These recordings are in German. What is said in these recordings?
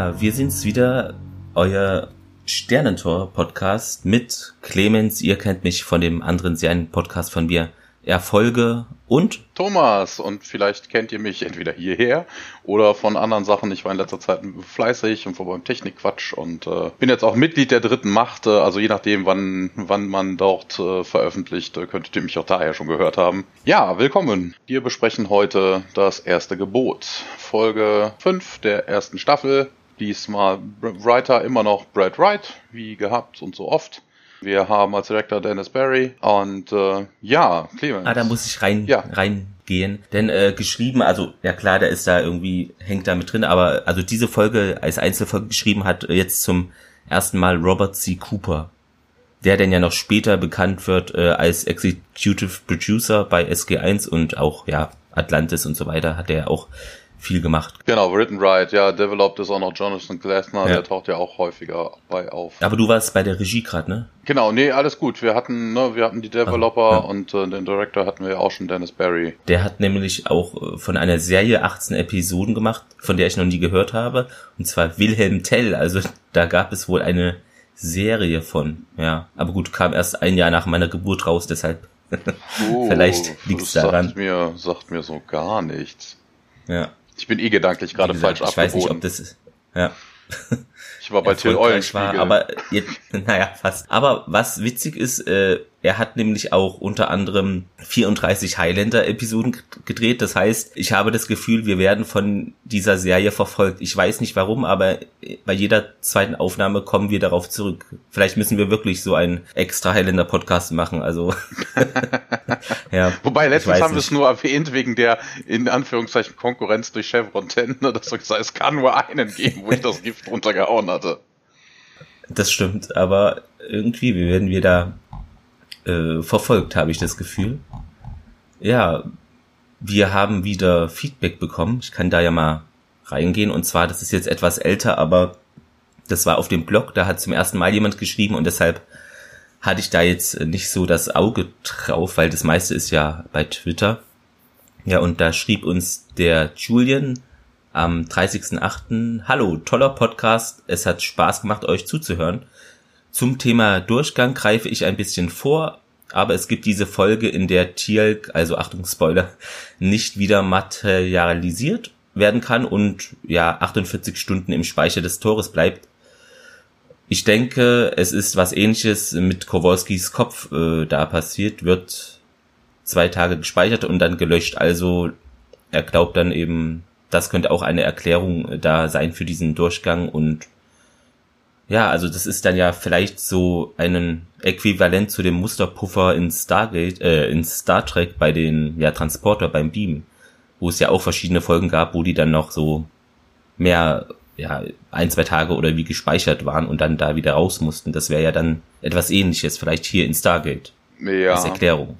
wir sind's wieder, euer Sternentor-Podcast mit Clemens. Ihr kennt mich von dem anderen Serien-Podcast von mir, Erfolge und Thomas. Und vielleicht kennt ihr mich entweder hierher oder von anderen Sachen. Ich war in letzter Zeit fleißig und vor beim Technikquatsch und äh, bin jetzt auch Mitglied der dritten Macht. Äh, also je nachdem, wann, wann man dort äh, veröffentlicht, äh, könntet ihr mich auch daher schon gehört haben. Ja, willkommen. Wir besprechen heute das erste Gebot. Folge 5 der ersten Staffel. Diesmal Writer immer noch Brad Wright, wie gehabt und so oft. Wir haben als Director Dennis Barry und äh, ja, Clemens. Ah, da muss ich rein, ja. reingehen. Denn äh, geschrieben, also ja klar, da ist da irgendwie, hängt da mit drin, aber also diese Folge als Einzelfolge geschrieben hat jetzt zum ersten Mal Robert C. Cooper, der denn ja noch später bekannt wird äh, als Executive Producer bei SG1 und auch ja Atlantis und so weiter, hat er auch viel gemacht. Genau, Written Right, ja, developed ist auch noch Jonathan Glassner, ja. der taucht ja auch häufiger bei auf. Aber du warst bei der Regie gerade, ne? Genau, nee, alles gut. Wir hatten, ne, wir hatten die Developer ah, ja. und äh, den Director hatten wir auch schon, Dennis Barry. Der hat nämlich auch äh, von einer Serie 18 Episoden gemacht, von der ich noch nie gehört habe, und zwar Wilhelm Tell. Also da gab es wohl eine Serie von, ja. Aber gut, kam erst ein Jahr nach meiner Geburt raus, deshalb oh, vielleicht liegt es daran. Sagt mir, sagt mir so gar nichts. Ja. Ich bin eh gedanklich gerade falsch ich abgebogen. Ich weiß nicht, ob das ist. Ja. Ich war bei Till Eulenspiegel. War, aber jetzt, naja, fast. Aber was witzig ist, äh, er hat nämlich auch unter anderem 34 Highlander-Episoden gedreht. Das heißt, ich habe das Gefühl, wir werden von dieser Serie verfolgt. Ich weiß nicht warum, aber bei jeder zweiten Aufnahme kommen wir darauf zurück. Vielleicht müssen wir wirklich so einen extra Highlander-Podcast machen. Also ja. Wobei letztens haben wir es nur erwähnt wegen der in Anführungszeichen Konkurrenz durch Chevron 10, ne, dass wir gesagt, es kann nur einen geben, wo ich das Gift runtergehauen hatte. Das stimmt, aber irgendwie werden wir da äh, verfolgt, habe ich das Gefühl. Ja, wir haben wieder Feedback bekommen. Ich kann da ja mal reingehen. Und zwar, das ist jetzt etwas älter, aber das war auf dem Blog. Da hat zum ersten Mal jemand geschrieben und deshalb hatte ich da jetzt nicht so das Auge drauf, weil das meiste ist ja bei Twitter. Ja, und da schrieb uns der Julian am 30.08. Hallo, toller Podcast. Es hat Spaß gemacht, euch zuzuhören. Zum Thema Durchgang greife ich ein bisschen vor, aber es gibt diese Folge, in der Tielk, also Achtung Spoiler, nicht wieder materialisiert werden kann und ja 48 Stunden im Speicher des Tores bleibt. Ich denke, es ist was ähnliches mit Kowalskis Kopf äh, da passiert, wird zwei Tage gespeichert und dann gelöscht. Also er glaubt dann eben, das könnte auch eine Erklärung da sein für diesen Durchgang und ja, also das ist dann ja vielleicht so ein Äquivalent zu dem Musterpuffer in Stargate, äh, in Star Trek bei den ja, Transporter beim Beam, wo es ja auch verschiedene Folgen gab, wo die dann noch so mehr, ja, ein, zwei Tage oder wie gespeichert waren und dann da wieder raus mussten. Das wäre ja dann etwas ähnliches, vielleicht hier in Stargate ja, als Erklärung.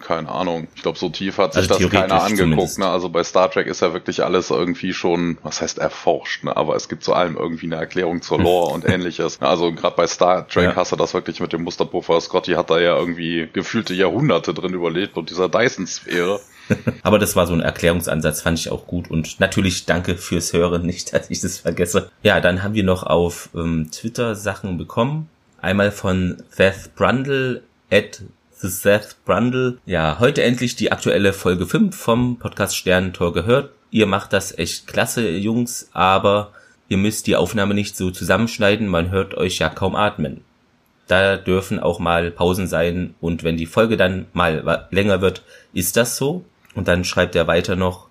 Keine Ahnung. Ich glaube, so tief hat sich also das keiner angeguckt. Ne? Also bei Star Trek ist ja wirklich alles irgendwie schon, was heißt erforscht, ne? aber es gibt zu allem irgendwie eine Erklärung zur Lore und ähnliches. Also gerade bei Star Trek ja. hast du das wirklich mit dem Musterpuffer. Scotty hat da ja irgendwie gefühlte Jahrhunderte drin überlebt und dieser Dyson-Sphäre. Aber das war so ein Erklärungsansatz, fand ich auch gut. Und natürlich danke fürs Hören, nicht, dass ich das vergesse. Ja, dann haben wir noch auf ähm, Twitter Sachen bekommen. Einmal von Beth Brundle at The Seth Brundle. Ja, heute endlich die aktuelle Folge 5 vom Podcast Sternentor gehört. Ihr macht das echt klasse, Jungs, aber ihr müsst die Aufnahme nicht so zusammenschneiden, man hört euch ja kaum atmen. Da dürfen auch mal Pausen sein und wenn die Folge dann mal länger wird, ist das so. Und dann schreibt er weiter noch,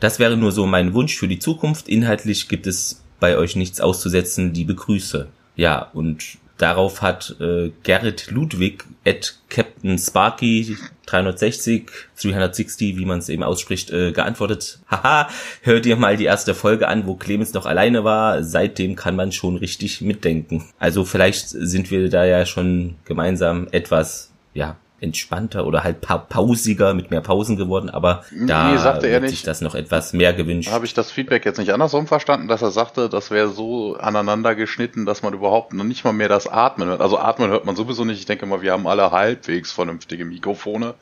das wäre nur so mein Wunsch für die Zukunft. Inhaltlich gibt es bei euch nichts auszusetzen, liebe Grüße. Ja, und Darauf hat äh, Gerrit Ludwig at Captain Sparky 360, 360, wie man es eben ausspricht, äh, geantwortet. Haha, hört ihr mal die erste Folge an, wo Clemens noch alleine war. Seitdem kann man schon richtig mitdenken. Also vielleicht sind wir da ja schon gemeinsam etwas, ja, entspannter oder halt pa pausiger mit mehr Pausen geworden, aber da nee, sagte er nicht. sich das noch etwas mehr gewünscht. Habe ich das Feedback jetzt nicht andersrum verstanden, dass er sagte, das wäre so aneinander geschnitten, dass man überhaupt noch nicht mal mehr das Atmen hört. Also Atmen hört man sowieso nicht. Ich denke mal, wir haben alle halbwegs vernünftige Mikrofone.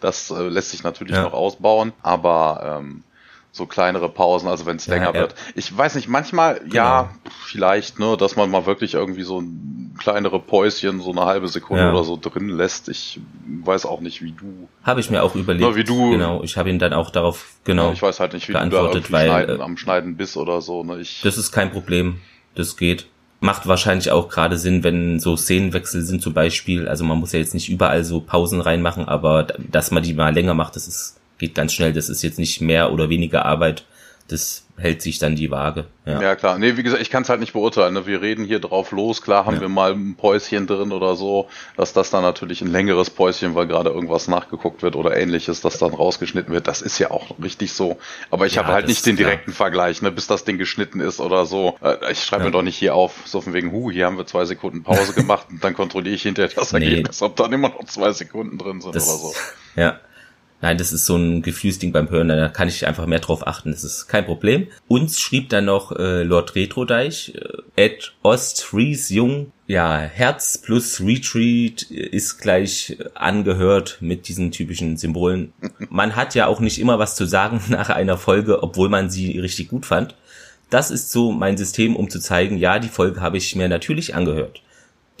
Das äh, lässt sich natürlich Ja. noch ausbauen, aber ähm, so kleinere Pausen, also wenn es Ja, länger ja. wird. Ich weiß nicht, manchmal, ja, vielleicht, ne, dass man mal wirklich irgendwie so ein kleinere Päuschen, so eine halbe Sekunde Ja. oder so drin lässt. Ich weiß auch nicht, wie du. Habe ich mir auch überlegt. Na, wie du- Genau, ich habe ihn dann auch darauf, genau. Ich weiß halt nicht, wie du da weil, schneiden, äh, am Schneiden bist oder so. Ne? Ich, Das ist kein Problem. Das geht. Macht wahrscheinlich auch gerade Sinn, wenn so Szenenwechsel sind zum Beispiel. Also man muss ja jetzt nicht überall so Pausen reinmachen, aber dass man die mal länger macht, das ist, geht ganz schnell. Das ist jetzt nicht mehr oder weniger Arbeit. Das hält sich dann die Waage. Ja. Ja, klar. Nee, wie gesagt, ich kann es halt nicht beurteilen. Ne? Wir reden hier drauf los. Klar haben Ja. wir mal ein Päuschen drin oder so, dass das dann natürlich ein längeres Päuschen, weil gerade irgendwas nachgeguckt wird oder ähnliches, das dann rausgeschnitten wird. Das ist ja auch richtig so. Aber ich Ja, habe halt nicht den direkten Vergleich, ne? bis das Ding geschnitten ist oder so. Äh, Ich schreibe mir doch nicht hier auf, so von wegen, hu, hier haben wir zwei Sekunden Pause gemacht und dann kontrolliere ich hinterher das Nee. Ergebnis, ob dann immer noch zwei Sekunden drin sind Das, oder so. Ja. Nein, das ist so ein Gefühlsding beim Hören, da kann ich einfach mehr drauf achten. Das ist kein Problem. Uns schrieb dann noch äh, Lord Retrodeich, äh, Ed Ostfries Jung, ja, Herz plus Retreat ist gleich angehört mit diesen typischen Symbolen. Man hat ja auch nicht immer was zu sagen nach einer Folge, obwohl man sie richtig gut fand. Das ist so mein System, um zu zeigen, ja, die Folge habe ich mir natürlich angehört.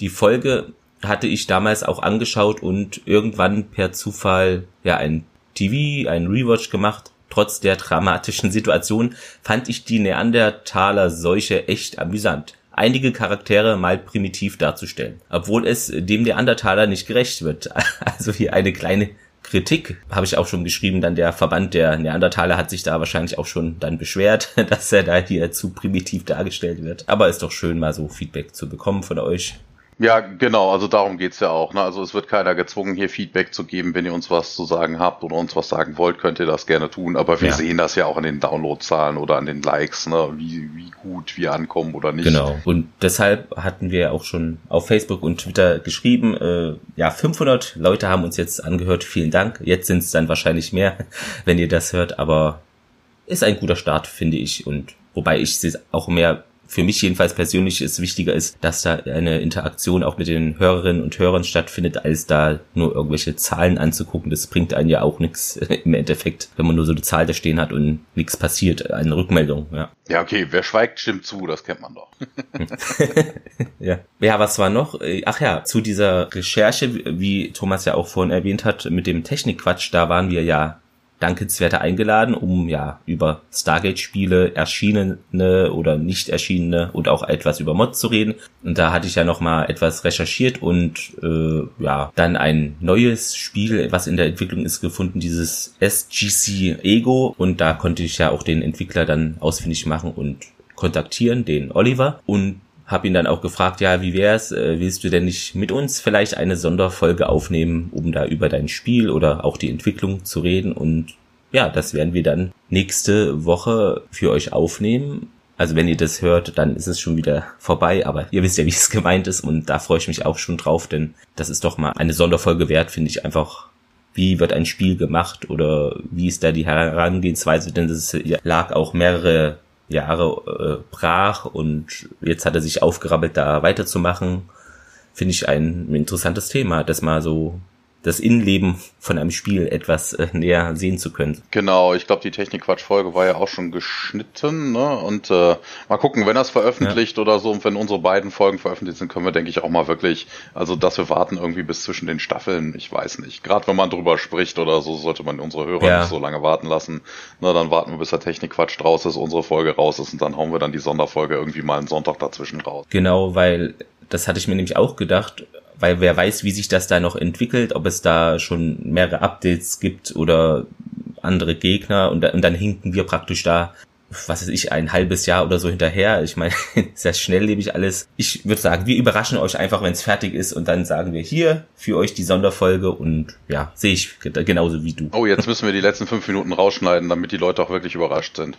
Die Folge hatte ich damals auch angeschaut und irgendwann per Zufall ja ein TV, ein Rewatch gemacht. Trotz der dramatischen Situation fand ich die Neandertaler-Seuche echt amüsant. Einige Charaktere mal primitiv darzustellen, obwohl es dem Neandertaler nicht gerecht wird. Also hier eine kleine Kritik habe ich auch schon geschrieben, dann der Verband der Neandertaler hat sich da wahrscheinlich auch schon dann beschwert, dass er da hier zu primitiv dargestellt wird. Aber ist doch schön, mal so Feedback zu bekommen von euch. Ja, genau, also darum geht's ja auch. Ne? Also es wird keiner gezwungen, hier Feedback zu geben. Wenn ihr uns was zu sagen habt oder uns was sagen wollt, könnt ihr das gerne tun. Aber wir Ja. sehen das ja auch an den Downloadzahlen oder an den Likes, ne? wie, wie gut wir ankommen oder nicht. Genau. Und deshalb hatten wir auch schon auf Facebook und Twitter geschrieben, äh, ja, 500 Leute haben uns jetzt angehört. Vielen Dank. Jetzt sind es dann wahrscheinlich mehr, wenn ihr das hört. Aber ist ein guter Start, finde ich. Und wobei ich es auch mehr für mich jedenfalls persönlich es wichtiger ist, dass da eine Interaktion auch mit den Hörerinnen und Hörern stattfindet, als da nur irgendwelche Zahlen anzugucken. Das bringt einen ja auch nichts im Endeffekt, wenn man nur so eine Zahl da stehen hat und nichts passiert, eine Rückmeldung, ja. Ja, okay, wer schweigt, stimmt zu, das kennt man doch. Ja. Ja, was war noch? Ach ja, zu dieser Recherche, wie Thomas ja auch vorhin erwähnt hat, mit dem Technikquatsch, da waren wir ja dankenswerter eingeladen, um ja über Stargate-Spiele erschienene oder nicht erschienene und auch etwas über Mods zu reden. Und da hatte ich ja noch mal etwas recherchiert und äh, ja, dann ein neues Spiel, was in der Entwicklung ist, gefunden, dieses SGC Ego. Und da konnte ich ja auch den Entwickler dann ausfindig machen und kontaktieren, den Oliver. Und hab ihn dann auch gefragt, ja, wie wär's, äh, willst du denn nicht mit uns vielleicht eine Sonderfolge aufnehmen, um da über dein Spiel oder auch die Entwicklung zu reden? Und ja, das werden wir dann nächste Woche für euch aufnehmen. Also wenn ihr das hört, dann ist es schon wieder vorbei, aber ihr wisst ja, wie es gemeint ist. Und da freue ich mich auch schon drauf, denn das ist doch mal eine Sonderfolge wert, finde ich einfach. Wie wird ein Spiel gemacht oder wie ist da die Herangehensweise, denn das lag auch mehrere Jahre äh, brach und jetzt hat er sich aufgerabbelt, da weiterzumachen. Finde ich ein interessantes Thema, das mal so das Innenleben von einem Spiel etwas äh, näher sehen zu können. Genau, ich glaube, die Technikquatsch-Folge war ja auch schon geschnitten, ne? Und äh, mal gucken, wenn das veröffentlicht oder so, und wenn unsere beiden Folgen veröffentlicht sind, können wir, denke ich, auch mal wirklich, also dass wir warten irgendwie bis zwischen den Staffeln, ich weiß nicht. Gerade wenn man drüber spricht oder so, sollte man unsere Hörer Ja. nicht so lange warten lassen. Na, dann warten wir, bis der Technikquatsch draus ist, unsere Folge raus ist und dann hauen wir dann die Sonderfolge irgendwie mal einen Sonntag dazwischen raus. Genau, weil das hatte ich mir nämlich auch gedacht, weil wer weiß, wie sich das da noch entwickelt, ob es da schon mehrere Updates gibt oder andere Gegner und, und dann hinken wir praktisch da was weiß ich, ein halbes Jahr oder so hinterher. Ich meine, sehr schnelllebig alles. Ich würde sagen, wir überraschen euch einfach, wenn es fertig ist und dann sagen wir hier für euch die Sonderfolge und ja, sehe ich genauso wie du. Oh, jetzt müssen wir die letzten fünf Minuten rausschneiden, damit die Leute auch wirklich überrascht sind.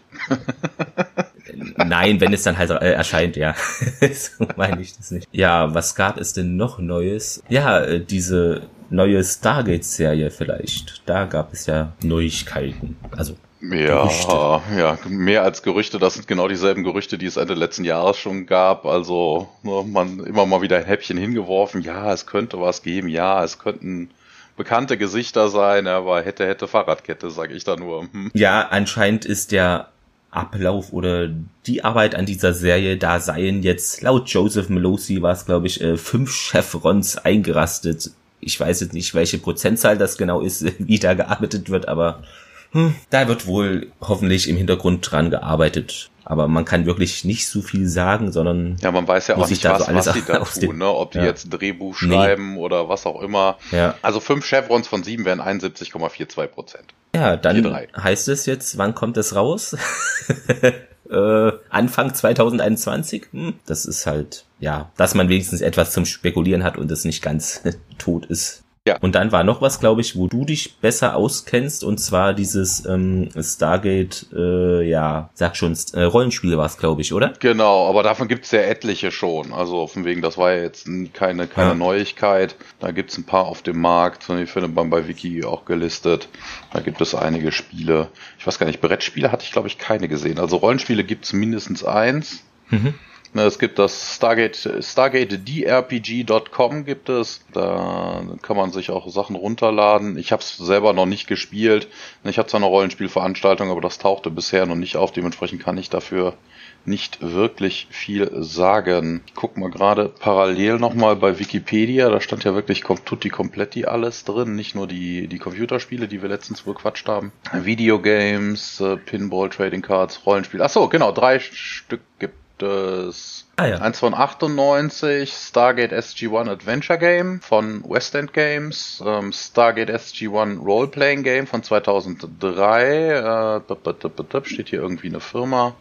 Nein, wenn es dann halt äh, erscheint, ja. so meine ich das nicht. Ja, was gab es denn noch Neues? Ja, äh, diese neue Stargate-Serie vielleicht. Da gab es ja Neuigkeiten. Also ja, Gerüchte. ja, mehr als Gerüchte. Das sind genau dieselben Gerüchte, die es Ende letzten Jahres schon gab. Also ne, man immer mal wieder ein Häppchen hingeworfen. Ja, es könnte was geben. Ja, es könnten bekannte Gesichter sein. Aber hätte, hätte Fahrradkette, sage ich da nur. Hm. Ja, anscheinend ist der Ablauf oder die Arbeit an dieser Serie, da seien jetzt laut Joseph Melosi war es, glaube ich, äh, fünf Chevrons eingerastet. Ich weiß jetzt nicht, welche Prozentzahl das genau ist, wie da gearbeitet wird, aber hm, da wird wohl hoffentlich im Hintergrund dran gearbeitet. Aber man kann wirklich nicht so viel sagen, sondern. Ja, man weiß ja auch nicht, was, so was die da tun, ne? Ob die ja. jetzt ein Drehbuch schreiben nee. oder was auch immer. Ja. Also fünf Chevrons von sieben wären 71,42 Prozent. Ja, dann heißt es jetzt, wann kommt es raus? äh, Anfang 2021? Hm, das ist halt, ja, dass man wenigstens etwas zum Spekulieren hat und es nicht ganz tot ist. Ja. Und dann war noch was, glaube ich, wo du dich besser auskennst, und zwar dieses ähm, Stargate, äh, ja, sag schon, äh, Rollenspiel war es, glaube ich, oder? Genau, aber davon gibt es ja etliche schon. Also von wegen, das war ja jetzt keine, keine ja. Neuigkeit. Da gibt es ein paar auf dem Markt, die findet man bei Wiki auch gelistet. Da gibt es einige Spiele. Ich weiß gar nicht, Brettspiele hatte ich, glaube ich, keine gesehen. Also Rollenspiele gibt es mindestens eins. Mhm. Ne, es gibt das Stargate, StargateDRPG.com gibt es. Da kann man sich auch Sachen runterladen. Ich habe es selber noch nicht gespielt. Ich habe zwar eine Rollenspielveranstaltung, aber das tauchte bisher noch nicht auf. Dementsprechend kann ich dafür nicht wirklich viel sagen. Ich guck mal gerade parallel nochmal bei Wikipedia. Da stand ja wirklich tutti kompletti alles drin. Nicht nur die, die Computerspiele, die wir letztens bequatscht haben. Videogames, äh, Pinball, Trading Cards, Rollenspiel. Ach so, genau, drei Stück gibt es ah, ja. eins von 98, Stargate SG-1 Adventure Game von West End Games, ähm, Stargate SG-1 Roleplaying Game von 2003, äh, steht hier irgendwie eine Firma,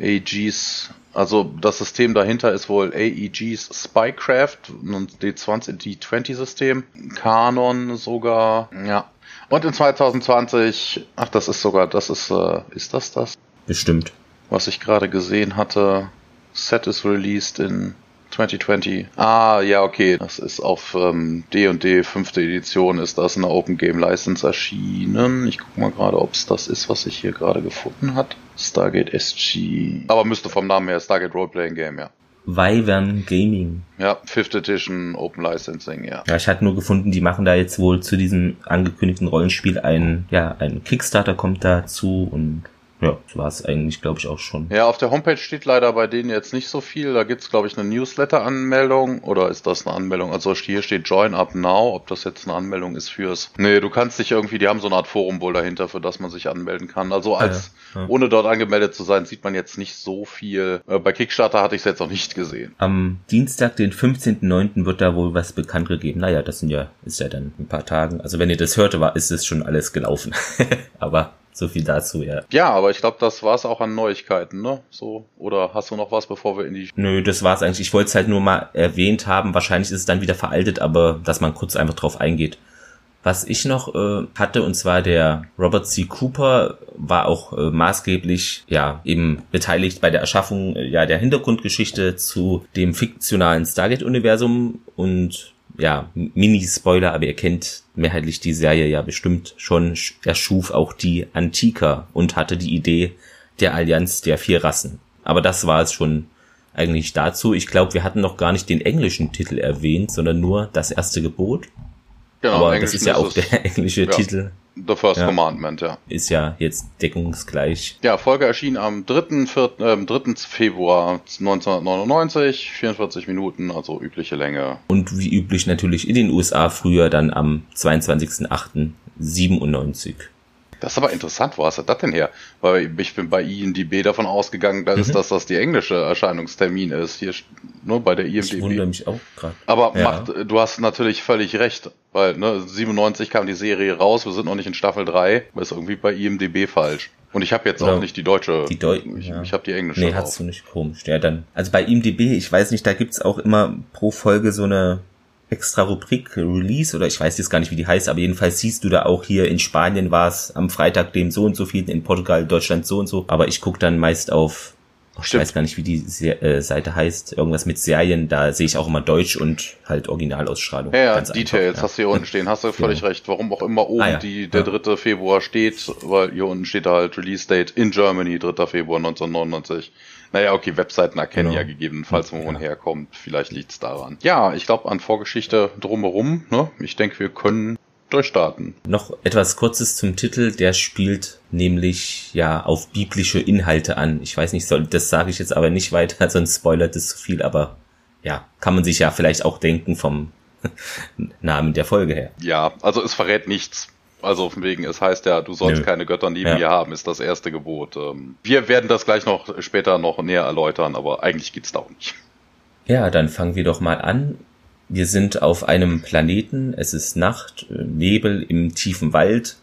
AEG's, also das System dahinter ist wohl AEG's Spycraft, und D20, D20 System, Canon sogar, ja. Und in 2020, ach, das ist sogar, das ist, äh, ist das das? Bestimmt was ich gerade gesehen hatte. Set is released in 2020. Ah, ja, okay. Das ist auf ähm, D&D 5. Edition ist das in der Open Game License erschienen. Ich guck mal gerade, ob es das ist, was ich hier gerade gefunden hat. Stargate SG. Aber müsste vom Namen her Stargate Roleplaying Game, ja. Wyvern Gaming. Ja, 5th Edition Open Licensing, ja. Ja, ich hatte nur gefunden, die machen da jetzt wohl zu diesem angekündigten Rollenspiel ein, ja, ein Kickstarter kommt dazu und ja, das war es eigentlich, glaube ich, auch schon. Ja, auf der Homepage steht leider bei denen jetzt nicht so viel. Da gibt's glaube ich, eine Newsletter-Anmeldung. Oder ist das eine Anmeldung? Also hier steht Join Up Now. Ob das jetzt eine Anmeldung ist fürs... Nee, du kannst dich irgendwie... Die haben so eine Art Forum wohl dahinter, für das man sich anmelden kann. Also als... Ja, ja. Ohne dort angemeldet zu sein, sieht man jetzt nicht so viel. Äh, bei Kickstarter hatte ich es jetzt noch nicht gesehen. Am Dienstag, den 15.09. wird da wohl was bekannt gegeben. Naja, das sind ja... Ist ja dann ein paar Tagen. Also wenn ihr das hörte, war, ist es schon alles gelaufen. Aber so viel dazu, ja. Ja, aber ich glaube, das war es auch an Neuigkeiten, ne? So, oder hast du noch was, bevor wir in die. Nö, das war's eigentlich. Ich wollte es halt nur mal erwähnt haben. Wahrscheinlich ist es dann wieder veraltet, aber dass man kurz einfach drauf eingeht. Was ich noch äh, hatte, und zwar der Robert C. Cooper war auch äh, maßgeblich ja eben beteiligt bei der Erschaffung äh, ja der Hintergrundgeschichte zu dem fiktionalen Stargate-Universum und ja, Mini-Spoiler, aber ihr kennt mehrheitlich die Serie ja bestimmt schon. Er schuf auch die Antika und hatte die Idee der Allianz der vier Rassen. Aber das war es schon eigentlich dazu. Ich glaube, wir hatten noch gar nicht den englischen Titel erwähnt, sondern nur das erste Gebot. Genau, aber das ist ja auch der englische ja. Titel. The First ja. Commandment, ja. Ist ja jetzt deckungsgleich. Ja, Folge erschien am 3. 4, äh, 3. Februar 1999, 44 Minuten, also übliche Länge. Und wie üblich natürlich in den USA früher dann am 22.08.97. Das ist aber interessant, wo hast du das denn her? Weil ich bin bei IMDB davon ausgegangen, dass, mhm. dass das die englische Erscheinungstermin ist. Hier nur bei der IMDB. Ich wundere mich auch gerade. Aber ja. macht, du hast natürlich völlig recht, weil ne, 97 kam die Serie raus, wir sind noch nicht in Staffel 3, das ist irgendwie bei IMDB falsch. Und ich habe jetzt Oder auch nicht die deutsche. Die Deu ich ja. ich habe die englische. Nee, hast du nicht komisch. Ja, dann. Also bei IMDb, ich weiß nicht, da gibt's auch immer pro Folge so eine extra Rubrik Release oder ich weiß jetzt gar nicht, wie die heißt, aber jedenfalls siehst du da auch hier in Spanien war es am Freitag dem so und so viel, in Portugal, Deutschland so und so. Aber ich guck dann meist auf ich weiß gar nicht, wie die äh, Seite heißt. Irgendwas mit Serien, da sehe ich auch immer Deutsch und halt Originalausstrahlung. Ja, ja Ganz Details einfach, hast du hier unten stehen. Hast du völlig genau. recht. Warum auch immer oben ah, ja. die, der ja. 3. Februar steht, weil hier unten steht da halt Release Date in Germany, 3. Februar 1999. Naja, okay, Webseiten erkennen genau. ja gegebenenfalls, wo man ja. herkommt. Vielleicht liegt's daran. Ja, ich glaube an Vorgeschichte drumherum. Ne? Ich denke, wir können durchstarten. Noch etwas Kurzes zum Titel. Der spielt nämlich ja auf biblische Inhalte an. Ich weiß nicht, soll, das sage ich jetzt aber nicht weiter, sonst spoilert es zu viel, aber ja, kann man sich ja vielleicht auch denken vom Namen der Folge her. Ja, also es verrät nichts. Also von wegen, es heißt ja, du sollst Nö. keine Götter neben ja. mir haben, ist das erste Gebot. Ähm, wir werden das gleich noch später noch näher erläutern, aber eigentlich geht's darum nicht. Ja, dann fangen wir doch mal an wir sind auf einem Planeten, es ist Nacht, äh, Nebel im tiefen Wald.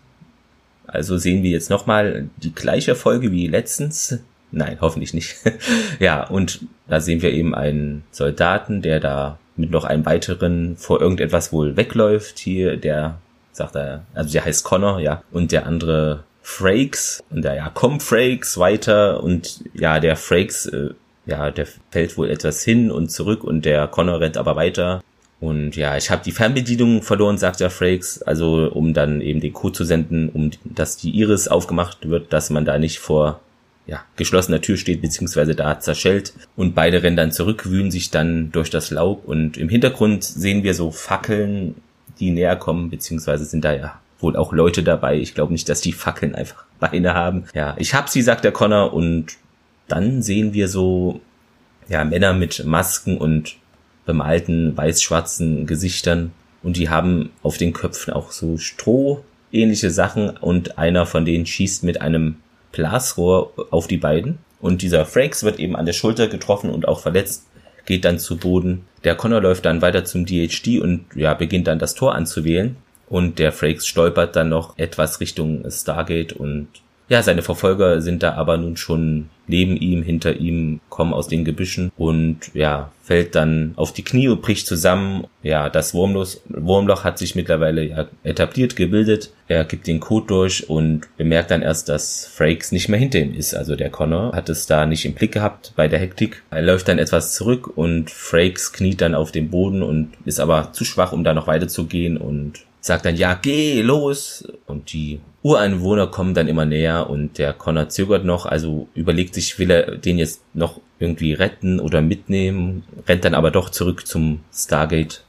Also sehen wir jetzt nochmal die gleiche Folge wie letztens. Nein, hoffentlich nicht. ja, und da sehen wir eben einen Soldaten, der da mit noch einem weiteren vor irgendetwas wohl wegläuft. Hier, der sagt er, also der heißt Connor, ja, und der andere Frakes. Und der, ja, komm Frakes weiter. Und ja, der Frakes, äh, ja, der fällt wohl etwas hin und zurück und der Connor rennt aber weiter. Und ja, ich habe die Fernbedienung verloren, sagt der Frakes, also um dann eben den Code zu senden, um dass die Iris aufgemacht wird, dass man da nicht vor ja, geschlossener Tür steht, beziehungsweise da zerschellt. Und beide rennen dann zurück, wühlen sich dann durch das Laub. Und im Hintergrund sehen wir so Fackeln, die näher kommen, beziehungsweise sind da ja wohl auch Leute dabei. Ich glaube nicht, dass die Fackeln einfach Beine haben. Ja, ich hab sie, sagt der Connor. Und dann sehen wir so, ja, Männer mit Masken und bemalten weiß-schwarzen Gesichtern und die haben auf den Köpfen auch so Stroh ähnliche Sachen und einer von denen schießt mit einem Blasrohr auf die beiden und dieser Frakes wird eben an der Schulter getroffen und auch verletzt, geht dann zu Boden. Der Connor läuft dann weiter zum DHD und ja, beginnt dann das Tor anzuwählen und der Frakes stolpert dann noch etwas Richtung Stargate und ja, seine Verfolger sind da aber nun schon neben ihm, hinter ihm, kommen aus den Gebüschen und ja, fällt dann auf die Knie und bricht zusammen. Ja, das Wurmloch, Wurmloch hat sich mittlerweile ja etabliert, gebildet. Er gibt den Code durch und bemerkt dann erst, dass Frakes nicht mehr hinter ihm ist. Also der Connor hat es da nicht im Blick gehabt bei der Hektik. Er läuft dann etwas zurück und Frakes kniet dann auf dem Boden und ist aber zu schwach, um da noch weiterzugehen und sagt dann, ja, geh los. Und die Ureinwohner kommen dann immer näher und der Connor zögert noch, also überlegt sich, will er den jetzt noch irgendwie retten oder mitnehmen, rennt dann aber doch zurück zum Stargate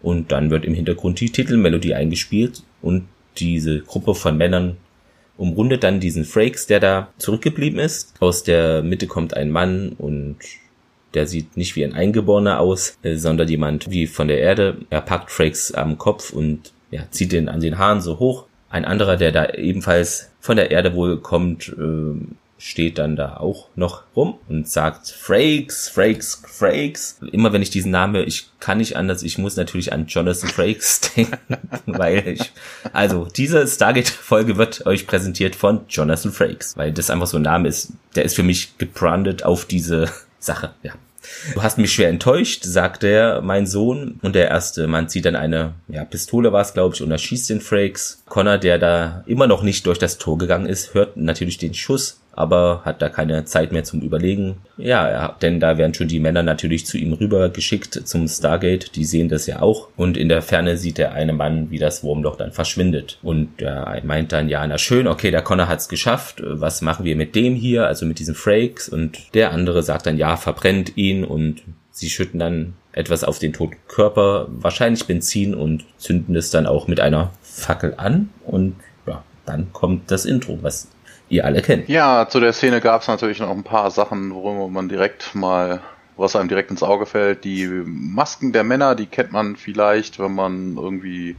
und dann wird im Hintergrund die Titelmelodie eingespielt und diese Gruppe von Männern umrundet dann diesen Frakes, der da zurückgeblieben ist. Aus der Mitte kommt ein Mann und der sieht nicht wie ein Eingeborener aus, äh, sondern jemand wie von der Erde. Er packt Frakes am Kopf und ja, zieht den an den Haaren so hoch. Ein anderer, der da ebenfalls von der Erde wohl kommt, äh, steht dann da auch noch rum und sagt Frakes, Frakes, Frakes. Immer wenn ich diesen Namen, ich kann nicht anders, ich muss natürlich an Jonathan Frakes denken, weil ich, also diese Stargate-Folge wird euch präsentiert von Jonathan Frakes, weil das einfach so ein Name ist, der ist für mich gebrandet auf diese Sache, ja. Du hast mich schwer enttäuscht, sagt er, mein Sohn. Und der erste Mann zieht dann eine ja, Pistole, war es, glaube ich, und er schießt den Frakes. Connor, der da immer noch nicht durch das Tor gegangen ist, hört natürlich den Schuss aber hat da keine Zeit mehr zum Überlegen. Ja, denn da werden schon die Männer natürlich zu ihm rüber geschickt zum Stargate. Die sehen das ja auch. Und in der Ferne sieht der eine Mann, wie das Wurmloch dann verschwindet. Und er meint dann, ja, na schön, okay, der Connor hat's geschafft. Was machen wir mit dem hier, also mit diesen Frakes? Und der andere sagt dann, ja, verbrennt ihn und sie schütten dann etwas auf den toten Körper, wahrscheinlich Benzin und zünden es dann auch mit einer Fackel an und ja, dann kommt das Intro, was ihr alle kennt. Ja, zu der Szene gab es natürlich noch ein paar Sachen, worüber man direkt mal, was einem direkt ins Auge fällt. Die Masken der Männer, die kennt man vielleicht, wenn man irgendwie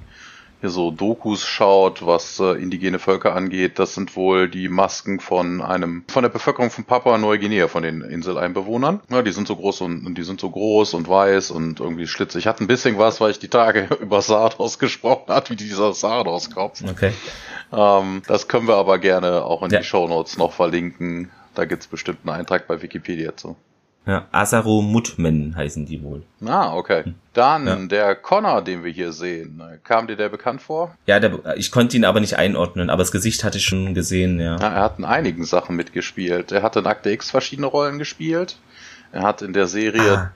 hier so Dokus schaut, was äh, indigene Völker angeht, das sind wohl die Masken von einem, von der Bevölkerung von Papua Neuguinea, von den Inseleinbewohnern. Ja, die sind so groß und, und die sind so groß und weiß und irgendwie schlitzig. Ich hatte ein bisschen was, weil ich die Tage über Sardos gesprochen hat, wie dieser Sardos-Kopf. Okay. Ähm, das können wir aber gerne auch in ja. die Show Notes noch verlinken. Da gibt's bestimmt einen Eintrag bei Wikipedia zu. Ja, Asaro Mutmen heißen die wohl. Ah, okay. Hm. Dann ja. der Connor, den wir hier sehen. Kam dir der bekannt vor? Ja, der, ich konnte ihn aber nicht einordnen, aber das Gesicht hatte ich schon gesehen, ja. ja er hat in einigen Sachen mitgespielt. Er hat in Akte X verschiedene Rollen gespielt. Er hat in der Serie ah,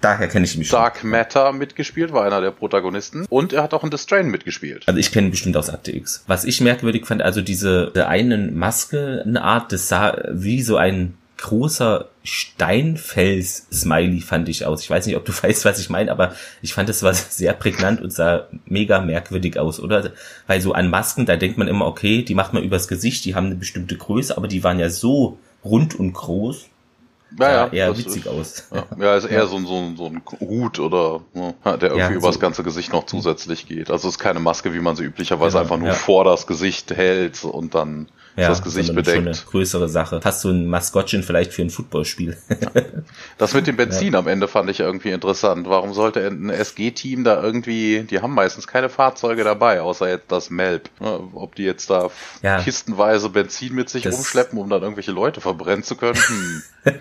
Dark. Matter mitgespielt, war einer der Protagonisten. Und er hat auch in The Strain mitgespielt. Also ich kenne ihn bestimmt aus Akte X. Was ich merkwürdig fand, also diese einen Maske, eine Art, das sah wie so ein großer Steinfels-Smiley fand ich aus. Ich weiß nicht, ob du weißt, was ich meine, aber ich fand, es war sehr prägnant und sah mega merkwürdig aus, oder? Weil so an Masken, da denkt man immer, okay, die macht man übers Gesicht, die haben eine bestimmte Größe, aber die waren ja so rund und groß. Ja, ja, eher witzig ist, aus. Ja, ja ist eher so, ein, so, ein, so ein Hut oder ne, der irgendwie ja, so. übers ganze Gesicht noch zusätzlich geht. Also es ist keine Maske, wie man sie üblicherweise genau, einfach nur vor das Gesicht hält und dann ja, das Gesicht bedeckt. Schon eine größere Sache. Fast so ein Maskottchen vielleicht für ein Footballspiel. Ja. Das mit dem Benzin ja. am Ende fand ich irgendwie interessant. Warum sollte ein SG-Team da irgendwie, die haben meistens keine Fahrzeuge dabei, außer jetzt das Melb. Ob die jetzt da ja. kistenweise Benzin mit sich das rumschleppen, um dann irgendwelche Leute verbrennen zu können? Hm.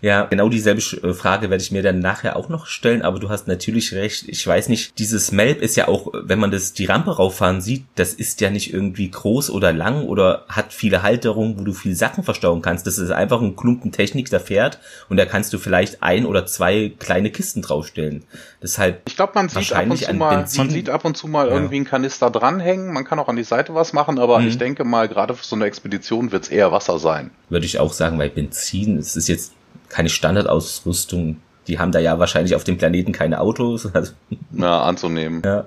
ja, genau dieselbe äh, Frage werde ich mir dann nachher auch noch stellen, aber du hast natürlich recht. Ich weiß nicht, dieses Melb ist ja auch, wenn man das die Rampe rauffahren sieht, das ist ja nicht irgendwie groß oder lang oder hat viele Halterungen, wo du viel Sachen verstauen kannst. Das ist einfach ein Klumpen Technik, der fährt und da kannst du vielleicht ein oder zwei kleine Kisten draufstellen. Deshalb ich glaube, man sieht ab und zu mal, Benzin, man sieht ab und zu mal ja. irgendwie einen Kanister dranhängen. Man kann auch an die Seite was machen, aber mhm. ich denke mal, gerade für so eine Expedition wird es eher Wasser sein. Würde ich auch sagen, weil Benzin es ist jetzt keine Standardausrüstung. Die haben da ja wahrscheinlich auf dem Planeten keine Autos. Also. Na, anzunehmen. Ja.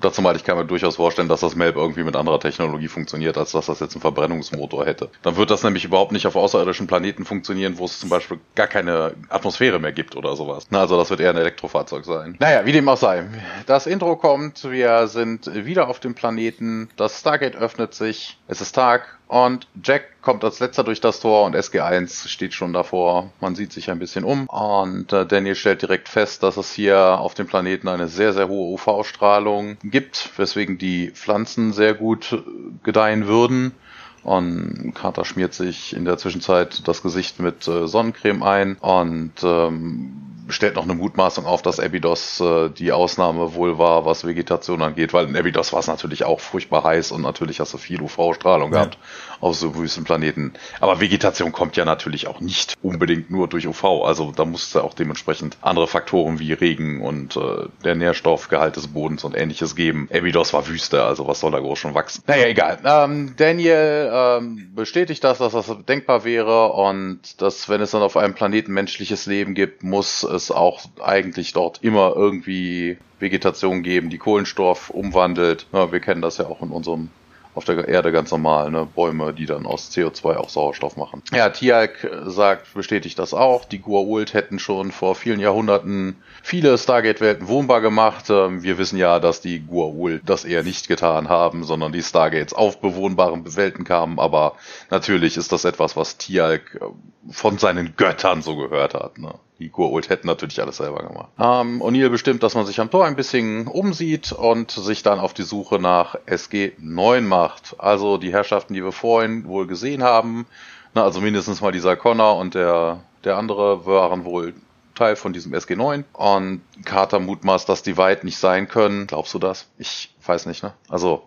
Dazu mal, ich kann mir durchaus vorstellen, dass das Melb irgendwie mit anderer Technologie funktioniert, als dass das jetzt einen Verbrennungsmotor hätte. Dann wird das nämlich überhaupt nicht auf außerirdischen Planeten funktionieren, wo es zum Beispiel gar keine Atmosphäre mehr gibt oder sowas. Also das wird eher ein Elektrofahrzeug sein. Naja, wie dem auch sei. Das Intro kommt, wir sind wieder auf dem Planeten, das Stargate öffnet sich, es ist Tag, und Jack kommt als letzter durch das Tor und SG1 steht schon davor. Man sieht sich ein bisschen um und äh, Daniel stellt direkt fest, dass es hier auf dem Planeten eine sehr, sehr hohe UV-Strahlung gibt, weswegen die Pflanzen sehr gut äh, gedeihen würden. Und Carter schmiert sich in der Zwischenzeit das Gesicht mit äh, Sonnencreme ein und ähm, stellt noch eine Mutmaßung auf, dass Abydos äh, die Ausnahme wohl war, was Vegetation angeht, weil in Abydos war es natürlich auch furchtbar heiß und natürlich hast du viel UV-Strahlung ja. gehabt auf so Wüstenplaneten. Aber Vegetation kommt ja natürlich auch nicht unbedingt nur durch UV. Also da muss es ja auch dementsprechend andere Faktoren wie Regen und äh, der Nährstoffgehalt des Bodens und ähnliches geben. Abydos war Wüste, also was soll da groß schon wachsen? Naja, egal. Ähm, Daniel ähm, bestätigt das, dass das denkbar wäre und dass, wenn es dann auf einem Planeten menschliches Leben gibt, muss es auch eigentlich dort immer irgendwie Vegetation geben, die Kohlenstoff umwandelt. Ja, wir kennen das ja auch in unserem auf der Erde ganz normal, ne? Bäume, die dann aus CO2 auch Sauerstoff machen. Ja, Tialk sagt, bestätigt das auch. Die Gua'uld hätten schon vor vielen Jahrhunderten viele Stargate-Welten wohnbar gemacht. Ähm, wir wissen ja, dass die Gua'uld das eher nicht getan haben, sondern die Stargates auf bewohnbaren Welten kamen. Aber natürlich ist das etwas, was Tialk äh, von seinen Göttern so gehört hat. Ne? Die Gua'uld hätten natürlich alles selber gemacht. Ähm, O'Neill bestimmt, dass man sich am Tor ein bisschen umsieht und sich dann auf die Suche nach SG9 macht. Also die Herrschaften, die wir vorhin wohl gesehen haben. Na, also mindestens mal dieser Connor und der, der andere waren wohl Teil von diesem SG9. Und Carter mutmaßt, dass die weit nicht sein können. Glaubst du das? Ich weiß nicht, ne? Also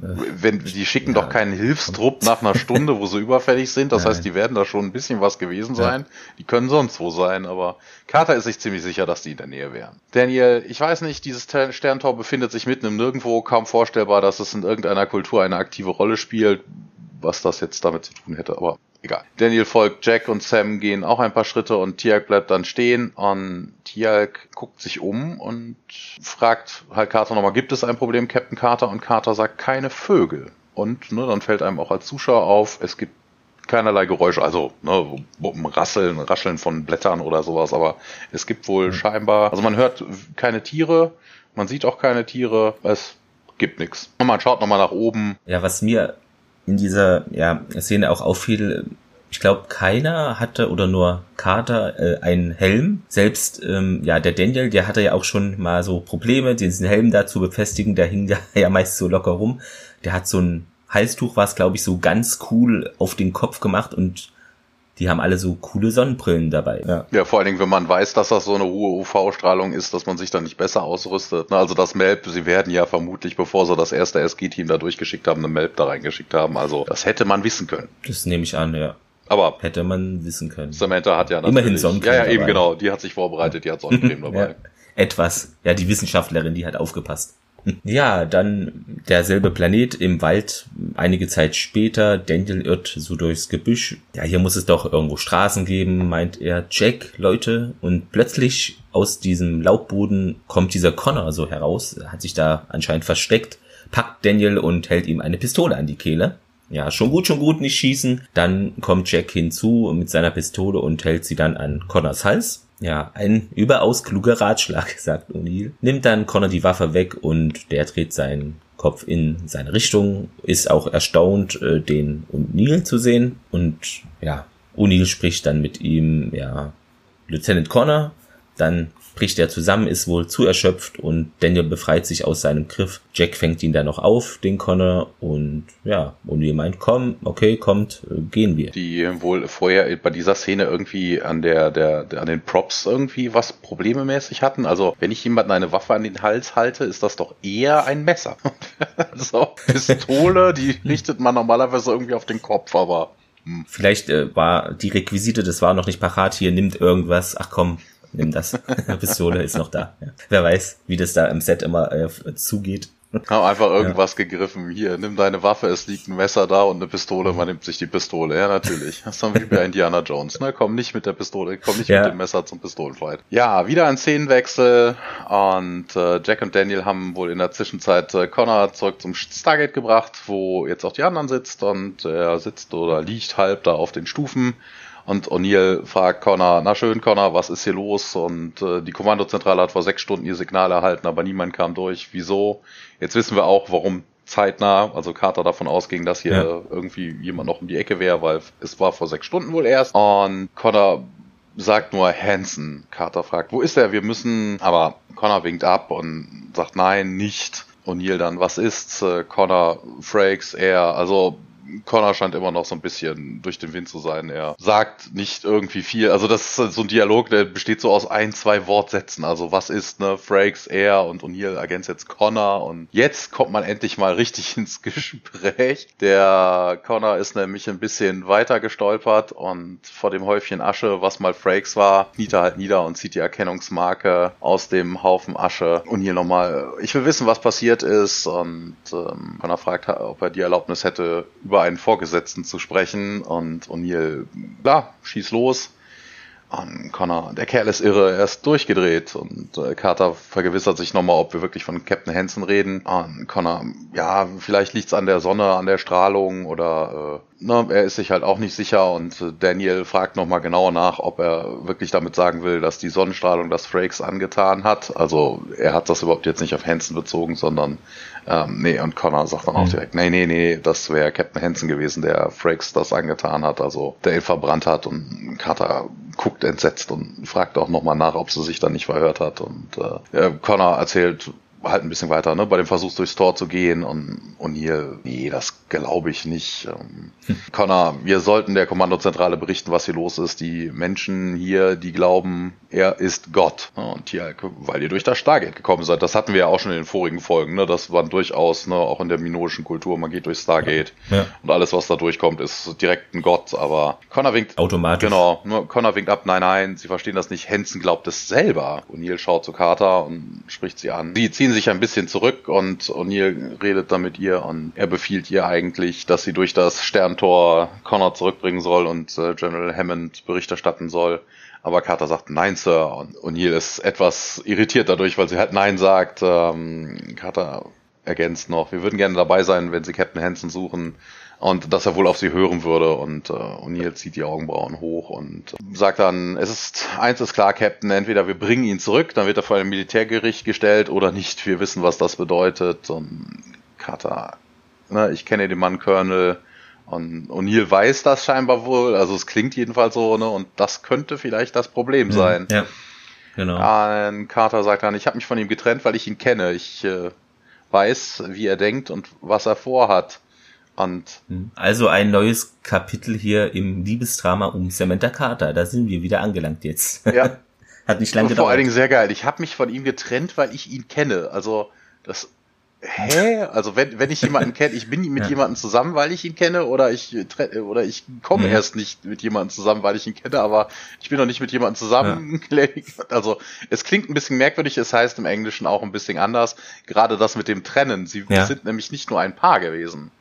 wenn, die schicken ja. doch keinen Hilfstrupp nach einer Stunde, wo sie überfällig sind. Das Nein. heißt, die werden da schon ein bisschen was gewesen sein. Ja. Die können sonst wo sein, aber Carter ist sich ziemlich sicher, dass die in der Nähe wären. Daniel, ich weiß nicht, dieses Sterntor befindet sich mitten im Nirgendwo, kaum vorstellbar, dass es in irgendeiner Kultur eine aktive Rolle spielt, was das jetzt damit zu tun hätte, aber egal. Daniel folgt Jack und Sam gehen auch ein paar Schritte und Tialk bleibt dann stehen und Tialk guckt sich um und fragt halt Carter nochmal, gibt es ein Problem, Captain Carter? Und Carter sagt, keine Vögel. Und ne, dann fällt einem auch als Zuschauer auf, es gibt keinerlei Geräusche, also ne, Rasseln, Rascheln von Blättern oder sowas, aber es gibt wohl mhm. scheinbar, also man hört keine Tiere, man sieht auch keine Tiere, es gibt nichts. Und man schaut nochmal nach oben. Ja, was mir in dieser ja, Szene auch auffiel, ich glaube, keiner hatte oder nur Carter äh, einen Helm. Selbst ähm, ja der Daniel, der hatte ja auch schon mal so Probleme, diesen Helm da zu befestigen. Der hing da ja meist so locker rum. Der hat so ein Halstuch war es, glaube ich, so ganz cool auf den Kopf gemacht und die haben alle so coole Sonnenbrillen dabei. Ja. ja, vor allen Dingen, wenn man weiß, dass das so eine hohe UV-Strahlung ist, dass man sich dann nicht besser ausrüstet. Also das Melb, sie werden ja vermutlich, bevor sie das erste SG-Team da durchgeschickt haben, eine Melb da reingeschickt haben. Also das hätte man wissen können. Das nehme ich an, ja. Aber hätte man wissen können. Samantha hat ja immerhin Sonnencreme. Ja, ja, eben dabei. genau. Die hat sich vorbereitet, die hat Sonnencreme dabei. ja. Etwas. Ja, die Wissenschaftlerin, die hat aufgepasst. Ja, dann derselbe Planet im Wald. Einige Zeit später, Daniel irrt so durchs Gebüsch. Ja, hier muss es doch irgendwo Straßen geben, meint er. Jack, Leute. Und plötzlich aus diesem Laubboden kommt dieser Connor so heraus, hat sich da anscheinend versteckt, packt Daniel und hält ihm eine Pistole an die Kehle. Ja, schon gut, schon gut, nicht schießen. Dann kommt Jack hinzu mit seiner Pistole und hält sie dann an Connors Hals. Ja, ein überaus kluger Ratschlag, sagt O'Neill. Nimmt dann Connor die Waffe weg und der dreht seinen Kopf in seine Richtung, ist auch erstaunt, äh, den O'Neill zu sehen. Und ja, O'Neill spricht dann mit ihm, ja, Lieutenant Connor, dann bricht er zusammen, ist wohl zu erschöpft und Daniel befreit sich aus seinem Griff. Jack fängt ihn dann noch auf, den Connor, und ja, O'Neill meint, komm, okay, kommt, äh, gehen wir. Die wohl vorher bei dieser Szene irgendwie an der, der, der an den Props irgendwie was problememäßig hatten. Also, wenn ich jemanden eine Waffe an den Hals halte, ist das doch eher ein Messer. so, Pistole, die richtet man normalerweise irgendwie auf den Kopf, aber hm. Vielleicht äh, war die Requisite, das war noch nicht parat, hier nimmt irgendwas, ach komm, nimm das. Pistole ist noch da. Ja. Wer weiß, wie das da im Set immer äh, zugeht. Haben einfach irgendwas ja. gegriffen. Hier, nimm deine Waffe, es liegt ein Messer da und eine Pistole, man nimmt sich die Pistole. Ja, natürlich. Das ist dann wie bei Indiana Jones. Ne? Komm nicht mit der Pistole, komm nicht ja. mit dem Messer zum Pistolenfight. Ja, wieder ein Szenenwechsel und äh, Jack und Daniel haben wohl in der Zwischenzeit äh, Connor zurück zum Stargate gebracht, wo jetzt auch die anderen sitzt und er sitzt oder liegt halb da auf den Stufen und O'Neill fragt Connor, na schön, Connor, was ist hier los? Und äh, die Kommandozentrale hat vor sechs Stunden ihr Signal erhalten, aber niemand kam durch. Wieso? Jetzt wissen wir auch, warum zeitnah, also Carter davon ausging, dass hier ja. irgendwie jemand noch um die Ecke wäre, weil es war vor sechs Stunden wohl erst. Und Connor sagt nur Hansen. Carter fragt, wo ist er? Wir müssen, aber Connor winkt ab und sagt nein, nicht. O'Neill dann, was ist? Äh, Connor, Frakes, er, also Connor scheint immer noch so ein bisschen durch den Wind zu sein. Er sagt nicht irgendwie viel. Also das ist so ein Dialog, der besteht so aus ein, zwei Wortsätzen. Also was ist, ne, Frakes, er und O'Neill ergänzt jetzt Connor. Und jetzt kommt man endlich mal richtig ins Gespräch. Der Connor ist nämlich ein bisschen weiter gestolpert und vor dem Häufchen Asche, was mal Frakes war, kniet er halt nieder und zieht die Erkennungsmarke aus dem Haufen Asche. Und hier nochmal, ich will wissen, was passiert ist. Und ähm, Connor fragt, ob er die Erlaubnis hätte, über über einen Vorgesetzten zu sprechen und O'Neill, klar, schieß los. Und Connor, der Kerl ist irre, er ist durchgedreht und äh, Carter vergewissert sich nochmal, ob wir wirklich von Captain Hansen reden. Und Connor, ja, vielleicht liegt's an der Sonne, an der Strahlung oder äh, ne, er ist sich halt auch nicht sicher und äh, Daniel fragt nochmal genauer nach, ob er wirklich damit sagen will, dass die Sonnenstrahlung das Frakes angetan hat. Also er hat das überhaupt jetzt nicht auf Hansen bezogen, sondern ähm, nee, und Connor sagt dann auch mhm. direkt, nee, nee, nee, das wäre Captain Hansen gewesen, der Frakes das angetan hat, also der ihn verbrannt hat und Carter guckt entsetzt und fragt auch nochmal nach, ob sie sich dann nicht verhört hat und äh, Connor erzählt, halt ein bisschen weiter, ne, bei dem Versuch durchs Tor zu gehen und, und hier, nee, das glaube ich nicht. Ähm, hm. Connor, wir sollten der Kommandozentrale berichten, was hier los ist. Die Menschen hier, die glauben, er ist Gott. Und hier, weil ihr durch das Stargate gekommen seid, das hatten wir ja auch schon in den vorigen Folgen, ne, das war durchaus, ne, auch in der minoischen Kultur, man geht durch Stargate ja. und alles, was da durchkommt, ist direkt ein Gott, aber Connor winkt, automatisch. Genau, ne, Connor winkt ab, nein, nein, sie verstehen das nicht, Hansen glaubt es selber. O'Neill schaut zu Carter und spricht sie an. Sie ziehen ziehen sich ein bisschen zurück und O'Neill redet dann mit ihr und er befiehlt ihr eigentlich, dass sie durch das Sterntor Connor zurückbringen soll und äh, General Hammond Bericht erstatten soll. Aber Carter sagt Nein, Sir. Und O'Neill ist etwas irritiert dadurch, weil sie halt Nein sagt. Ähm, Carter ergänzt noch, wir würden gerne dabei sein, wenn sie Captain Hansen suchen und dass er wohl auf sie hören würde und äh, O'Neill zieht die Augenbrauen hoch und sagt dann, es ist eins ist klar, Captain, entweder wir bringen ihn zurück, dann wird er vor ein Militärgericht gestellt oder nicht. Wir wissen, was das bedeutet. Und Carter, ne, ich kenne den Mann Colonel und O'Neill weiß das scheinbar wohl, also es klingt jedenfalls so, ne, und das könnte vielleicht das Problem sein. Ja. Genau. Und Carter sagt dann, ich habe mich von ihm getrennt, weil ich ihn kenne. Ich äh, weiß, wie er denkt und was er vorhat. Und Hm. Also ein neues Kapitel hier im Liebesdrama um Samantha Carter. Da sind wir wieder angelangt jetzt. ja, Hat nicht lange vor gedauert. allen Dingen sehr geil. Ich habe mich von ihm getrennt, weil ich ihn kenne. Also das Hä? Also wenn, wenn ich jemanden kenne, ich bin mit Ja. jemandem zusammen, weil ich ihn kenne, oder ich oder ich komme Mhm. erst nicht mit jemandem zusammen, weil ich ihn kenne, aber ich bin noch nicht mit jemandem zusammen. Also es klingt ein bisschen merkwürdig, es heißt im Englischen auch ein bisschen anders. Gerade das mit dem Trennen. Sie Ja. sind nämlich nicht nur ein Paar gewesen.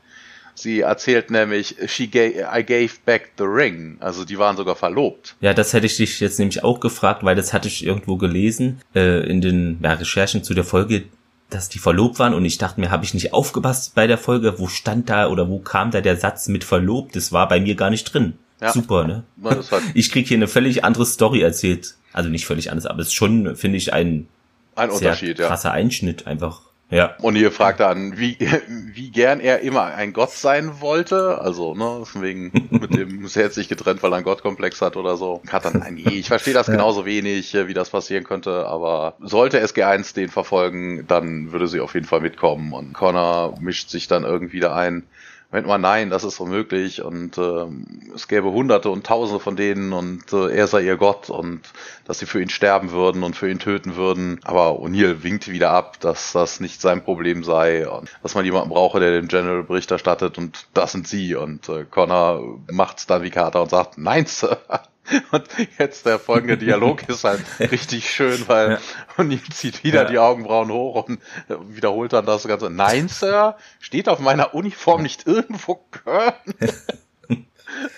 Sie erzählt nämlich, she gave, I gave back the ring. Also die waren sogar verlobt. Ja, das hätte ich dich jetzt nämlich auch gefragt, weil das hatte ich irgendwo gelesen äh, in den ja, Recherchen zu der Folge, dass die verlobt waren und ich dachte mir, habe ich nicht aufgepasst bei der Folge, wo stand da oder wo kam da der Satz mit verlobt? Das war bei mir gar nicht drin. Ja. Super, ne? Halt Ich krieg hier eine völlig andere Story erzählt. Also nicht völlig anders, aber es ist schon, finde ich, ein ein sehr Unterschied, ja. krasser Einschnitt einfach. Ja. Und ihr fragt dann, wie, wie gern er immer ein Gott sein wollte. Also, ne, von wegen mit dem sie hat sich getrennt, weil er einen Gottkomplex hat oder so. Hat dann, nein, nee, ich verstehe das genauso wenig, wie das passieren könnte, aber sollte SG1 den verfolgen, dann würde sie auf jeden Fall mitkommen. Und Connor mischt sich dann irgendwie da ein. Moment mal, nein, das ist unmöglich und ähm, es gäbe hunderte und tausende von denen und äh, er sei ihr Gott und dass sie für ihn sterben würden und für ihn töten würden. Aber O'Neill winkt wieder ab, dass das nicht sein Problem sei und dass man jemanden brauche, der dem General Bericht erstattet und das sind sie. Und äh, Connor macht's dann wie Carter und sagt, nein, Sir. Und jetzt der folgende Dialog ist halt richtig schön, weil Ja. O'Neill zieht wieder Ja. die Augenbrauen hoch und äh, wiederholt dann das Ganze. Nein, Sir, steht auf meiner Uniform nicht irgendwo Köln?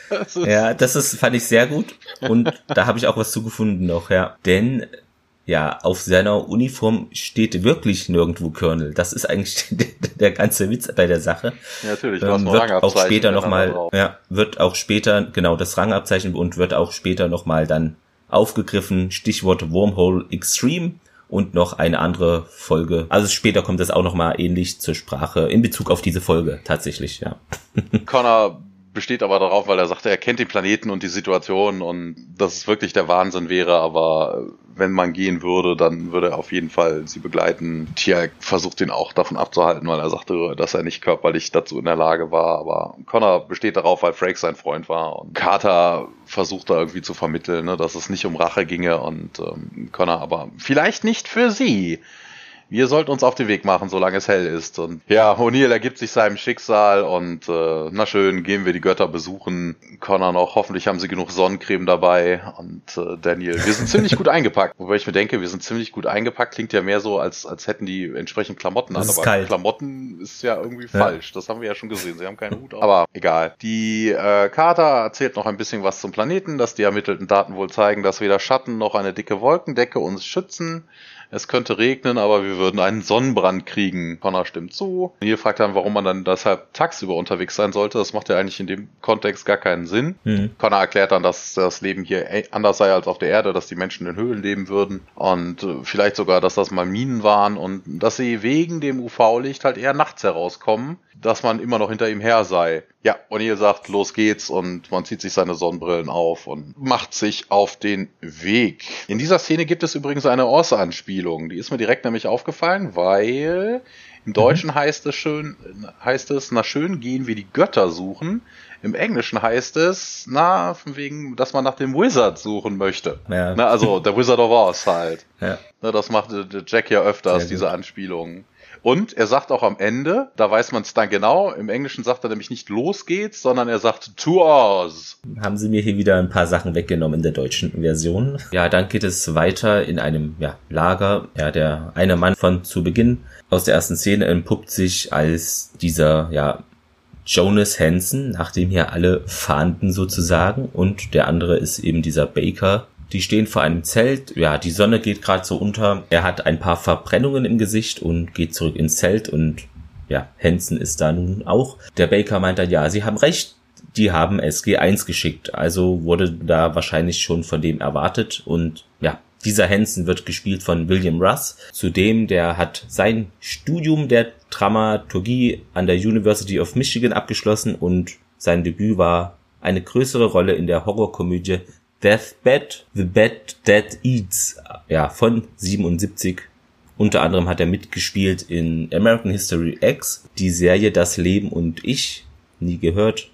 Das Ja, das ist, fand ich sehr gut. Und da habe ich auch was zugefunden noch, ja. Denn, ja, auf seiner Uniform steht wirklich nirgendwo Colonel. Das ist eigentlich der, der ganze Witz bei der Sache. Ja, natürlich, Ähm, wird auch später nochmal, ja, wird auch später, genau, das Rangabzeichen und wird auch später nochmal dann aufgegriffen. Stichwort Wormhole Extreme und noch eine andere Folge. Also später kommt das auch nochmal ähnlich zur Sprache in Bezug auf diese Folge tatsächlich, ja. Connor besteht aber darauf, weil er sagte, er kennt den Planeten und die Situation und dass es wirklich der Wahnsinn wäre, aber wenn man gehen würde, dann würde er auf jeden Fall sie begleiten. Tia versucht ihn auch davon abzuhalten, weil er sagte, dass er nicht körperlich dazu in der Lage war, aber Connor besteht darauf, weil Frakes sein Freund war und Carter versucht da irgendwie zu vermitteln, ne, dass es nicht um Rache ginge und ähm, Connor aber vielleicht nicht für sie. Wir sollten uns auf den Weg machen, solange es hell ist. Und ja, O'Neill ergibt sich seinem Schicksal und äh, na schön, gehen wir die Götter besuchen. Connor noch, hoffentlich haben sie genug Sonnencreme dabei. Und äh, Daniel, wir sind ziemlich gut eingepackt. Wobei ich mir denke, wir sind ziemlich gut eingepackt, klingt ja mehr so, als, als hätten die entsprechend Klamotten Das an. ist Aber kalt. Klamotten ist ja irgendwie Ja. falsch. Das haben wir ja schon gesehen. Sie haben keinen Hut auf. Aber egal. Die äh, Carter erzählt noch ein bisschen was zum Planeten, dass die ermittelten Daten wohl zeigen, dass weder Schatten noch eine dicke Wolkendecke uns schützen. Es könnte regnen, aber wir würden einen Sonnenbrand kriegen. Connor stimmt zu. Neil fragt dann, warum man dann deshalb tagsüber unterwegs sein sollte. Das macht ja eigentlich in dem Kontext gar keinen Sinn. Mhm. Connor erklärt dann, dass das Leben hier eh anders sei als auf der Erde, dass die Menschen in Höhlen leben würden und äh, vielleicht sogar, dass das mal Minen waren und dass sie wegen dem UV-Licht halt eher nachts herauskommen, dass man immer noch hinter ihm her sei. Ja, O'Neill sagt, los geht's und man zieht sich seine Sonnenbrillen auf und macht sich auf den Weg. In dieser Szene gibt es übrigens eine Orse-Anspielung. Die ist mir direkt nämlich aufgefallen, weil im Deutschen heißt es schön, heißt es, na schön gehen wir die Götter suchen. Im Englischen heißt es, na, von wegen, dass man nach dem Wizard suchen möchte. Ja. Na, also, der Wizard of Oz halt. Ja. Na, das macht der Jack ja öfters, diese Anspielungen. Und er sagt auch am Ende, da weiß man es dann genau, im Englischen sagt er nämlich nicht los geht's, sondern er sagt to Oz. haben sie mir hier wieder ein paar Sachen weggenommen in der deutschen Version. Ja, dann geht es weiter in einem ja, Lager. Ja, der eine Mann von zu Beginn aus der ersten Szene entpuppt sich als dieser ja Jonas Hansen, nachdem hier alle fahnden sozusagen und der andere ist eben dieser Baker. Die stehen vor einem Zelt. Ja, die Sonne geht gerade so unter. Er hat ein paar Verbrennungen im Gesicht und geht zurück ins Zelt und ja, Hansen ist da nun auch. Der Baker meint dann, ja, sie haben recht, die haben SG1 geschickt. Also wurde da wahrscheinlich schon von dem erwartet. Und ja, dieser Hansen wird gespielt von William Russ. Zudem, der hat sein Studium der Dramaturgie an der University of Michigan abgeschlossen und sein Debüt war eine größere Rolle in der Horrorkomödie Deathbed, The Bed That Eats, ja, von 77. Unter anderem hat er mitgespielt in American History X, die Serie Das Leben und ich nie gehört.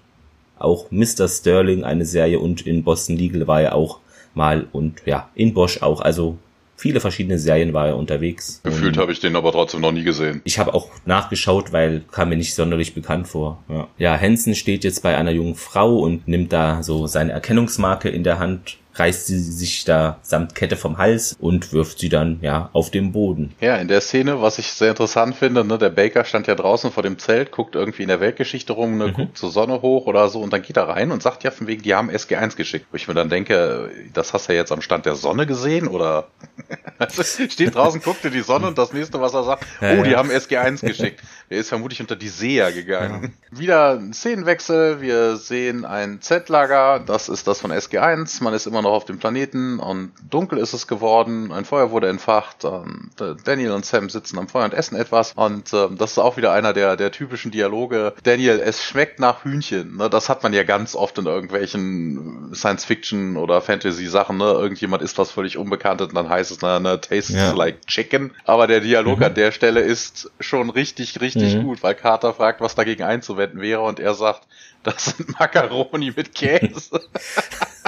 Auch Mr. Sterling, eine Serie und in Boston Legal war er auch mal und ja, in Bosch auch. Also viele verschiedene Serien war er unterwegs. Gefühlt habe ich den aber trotzdem noch nie gesehen. Ich habe auch nachgeschaut, weil kam mir nicht sonderlich bekannt vor. Ja. ja, Hansen steht jetzt bei einer jungen Frau und nimmt da so seine Erkennungsmarke in der Hand reißt sie sich da samt Kette vom Hals und wirft sie dann ja auf den Boden. Ja, in der Szene, was ich sehr interessant finde, ne, der Baker stand ja draußen vor dem Zelt, guckt irgendwie in der Weltgeschichte rum, ne, mhm. guckt zur Sonne hoch oder so und dann geht er rein und sagt ja von wegen, die haben SG1 geschickt. Wo ich mir dann denke, das hast du ja jetzt am Stand der Sonne gesehen oder steht draußen, guckt in die Sonne und das nächste, was er sagt, oh, die haben SG1 geschickt. Er ist vermutlich unter die Seher gegangen. Ja. Wieder ein Szenenwechsel, wir sehen ein Zeltlager, das ist das von SG1, man ist immer noch auf dem Planeten und dunkel ist es geworden, ein Feuer wurde entfacht, und Daniel und Sam sitzen am Feuer und essen etwas und äh, das ist auch wieder einer der, der typischen Dialoge. Daniel, es schmeckt nach Hühnchen, ne? das hat man ja ganz oft in irgendwelchen Science-Fiction oder Fantasy-Sachen, ne? irgendjemand isst was völlig Unbekanntes und dann heißt es, na, na tastes ja. like chicken, aber der Dialog mhm. an der Stelle ist schon richtig, richtig mhm. gut, weil Carter fragt, was dagegen einzuwenden wäre und er sagt, das sind Macaroni mit Käse.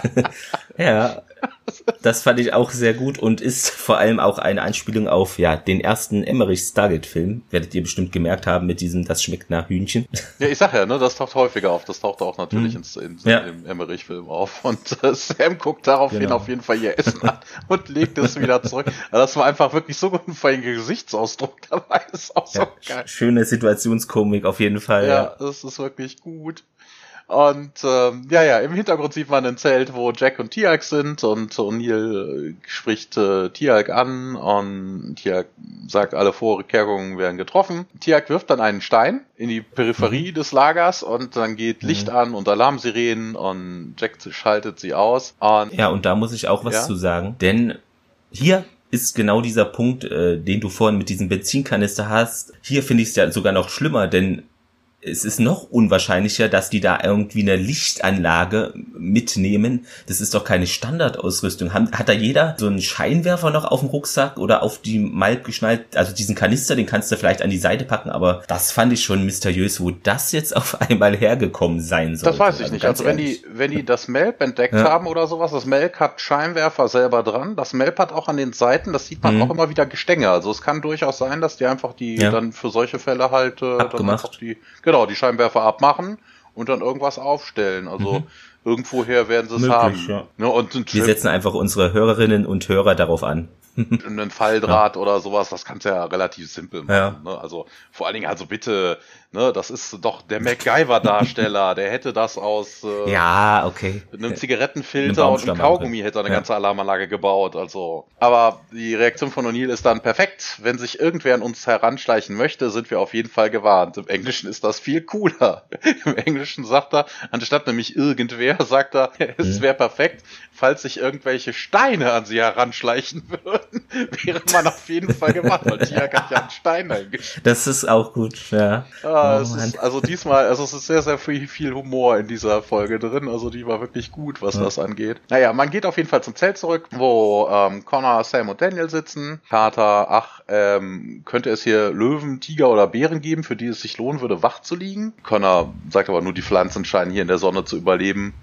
ja, das fand ich auch sehr gut und ist vor allem auch eine Anspielung auf ja den ersten Emmerich Stargate Film. Werdet ihr bestimmt gemerkt haben mit diesem Das schmeckt nach Hühnchen. Ja, ich sag ja, ne, das taucht häufiger auf. Das taucht auch natürlich mhm. in, in, ja. im Emmerich Film auf. Und äh, Sam guckt daraufhin genau. auf jeden Fall ihr Essen an und legt es wieder zurück. Also das war einfach wirklich so gut für einen Gesichtsausdruck dabei. Das ist auch ja, so geil. Schöne Situationskomik auf jeden Fall. Ja, ja, das ist wirklich gut. Und ähm, ja, ja, im Hintergrund sieht man ein Zelt, wo Jack und Tialk sind und O'Neill äh, spricht äh, Tialk an und Tialk sagt, alle Vorkehrungen werden getroffen. Tialk wirft dann einen Stein in die Peripherie mhm. des Lagers und dann geht Licht mhm. an und Alarmsirenen und Jack schaltet sie aus. Und ja, und da muss ich auch was ja? zu sagen, denn hier ist genau dieser Punkt, äh, den du vorhin mit diesem Benzinkanister hast. Hier finde ich es ja sogar noch schlimmer, denn es ist noch unwahrscheinlicher, dass die da irgendwie eine Lichtanlage mitnehmen. Das ist doch keine Standardausrüstung. Hat da jeder so einen Scheinwerfer noch auf dem Rucksack oder auf die Malb geschnallt? Also diesen Kanister, den kannst du vielleicht an die Seite packen, aber das fand ich schon mysteriös, wo das jetzt auf einmal hergekommen sein soll. Das weiß ich also nicht. Also wenn die, wenn die das Melb entdeckt ja. haben oder sowas, das Melb hat Scheinwerfer selber dran. Das Melb hat auch an den Seiten, das sieht man mhm. auch immer wieder Gestänge. Also es kann durchaus sein, dass die einfach die ja. dann für solche Fälle halt äh, Abgemacht. die Genau, die Scheinwerfer abmachen und dann irgendwas aufstellen. Also mhm. irgendwoher werden sie es haben. Ja. Ne, und Wir setzen einfach unsere Hörerinnen und Hörer darauf an. einen Falldraht ja. oder sowas, das kannst du ja relativ simpel machen. Ja. Ne? Also vor allen Dingen, also bitte, ne, das ist doch der MacGyver-Darsteller, der hätte das aus äh, ja, okay. einem Zigarettenfilter einem und einem Kaugummi hätte er eine ja. ganze Alarmanlage gebaut. Also, aber die Reaktion von O'Neill ist dann perfekt. Wenn sich irgendwer an uns heranschleichen möchte, sind wir auf jeden Fall gewarnt. Im Englischen ist das viel cooler. Im Englischen sagt er, anstatt nämlich irgendwer, sagt er, es mhm. wäre perfekt, falls sich irgendwelche Steine an sie heranschleichen würden, wäre man auf jeden Fall gewarnt, weil Tiak hat ja einen Stein eingeschickt. Das ist auch gut, ja. Ah, Ah, oh, ist, also diesmal, also es ist sehr, sehr viel, viel Humor in dieser Folge drin. Also die war wirklich gut, was ja. das angeht. Naja, man geht auf jeden Fall zum Zelt zurück, wo ähm, Connor, Sam und Daniel sitzen. Carter, ach, ähm, könnte es hier Löwen, Tiger oder Bären geben, für die es sich lohnen würde, wach zu liegen? Connor sagt aber nur, die Pflanzen scheinen hier in der Sonne zu überleben.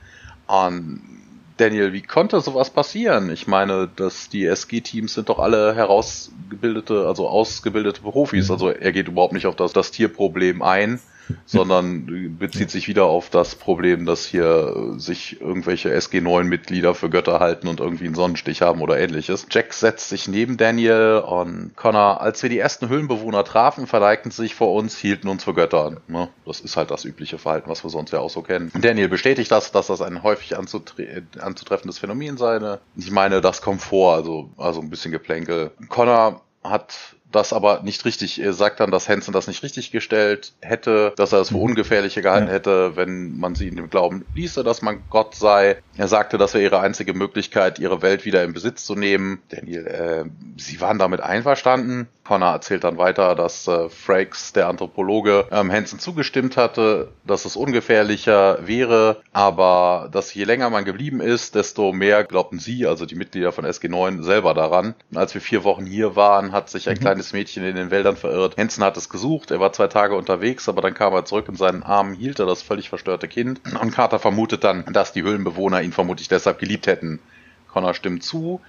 Und Daniel, wie konnte sowas passieren? Ich meine, dass die SG-Teams sind doch alle herausgebildete, also ausgebildete Profis. Mhm. Also er geht überhaupt nicht auf das, das Tierproblem ein sondern bezieht sich wieder auf das Problem, dass hier sich irgendwelche SG9-Mitglieder für Götter halten und irgendwie einen Sonnenstich haben oder ähnliches. Jack setzt sich neben Daniel und Connor, als wir die ersten Höhlenbewohner trafen, verneigten sie sich vor uns, hielten uns für Götter. Ne? Das ist halt das übliche Verhalten, was wir sonst ja auch so kennen. Daniel bestätigt das, dass das ein häufig anzutre anzutreffendes Phänomen sei. Ich meine, das kommt vor, also, also ein bisschen Geplänkel. Connor hat das aber nicht richtig, er sagt dann, dass Hansen das nicht richtig gestellt hätte, dass er es für mhm. ungefährlicher gehalten ja. hätte, wenn man sie in dem Glauben ließe, dass man Gott sei. Er sagte, das wäre ihre einzige Möglichkeit, ihre Welt wieder in Besitz zu nehmen. Daniel, äh, sie waren damit einverstanden. Connor erzählt dann weiter, dass äh, Frakes, der Anthropologe, ähm, Hansen zugestimmt hatte, dass es ungefährlicher wäre, aber dass je länger man geblieben ist, desto mehr glaubten sie, also die Mitglieder von SG9, selber daran. Und als wir vier Wochen hier waren, hat sich ein mhm. kleines kleines Mädchen in den Wäldern verirrt. Hansen hat es gesucht, er war zwei Tage unterwegs, aber dann kam er zurück in seinen Armen hielt er das völlig verstörte Kind. Und Carter vermutet dann, dass die Höhlenbewohner ihn vermutlich deshalb geliebt hätten. Connor stimmt zu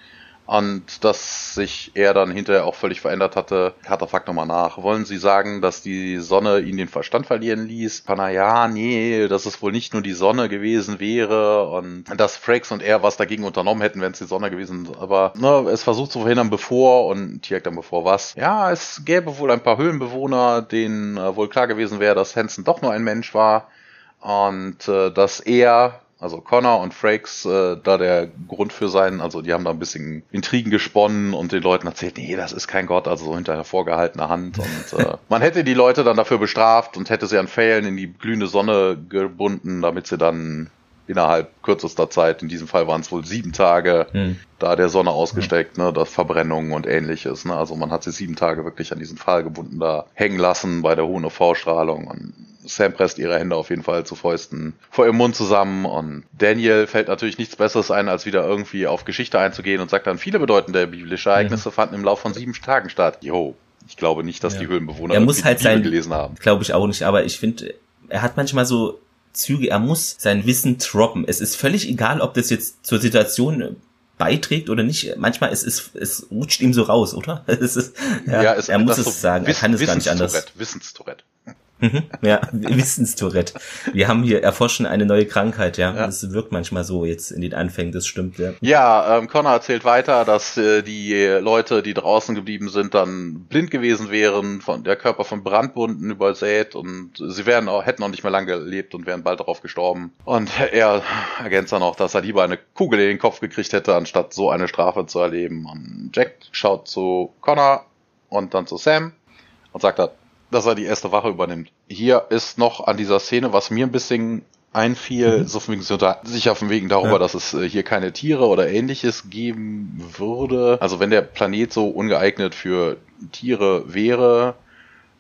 und dass sich er dann hinterher auch völlig verändert hatte. Carter fragt nochmal nach. Wollen Sie sagen, dass die Sonne ihn den Verstand verlieren ließ? Connor, ja, nee, dass es wohl nicht nur die Sonne gewesen wäre und dass Frakes und er was dagegen unternommen hätten, wenn es die Sonne gewesen wäre. Aber ne, es versucht zu verhindern, bevor und Tierk dann bevor was. Ja, es gäbe wohl ein paar Höhlenbewohner, denen äh, wohl klar gewesen wäre, dass Hansen doch nur ein Mensch war und äh, dass er also Connor und Frakes, äh, da der Grund für sein, also die haben da ein bisschen Intrigen gesponnen und den Leuten erzählt, nee, das ist kein Gott, also so hinter vorgehaltener Hand. Und äh, man hätte die Leute dann dafür bestraft und hätte sie an Pfählen in die glühende Sonne gebunden, damit sie dann innerhalb kürzester Zeit, in diesem Fall waren es wohl sieben Tage, hm. da der Sonne ausgesteckt, ne, das Verbrennungen und ähnliches. Ne? Also man hat sie sieben Tage wirklich an diesen Pfahl gebunden da hängen lassen bei der hohen UV-Strahlung und Sam presst ihre Hände auf jeden Fall zu Fäusten vor ihrem Mund zusammen und Daniel fällt natürlich nichts Besseres ein, als wieder irgendwie auf Geschichte einzugehen und sagt dann, viele bedeutende biblische Ereignisse mhm. fanden im Laufe von sieben Tagen statt. Jo, ich glaube nicht, dass ja. die Höhlenbewohner er muss halt sein, gelesen haben. Glaube ich auch nicht, aber ich finde, er hat manchmal so Züge, er muss sein Wissen droppen. Es ist völlig egal, ob das jetzt zur Situation beiträgt oder nicht. Manchmal ist es, es rutscht ihm so raus, oder? Es ist, ja, ja es, er muss es so sagen, er kann es gar nicht anders. Wissenstourette. Mhm. ja, Wissenstourette. Wir haben hier erforschen eine neue Krankheit, ja. ja. Das wirkt manchmal so jetzt in den Anfängen, das stimmt, ja. Ja, ähm, Connor erzählt weiter, dass äh, die Leute, die draußen geblieben sind, dann blind gewesen wären, von der Körper von Brandwunden übersät und sie wären auch, hätten auch nicht mehr lange gelebt und wären bald darauf gestorben. Und er ergänzt dann auch, dass er lieber eine Kugel in den Kopf gekriegt hätte, anstatt so eine Strafe zu erleben. Und Jack schaut zu Connor und dann zu Sam und sagt dann, dass er die erste Wache übernimmt. Hier ist noch an dieser Szene, was mir ein bisschen einfiel, mhm. so von wegen, sich auf dem Wegen darüber, ja. dass es äh, hier keine Tiere oder ähnliches geben würde. Also wenn der Planet so ungeeignet für Tiere wäre,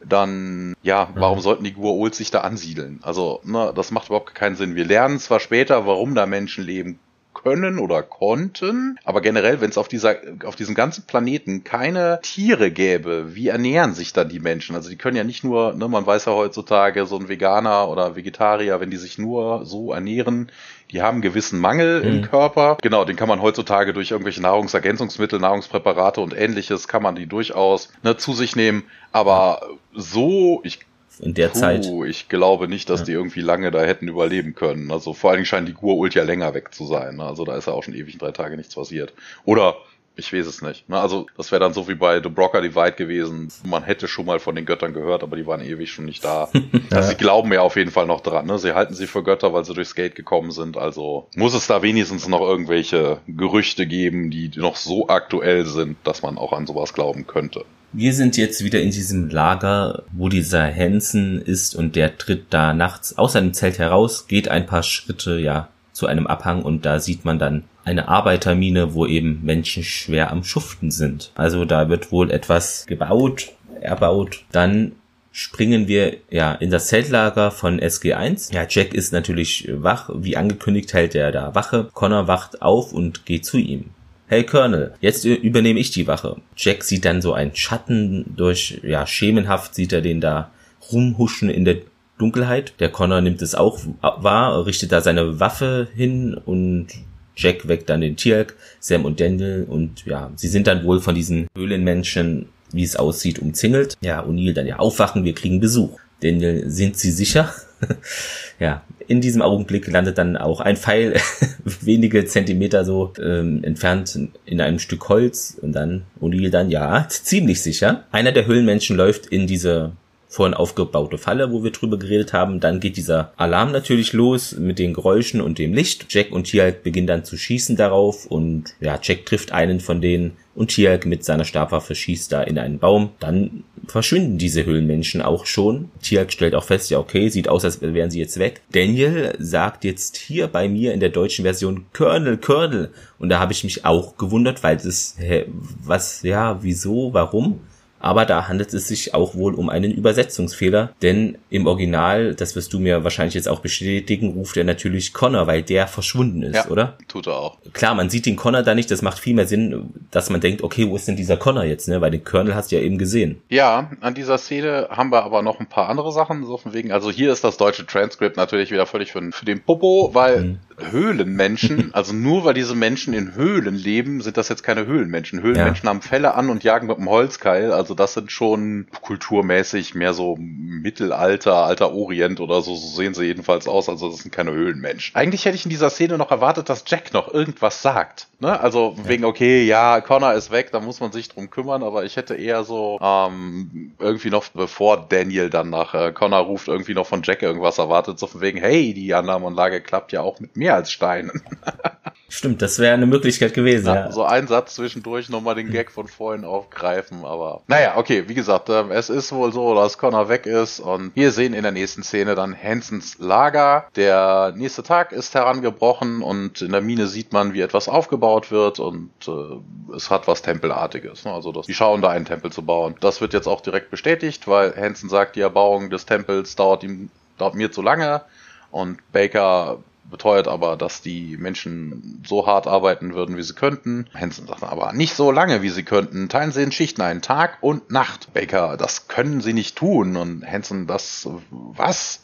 dann ja, warum mhm. sollten die Gua'uld sich da ansiedeln? Also, ne, das macht überhaupt keinen Sinn. Wir lernen zwar später, warum da Menschen leben können oder konnten. Aber generell, wenn es auf dieser, auf diesem ganzen Planeten keine Tiere gäbe, wie ernähren sich dann die Menschen? Also die können ja nicht nur, ne, man weiß ja heutzutage, so ein Veganer oder Vegetarier, wenn die sich nur so ernähren, die haben einen gewissen Mangel mhm. im Körper. Genau, den kann man heutzutage durch irgendwelche Nahrungsergänzungsmittel, Nahrungspräparate und ähnliches, kann man die durchaus ne, zu sich nehmen. Aber so, ich in der Puh, Zeit. Ich glaube nicht, dass ja. die irgendwie lange da hätten überleben können. Also vor allen Dingen scheint die Gur-Ult ja länger weg zu sein. Ne? Also da ist ja auch schon ewig in drei Tage nichts passiert. Oder ich weiß es nicht. Ne? Also das wäre dann so wie bei The Brocker Divide gewesen. Man hätte schon mal von den Göttern gehört, aber die waren ewig schon nicht da. Also sie glauben ja auf jeden Fall noch dran. Ne? Sie halten sie für Götter, weil sie durchs Gate gekommen sind. Also muss es da wenigstens noch irgendwelche Gerüchte geben, die noch so aktuell sind, dass man auch an sowas glauben könnte. Wir sind jetzt wieder in diesem Lager, wo dieser Hansen ist und der tritt da nachts aus seinem Zelt heraus, geht ein paar Schritte, ja, zu einem Abhang und da sieht man dann eine Arbeitermine, wo eben Menschen schwer am Schuften sind. Also da wird wohl etwas gebaut, erbaut. Dann springen wir ja in das Zeltlager von SG1. Ja, Jack ist natürlich wach. Wie angekündigt hält er da Wache. Connor wacht auf und geht zu ihm hey Colonel, jetzt übernehme ich die Wache. Jack sieht dann so einen Schatten durch, ja, schemenhaft sieht er den da rumhuschen in der Dunkelheit. Der Connor nimmt es auch wahr, richtet da seine Waffe hin und Jack weckt dann den Tierk, Sam und Daniel und ja, sie sind dann wohl von diesen Höhlenmenschen, wie es aussieht, umzingelt. Ja, O'Neill dann ja aufwachen, wir kriegen Besuch. Daniel, sind Sie sicher? ja, in diesem Augenblick landet dann auch ein Pfeil wenige Zentimeter so ähm, entfernt in einem Stück Holz und dann O'Neill dann, ja, ziemlich sicher. Einer der Höhlenmenschen läuft in diese vorhin aufgebaute Falle, wo wir drüber geredet haben. Dann geht dieser Alarm natürlich los mit den Geräuschen und dem Licht. Jack und Tialk beginnen dann zu schießen darauf und ja, Jack trifft einen von denen und Tialk mit seiner Stabwaffe schießt da in einen Baum. Dann verschwinden diese Höhlenmenschen auch schon. Tialk stellt auch fest, ja okay, sieht aus, als wären sie jetzt weg. Daniel sagt jetzt hier bei mir in der deutschen Version Colonel, Colonel. Und da habe ich mich auch gewundert, weil das, hä, was, ja, wieso, warum? Aber da handelt es sich auch wohl um einen Übersetzungsfehler, denn im Original, das wirst du mir wahrscheinlich jetzt auch bestätigen, ruft er natürlich Connor, weil der verschwunden ist, ja, oder? Tut er auch. Klar, man sieht den Connor da nicht, das macht viel mehr Sinn, dass man denkt, okay, wo ist denn dieser Connor jetzt, ne? Weil den Colonel hast du ja eben gesehen. Ja, an dieser Szene haben wir aber noch ein paar andere Sachen, so von wegen, also hier ist das deutsche Transkript natürlich wieder völlig für, für den Popo, weil mhm. Höhlenmenschen, also nur weil diese Menschen in Höhlen leben, sind das jetzt keine Höhlenmenschen. Höhlenmenschen ja. haben Fälle an und jagen mit einem Holzkeil, also das sind schon kulturmäßig mehr so Mittelalter, alter Orient oder so, so sehen sie jedenfalls aus, also das sind keine Höhlenmenschen. Eigentlich hätte ich in dieser Szene noch erwartet, dass Jack noch irgendwas sagt. Ne? Also ja. wegen, okay, ja, Connor ist weg, da muss man sich drum kümmern, aber ich hätte eher so ähm, irgendwie noch, bevor Daniel dann nach äh, Connor ruft, irgendwie noch von Jack irgendwas erwartet, so von wegen, hey, die Annahmeanlage klappt ja auch mit mehr als Steinen. Stimmt, das wäre eine Möglichkeit gewesen. Ja, ja. So ein Satz zwischendurch nochmal den Gag von vorhin aufgreifen, aber naja, okay, wie gesagt, äh, es ist wohl so, dass Connor weg ist und wir sehen in der nächsten Szene dann Hansons Lager. Der nächste Tag ist herangebrochen und in der Mine sieht man, wie etwas aufgebaut wird und äh, es hat was Tempelartiges. Ne? Also das, die schauen da einen Tempel zu bauen. Das wird jetzt auch direkt bestätigt, weil Hanson sagt, die Erbauung des Tempels dauert ihm dauert mir zu lange und Baker beteuert aber, dass die Menschen so hart arbeiten würden, wie sie könnten. Hansen sagt aber nicht so lange, wie sie könnten. Teilen sie in Schichten ein, Tag und Nacht. Baker, das können sie nicht tun. Und Hansen, das, was?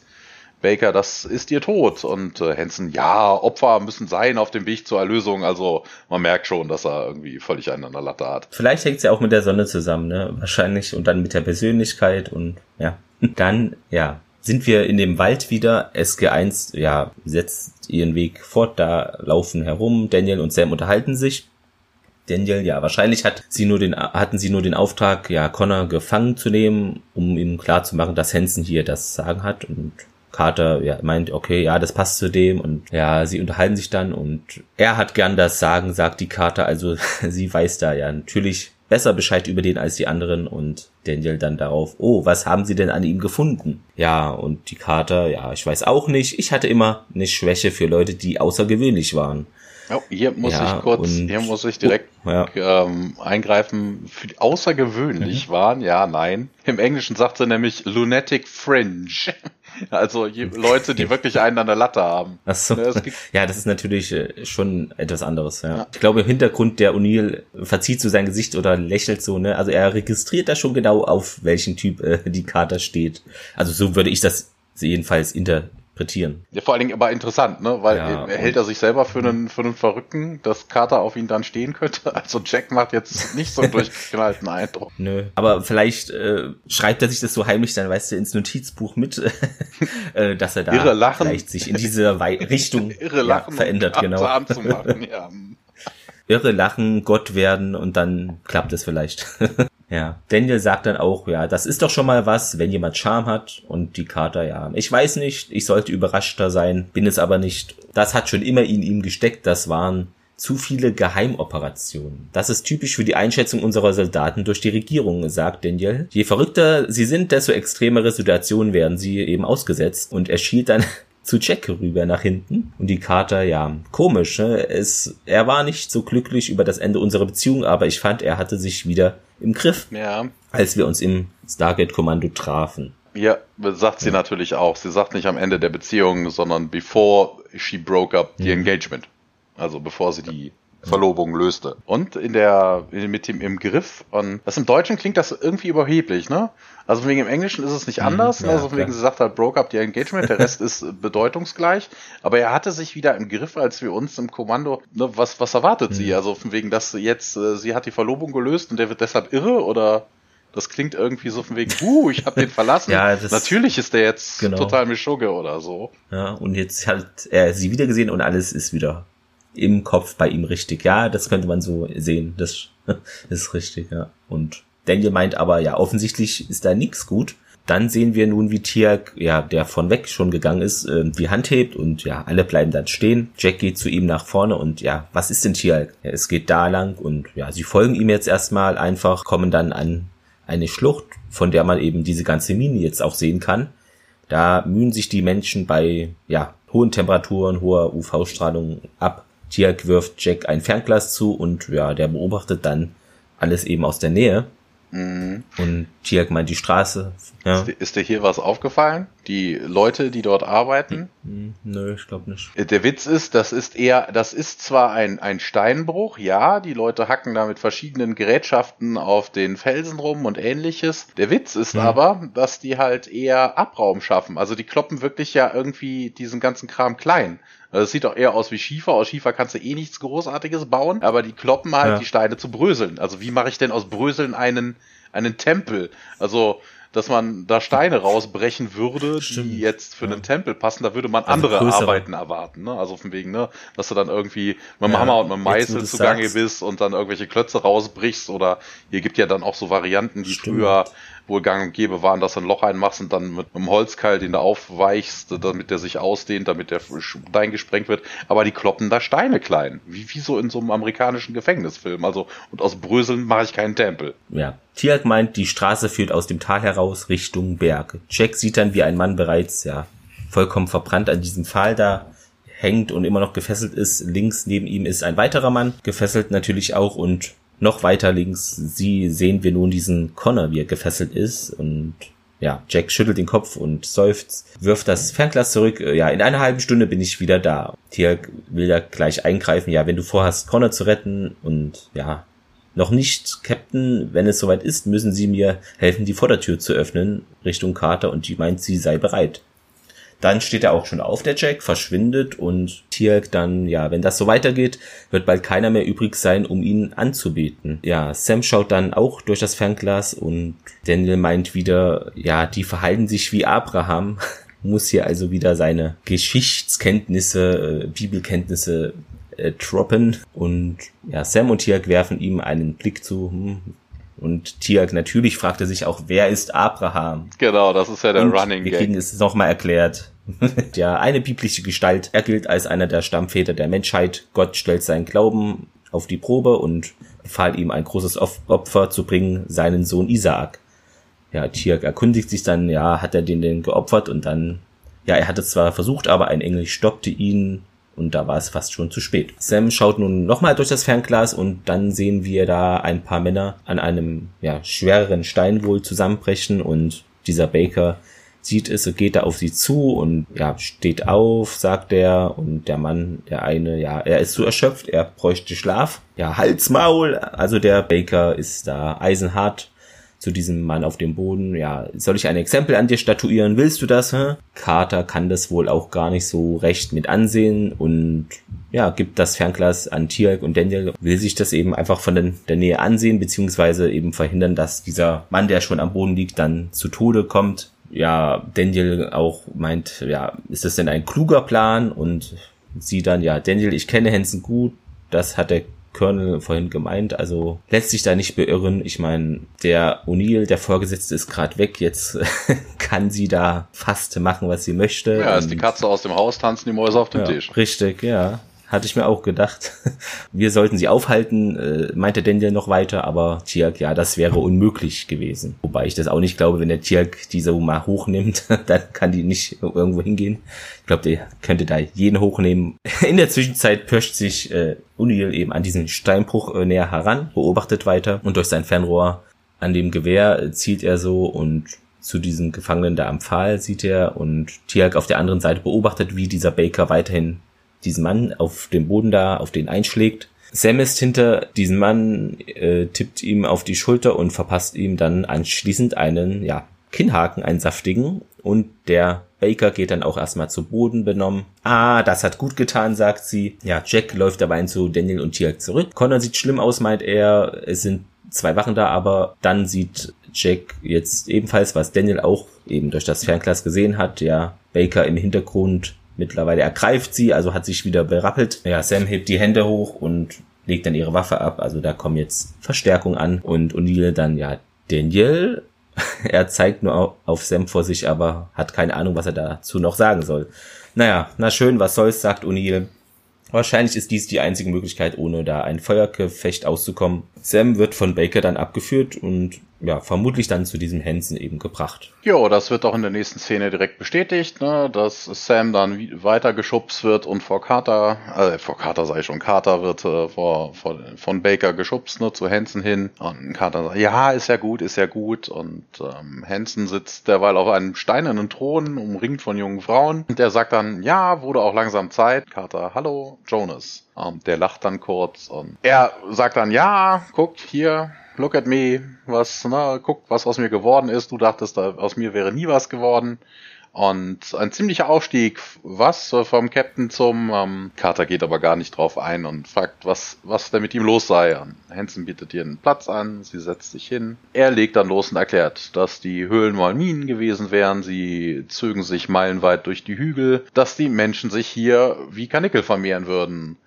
Baker, das ist ihr Tod. Und äh, Hansen, ja, Opfer müssen sein auf dem Weg zur Erlösung. Also man merkt schon, dass er irgendwie völlig einen an der Latte hat. Vielleicht hängt es ja auch mit der Sonne zusammen, ne? Wahrscheinlich. Und dann mit der Persönlichkeit und ja. Dann, ja, sind wir in dem Wald wieder. SG1, ja, setzt ihren Weg fort, da laufen herum. Daniel und Sam unterhalten sich. Daniel, ja, wahrscheinlich hat sie nur den, hatten sie nur den Auftrag, ja, Connor gefangen zu nehmen, um ihm klarzumachen, dass Hansen hier das Sagen hat und Carter ja, meint, okay, ja, das passt zu dem und ja, sie unterhalten sich dann und er hat gern das Sagen, sagt die Carter, also sie weiß da ja natürlich besser Bescheid über den als die anderen und Daniel dann darauf, oh, was haben sie denn an ihm gefunden? Ja, und die Carter, ja, ich weiß auch nicht. Ich hatte immer eine Schwäche für Leute, die außergewöhnlich waren. Oh, hier muss ja, ich kurz, hier muss ich direkt oh, ja. ähm, eingreifen. Für außergewöhnlich mhm. waren, ja, nein. Im Englischen sagt sie nämlich Lunatic Fringe. Also Leute, die wirklich einen an der Latte haben. Ach so. Ne, ja, das ist natürlich äh, schon etwas anderes. Ja. ja. Ich glaube, im Hintergrund der O'Neill verzieht so sein Gesicht oder lächelt so. Ne? Also er registriert da schon genau, auf welchen Typ äh, die Karte steht. Also so würde ich das jedenfalls inter interpretieren. Ja, vor allen Dingen aber interessant, ne? Weil ja, er hält er sich selber für einen, für einen Verrückten, dass Carter auf ihn dann stehen könnte. Also Jack macht jetzt nicht so einen durchgeknallten Eindruck. Nö. Aber vielleicht äh, schreibt er sich das so heimlich dann, weißt du, ins Notizbuch mit, äh, dass er da Irre lachen. vielleicht sich in diese Wei Richtung Irre ja, verändert, genau. Anzumachen, ja. Irre lachen, Gott werden und dann klappt es vielleicht. Ja, Daniel sagt dann auch, ja, das ist doch schon mal was, wenn jemand Charme hat und die Carter, ja, ich weiß nicht, ich sollte überraschter sein, bin es aber nicht. Das hat schon immer in ihm gesteckt, das waren zu viele Geheimoperationen. Das ist typisch für die Einschätzung unserer Soldaten durch die Regierung, sagt Daniel. Je verrückter sie sind, desto extremere Situationen werden sie eben ausgesetzt. Und er schielt dann zu Jack rüber nach hinten. Und die Carter, ja, komisch. Ne? Es, er war nicht so glücklich über das Ende unserer Beziehung, aber ich fand, er hatte sich wieder im Griff, ja. als wir uns im Stargate-Kommando trafen. Ja, sagt sie ja. natürlich auch. Sie sagt nicht am Ende der Beziehung, sondern before she broke up the mhm. engagement. Also bevor sie die Verlobung löste. Und in der, mit dem im Griff. Und das im Deutschen klingt das irgendwie überheblich, ne? Also wegen im Englischen ist es nicht mhm, anders. Mhm, ja, also wegen sie sagt halt, broke up the engagement, der Rest ist bedeutungsgleich. Aber er hatte sich wieder im Griff, als wir uns im Kommando, ne, was, was erwartet mhm. sie? Also von wegen, dass jetzt, äh, sie hat die Verlobung gelöst und der wird deshalb irre oder? Das klingt irgendwie so von wegen, uh, ich hab den verlassen. ja, das, Natürlich ist der jetzt genau. total Mischugge oder so. Ja, und jetzt hat er sie wieder gesehen und alles ist wieder im Kopf bei ihm richtig. Ja, das könnte man so sehen. Das, das ist richtig, ja. Und Daniel meint aber, ja, offensichtlich ist da nichts gut. Dann sehen wir nun, wie Tiak, ja, der von weg schon gegangen ist, die Hand hebt und ja, alle bleiben dann stehen. Jack geht zu ihm nach vorne und ja, was ist denn Tiak? Ja, es geht da lang und ja, sie folgen ihm jetzt erstmal einfach, kommen dann an eine Schlucht, von der man eben diese ganze Mine jetzt auch sehen kann. Da mühen sich die Menschen bei, ja, hohen Temperaturen, hoher UV-Strahlung ab Tiak wirft Jack ein Fernglas zu und ja, der beobachtet dann alles eben aus der Nähe. Mhm. Und Tiak meint die Straße. Ja. Ist, dir hier was aufgefallen? Die Leute, die dort arbeiten? Mhm. Nö, ich glaube nicht. Äh, der Witz ist, das ist eher, das ist zwar ein, ein Steinbruch, ja, die Leute hacken da mit verschiedenen Gerätschaften auf den Felsen rum und ähnliches. Der Witz ist mhm. aber, dass die halt eher Abraum schaffen. Also die kloppen wirklich ja irgendwie diesen ganzen Kram klein. Also es sieht doch eher aus wie Schiefer. Aus Schiefer kannst du eh nichts Großartiges bauen, aber die kloppen halt ja. die Steine zu Bröseln. Also wie mache ich denn aus Bröseln einen, einen Tempel? Also dass man da Steine rausbrechen würde, Stimmt. die jetzt für ja. einen Tempel passen, da würde man also andere größere. Arbeiten erwarten. Ne? Also von wegen, ne, dass du dann irgendwie mit dem ja, Hammer und mit dem Meißel zugange sagst. bist und dann irgendwelche Klötze rausbrichst oder hier gibt ja dann auch so Varianten, die Stimmt. früher wohl gang und gäbe waren, dass du ein Loch einmachst und dann mit einem Holzkeil den da aufweichst, damit der sich ausdehnt, damit der Stein gesprengt wird. Aber die kloppen da Steine klein. Wie, wie so in so einem amerikanischen Gefängnisfilm. Also, und aus Bröseln mache ich keinen Tempel. Ja. Tiag meint, die Straße führt aus dem Tal heraus Richtung Berg. Jack sieht dann, wie ein Mann bereits, ja, vollkommen verbrannt an diesem Pfahl da hängt und immer noch gefesselt ist. Links neben ihm ist ein weiterer Mann, gefesselt natürlich auch und noch weiter links sie sehen wir nun diesen Connor, wie er gefesselt ist und ja, Jack schüttelt den Kopf und seufzt, wirft das Fernglas zurück. Ja, in einer halben Stunde bin ich wieder da. Tiag will ja gleich eingreifen. Ja, wenn du vorhast, Connor zu retten und ja, noch nicht, Captain, wenn es soweit ist, müssen Sie mir helfen, die Vordertür zu öffnen, Richtung Carter und die meint, sie sei bereit. Dann steht er auch schon auf, der Jack, verschwindet und Tirk dann, ja, wenn das so weitergeht, wird bald keiner mehr übrig sein, um ihn anzubeten. Ja, Sam schaut dann auch durch das Fernglas und Daniel meint wieder, ja, die verhalten sich wie Abraham, muss hier also wieder seine Geschichtskenntnisse, äh, Bibelkenntnisse äh, droppen und ja, Sam und Tirk werfen ihm einen Blick zu, hm, und Tiag natürlich fragte sich auch, wer ist Abraham? Genau, das ist ja der und Running Wir kriegen es nochmal erklärt. ja, eine biblische Gestalt. Er gilt als einer der Stammväter der Menschheit. Gott stellt seinen Glauben auf die Probe und befahl ihm ein großes Opfer zu bringen, seinen Sohn Isaak. Ja, Tiak erkundigt sich dann, ja, hat er den denn geopfert und dann, ja, er hat es zwar versucht, aber ein Engel stoppte ihn und da war es fast schon zu spät. Sam schaut nun nochmal durch das Fernglas und dann sehen wir da ein paar Männer an einem ja, schwereren Stein wohl zusammenbrechen und dieser Baker sieht es geht da auf sie zu und ja, steht auf, sagt er und der Mann, der eine, ja, er ist so erschöpft, er bräuchte Schlaf. Ja, Halsmaul, also der Baker ist da eisenhart zu diesem Mann auf dem Boden, ja, soll ich ein Exempel an dir statuieren? Willst du das? Hä? Carter kann das wohl auch gar nicht so recht mit ansehen und ja, gibt das Fernglas an Tiag und Daniel, will sich das eben einfach von der, der Nähe ansehen, beziehungsweise eben verhindern, dass dieser Mann, der schon am Boden liegt, dann zu Tode kommt ja, Daniel auch meint, ja, ist das denn ein kluger Plan? Und sie dann, ja, Daniel, ich kenne Hansen gut, das hat der Colonel vorhin gemeint, also lässt sich da nicht beirren. Ich meine, der O'Neill, der Vorgesetzte, ist gerade weg, jetzt kann sie da fast machen, was sie möchte. Ja, ist die Katze aus dem Haus, tanzen die Mäuse auf dem ja, Tisch. Richtig, ja. Hatte ich mir auch gedacht. Wir sollten sie aufhalten, äh, meinte Daniel noch weiter, aber Tiak, ja, das wäre unmöglich gewesen. Wobei ich das auch nicht glaube, wenn der Tiak diese mal hochnimmt, dann kann die nicht irgendwo hingehen. Ich glaube, der könnte da jeden hochnehmen. In der Zwischenzeit pirscht sich äh, Unil eben an diesen Steinbruch äh, näher heran, beobachtet weiter und durch sein Fernrohr an dem Gewehr äh, zielt er so und zu diesem Gefangenen da am Pfahl sieht er und Tiak auf der anderen Seite beobachtet, wie dieser Baker weiterhin diesen Mann auf dem Boden da, auf den einschlägt. Sam ist hinter diesem Mann, äh, tippt ihm auf die Schulter und verpasst ihm dann anschließend einen, ja, Kinnhaken, einen saftigen. Und der Baker geht dann auch erstmal zu Boden benommen. Ah, das hat gut getan, sagt sie. Ja, Jack läuft dabei zu Daniel und Tiak zurück. Connor sieht schlimm aus, meint er. Es sind zwei Wachen da, aber dann sieht Jack jetzt ebenfalls, was Daniel auch eben durch das Fernglas gesehen hat. Ja, Baker im Hintergrund Mittlerweile ergreift sie, also hat sich wieder berappelt. Ja, Sam hebt die Hände hoch und legt dann ihre Waffe ab. Also da kommen jetzt Verstärkung an. Und O'Neill dann, ja, Daniel, er zeigt nur auf Sam vor sich, aber hat keine Ahnung, was er dazu noch sagen soll. Naja, na schön, was soll's, sagt O'Neill. Wahrscheinlich ist dies die einzige Möglichkeit, ohne da ein Feuergefecht auszukommen. Sam wird von Baker dann abgeführt und ja, vermutlich dann zu diesem Hansen eben gebracht. Jo, das wird auch in der nächsten Szene direkt bestätigt, ne, dass Sam dann weiter geschubst wird und vor Carter, äh, vor Carter sei schon, Carter wird äh, vor, vor, von Baker geschubst, ne, zu Hansen hin. Und Carter sagt, ja, ist ja gut, ist ja gut. Und ähm, Hansen sitzt derweil auf einem steinernen Thron, umringt von jungen Frauen. Und der sagt dann, ja, wurde auch langsam Zeit. Carter, hallo, Jonas. Ähm, der lacht dann kurz und er sagt dann, ja, guckt hier, look at me, was, na, guck, was aus mir geworden ist. Du dachtest, aus mir wäre nie was geworden. Und ein ziemlicher Aufstieg, was vom Captain zum ähm, Carter geht aber gar nicht drauf ein und fragt, was, was denn mit ihm los sei. Und Hansen bietet ihr einen Platz an, sie setzt sich hin. Er legt dann los und erklärt, dass die Höhlen mal Minen gewesen wären, sie zögen sich meilenweit durch die Hügel, dass die Menschen sich hier wie Kanickel vermehren würden.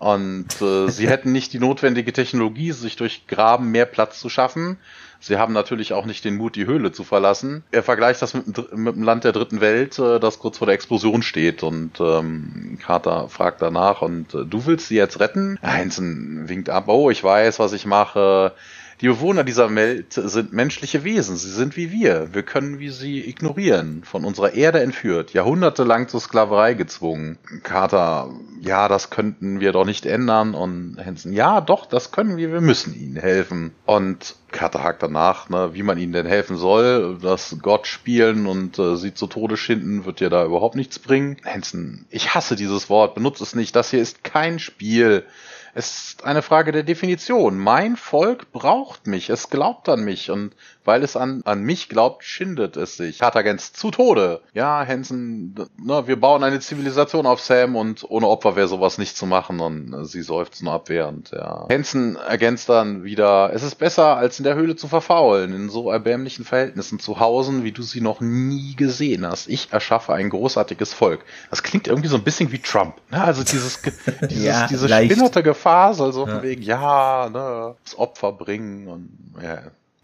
Und äh, sie hätten nicht die notwendige Technologie, sich durch Graben mehr Platz zu schaffen. Sie haben natürlich auch nicht den Mut, die Höhle zu verlassen. Er vergleicht das mit, mit dem Land der dritten Welt, äh, das kurz vor der Explosion steht. Und ähm, Carter fragt danach, und äh, du willst sie jetzt retten? Heinzen winkt ab, oh, ich weiß, was ich mache. Die Bewohner dieser Welt sind menschliche Wesen. Sie sind wie wir. Wir können wie sie ignorieren. Von unserer Erde entführt. Jahrhundertelang zur Sklaverei gezwungen. Carter, ja, das könnten wir doch nicht ändern. Und Hansen, ja, doch, das können wir. Wir müssen ihnen helfen. Und Carter hakt danach, ne, wie man ihnen denn helfen soll. Das Gott spielen und äh, sie zu Tode schinden wird dir da überhaupt nichts bringen. Hansen, ich hasse dieses Wort. Benutze es nicht. Das hier ist kein Spiel. Es ist eine Frage der Definition. Mein Volk braucht mich, es glaubt an mich und weil es an, an mich glaubt, schindet es sich. Cartagens zu Tode. Ja, Hansen, ne, wir bauen eine Zivilisation auf Sam und ohne Opfer wäre sowas nicht zu machen und äh, sie seufzt nur abwehrend, ja. Hansen ergänzt dann wieder, es ist besser, als in der Höhle zu verfaulen, in so erbärmlichen Verhältnissen zu hausen, wie du sie noch nie gesehen hast. Ich erschaffe ein großartiges Volk. Das klingt irgendwie so ein bisschen wie Trump, ne? Also dieses, dieses ja, diese spinnerte Gefasel, so ja. von wegen, ja, ne, das Opfer bringen und, ja.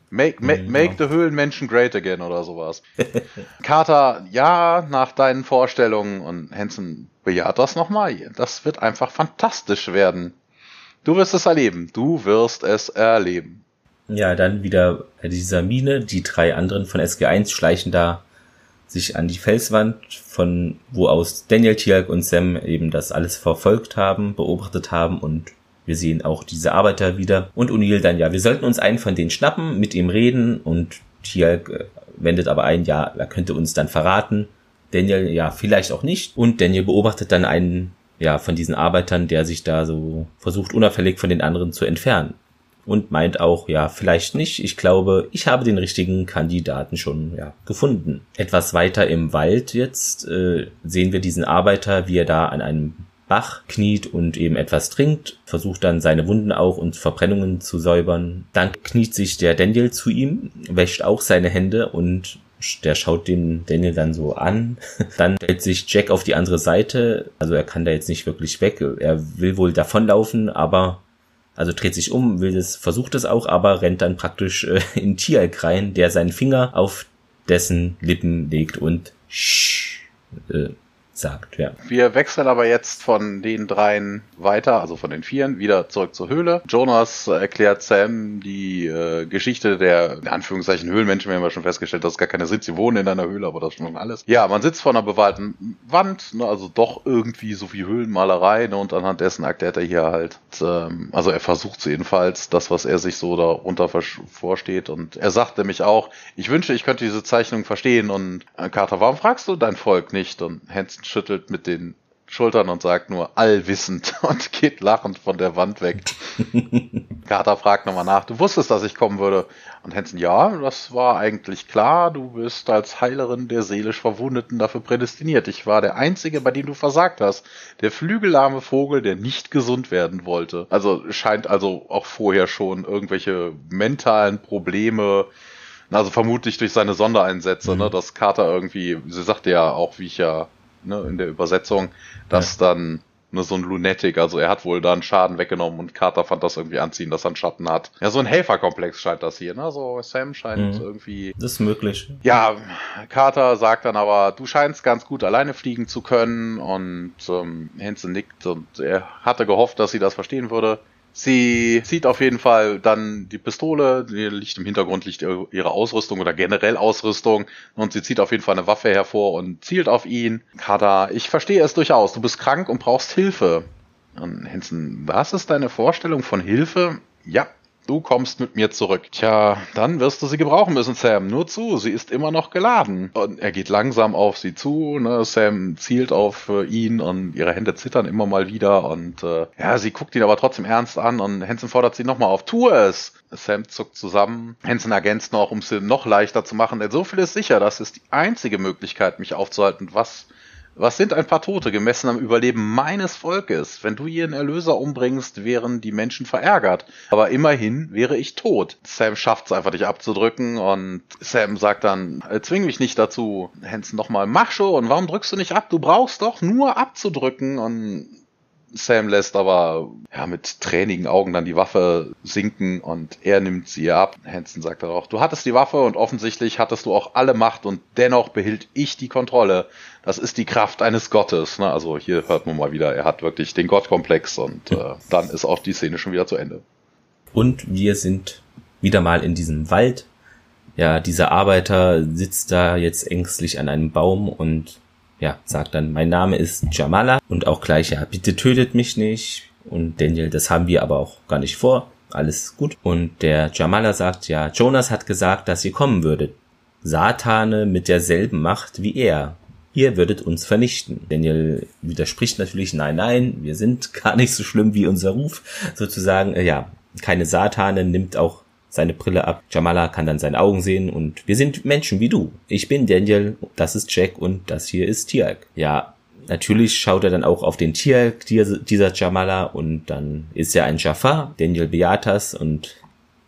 Make, make, mhm, make the Höhlenmenschen great again oder sowas. Carter, ja, nach deinen Vorstellungen und Hansen bejaht das nochmal. Das wird einfach fantastisch werden. Du wirst es erleben. Du wirst es erleben. Ja, dann wieder bei dieser Mine. Die drei anderen von SG1 schleichen da sich an die Felswand, von wo aus Daniel, Tialk und Sam eben das alles verfolgt haben, beobachtet haben und wir sehen auch diese Arbeiter wieder. Und O'Neill dann, ja, wir sollten uns einen von denen schnappen, mit ihm reden. Und Tialk äh, wendet aber ein, ja, er könnte uns dann verraten. Daniel, ja, vielleicht auch nicht. Und Daniel beobachtet dann einen, ja, von diesen Arbeitern, der sich da so versucht, unauffällig von den anderen zu entfernen. Und meint auch, ja, vielleicht nicht. Ich glaube, ich habe den richtigen Kandidaten schon, ja, gefunden. Etwas weiter im Wald jetzt äh, sehen wir diesen Arbeiter, wie er da an einem Bach kniet und eben etwas trinkt, versucht dann seine Wunden auch und Verbrennungen zu säubern. Dann kniet sich der Daniel zu ihm, wäscht auch seine Hände und der schaut den Daniel dann so an. Dann stellt sich Jack auf die andere Seite. Also er kann da jetzt nicht wirklich weg. Er will wohl davonlaufen, aber also dreht sich um, will es, versucht es auch, aber rennt dann praktisch äh, in Tialk rein, der seinen Finger auf dessen Lippen legt und sch, äh, sagt, ja. Wir wechseln aber jetzt von den dreien weiter, also von den Vieren, wieder zurück zur Höhle. Jonas erklärt Sam die äh, Geschichte der, in Anführungszeichen, Höhlenmenschen. Wir haben ja schon festgestellt, dass es gar keine sind. Sie wohnen in einer Höhle, aber das ist schon alles. Ja, man sitzt vor einer bewahlten Wand, ne, also doch irgendwie so wie Höhlenmalerei, ne, und anhand dessen erklärt er hier halt, ähm, also er versucht jedenfalls, das, was er sich so darunter vorsteht. Und er sagt nämlich auch, ich wünsche, ich könnte diese Zeichnung verstehen. Und äh, Carter, warum fragst du dein Volk nicht? Und Hansen schüttelt mit den Schultern und sagt nur allwissend und geht lachend von der Wand weg. Carter fragt nochmal nach, du wusstest, dass ich kommen würde. Und Hansen, ja, das war eigentlich klar, du bist als Heilerin der seelisch Verwundeten dafür prädestiniert. Ich war der Einzige, bei dem du versagt hast. Der flügelarme Vogel, der nicht gesund werden wollte. Also scheint also auch vorher schon irgendwelche mentalen Probleme also vermutlich durch seine Sondereinsätze, mhm. ne, dass Carter irgendwie, sie sagte ja auch, wie ich ja ne, in der Übersetzung, dass ja. dann nur so ein Lunatic, also er hat wohl da einen Schaden weggenommen und Carter fand das irgendwie anziehen, dass er einen Schatten hat. Ja, so ein Helferkomplex scheint das hier, ne? So Sam scheint mhm. irgendwie. Das ist möglich. Ja, Carter sagt dann aber, du scheinst ganz gut alleine fliegen zu können und ähm, Hansen nickt und er hatte gehofft, dass sie das verstehen würde. Sie sieht auf jeden Fall dann die Pistole, die liegt im Hintergrund, liegt ihre Ausrüstung oder generell Ausrüstung und sie zieht auf jeden Fall eine Waffe hervor und zielt auf ihn. Kada, ich verstehe es durchaus, du bist krank und brauchst Hilfe. Und Henson, was ist deine Vorstellung von Hilfe? Ja, Du kommst mit mir zurück. Tja, dann wirst du sie gebrauchen müssen, Sam. Nur zu, sie ist immer noch geladen. Und er geht langsam auf sie zu. Ne? Sam zielt auf äh, ihn und ihre Hände zittern immer mal wieder. Und äh, ja, sie guckt ihn aber trotzdem ernst an und Hansen fordert sie nochmal auf. Tu es! Sam zuckt zusammen. Hansen ergänzt noch, um es noch leichter zu machen. Denn so viel ist sicher, das ist die einzige Möglichkeit, mich aufzuhalten. Was was sind ein paar Tote gemessen am Überleben meines Volkes? Wenn du ihren Erlöser umbringst, wären die Menschen verärgert. Aber immerhin wäre ich tot. Sam schafft es einfach, dich abzudrücken und Sam sagt dann, zwing mich nicht dazu. Hansen nochmal, mach schon, warum drückst du nicht ab? Du brauchst doch nur abzudrücken und Sam lässt aber ja, mit tränigen Augen dann die Waffe sinken und er nimmt sie ab. Hansen sagt dann auch, du hattest die Waffe und offensichtlich hattest du auch alle Macht und dennoch behielt ich die Kontrolle. Das ist die Kraft eines Gottes. Ne? Also hier hört man mal wieder, er hat wirklich den Gottkomplex und äh, dann ist auch die Szene schon wieder zu Ende. Und wir sind wieder mal in diesem Wald. Ja, dieser Arbeiter sitzt da jetzt ängstlich an einem Baum und ja, sagt dann, mein Name ist Jamala und auch gleich, ja, bitte tötet mich nicht. Und Daniel, das haben wir aber auch gar nicht vor. Alles gut. Und der Jamala sagt, ja, Jonas hat gesagt, dass ihr kommen würdet. Satane mit derselben Macht wie er. Ihr würdet uns vernichten. Daniel widerspricht natürlich, nein, nein, wir sind gar nicht so schlimm wie unser Ruf. Sozusagen, äh, ja, keine Satane nimmt auch seine Brille ab. Jamala kann dann seine Augen sehen und wir sind Menschen wie du. Ich bin Daniel, das ist Jack und das hier ist Tialk. Ja, natürlich schaut er dann auch auf den Tialk, dieser Jamala und dann ist er ein Jafar, Daniel Beatas und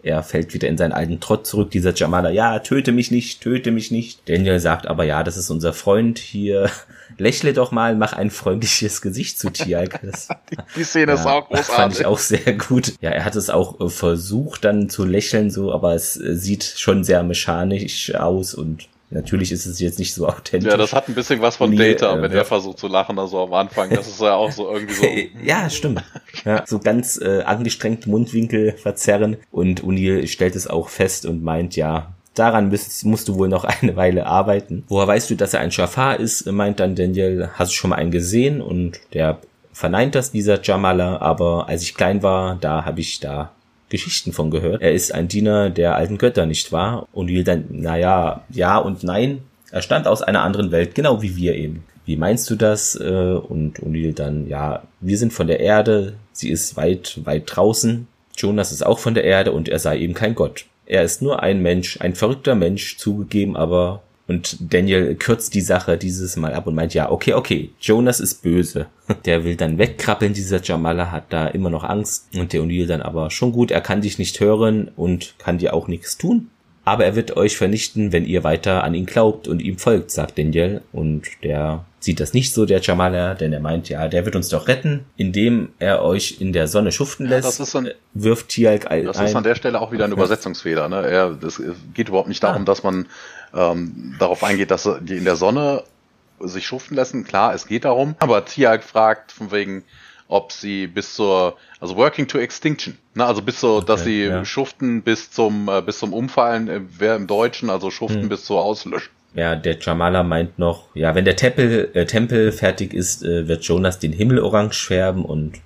er fällt wieder in seinen alten Trott zurück, dieser Jamala, ja, töte mich nicht, töte mich nicht. Daniel sagt aber, ja, das ist unser Freund hier. Lächle doch mal, mach ein freundliches Gesicht zu Tialk. die, die Szene ja, ist auch großartig. Fand ich auch sehr gut. Ja, er hat es auch äh, versucht dann zu lächeln so, aber es äh, sieht schon sehr mechanisch aus und Natürlich ist es jetzt nicht so authentisch. Ja, das hat ein bisschen was von Data, äh, wenn er versucht zu lachen, also am Anfang. Das ist ja auch so irgendwie so. ja, stimmt. Ja, so ganz äh, angestrengt Mundwinkel verzerren. Und O'Neill stellt es auch fest und meint, ja, daran müsst, musst du wohl noch eine Weile arbeiten. Woher weißt du, dass er ein Schafar ist, meint dann Daniel, hast du schon mal einen gesehen? Und der verneint das, dieser Jamala, aber als ich klein war, da habe ich da Geschichten von gehört. Er ist ein Diener der alten Götter, nicht wahr? Und will dann, naja, ja und nein. Er stammt aus einer anderen Welt, genau wie wir eben. Wie meinst du das? Äh, und O'Neill dann, ja, wir sind von der Erde, sie ist weit, weit draußen. Jonas ist auch von der Erde und er sei eben kein Gott. Er ist nur ein Mensch, ein verrückter Mensch, zugegeben, aber und Daniel kürzt die Sache dieses Mal ab und meint, ja, okay, okay, Jonas ist böse. Der will dann wegkrabbeln, dieser Jamala hat da immer noch Angst. Und der O'Neill dann aber schon gut, er kann dich nicht hören und kann dir auch nichts tun. Aber er wird euch vernichten, wenn ihr weiter an ihn glaubt und ihm folgt, sagt Daniel. Und der sieht das nicht so, der Jamala, denn er meint, ja, der wird uns doch retten, indem er euch in der Sonne schuften lässt, ja, das ist ein, wirft Tialk ein. Das ist an der Stelle auch wieder ein Übersetzungsfehler. Ne? Er, das geht überhaupt nicht darum, ah. dass man ähm, darauf eingeht, dass die in der Sonne sich schuften lassen. Klar, es geht darum, aber Tiag fragt von wegen, ob sie bis zur, also working to extinction, ne, also bis so, okay, dass sie ja. schuften bis zum, äh, bis zum Umfallen, äh, wäre im Deutschen, also schuften hm. bis zur Auslöschung. Ja, der Jamala meint noch, ja, wenn der Tempel, äh, Tempel fertig ist, äh, wird Jonas den Himmel orange färben und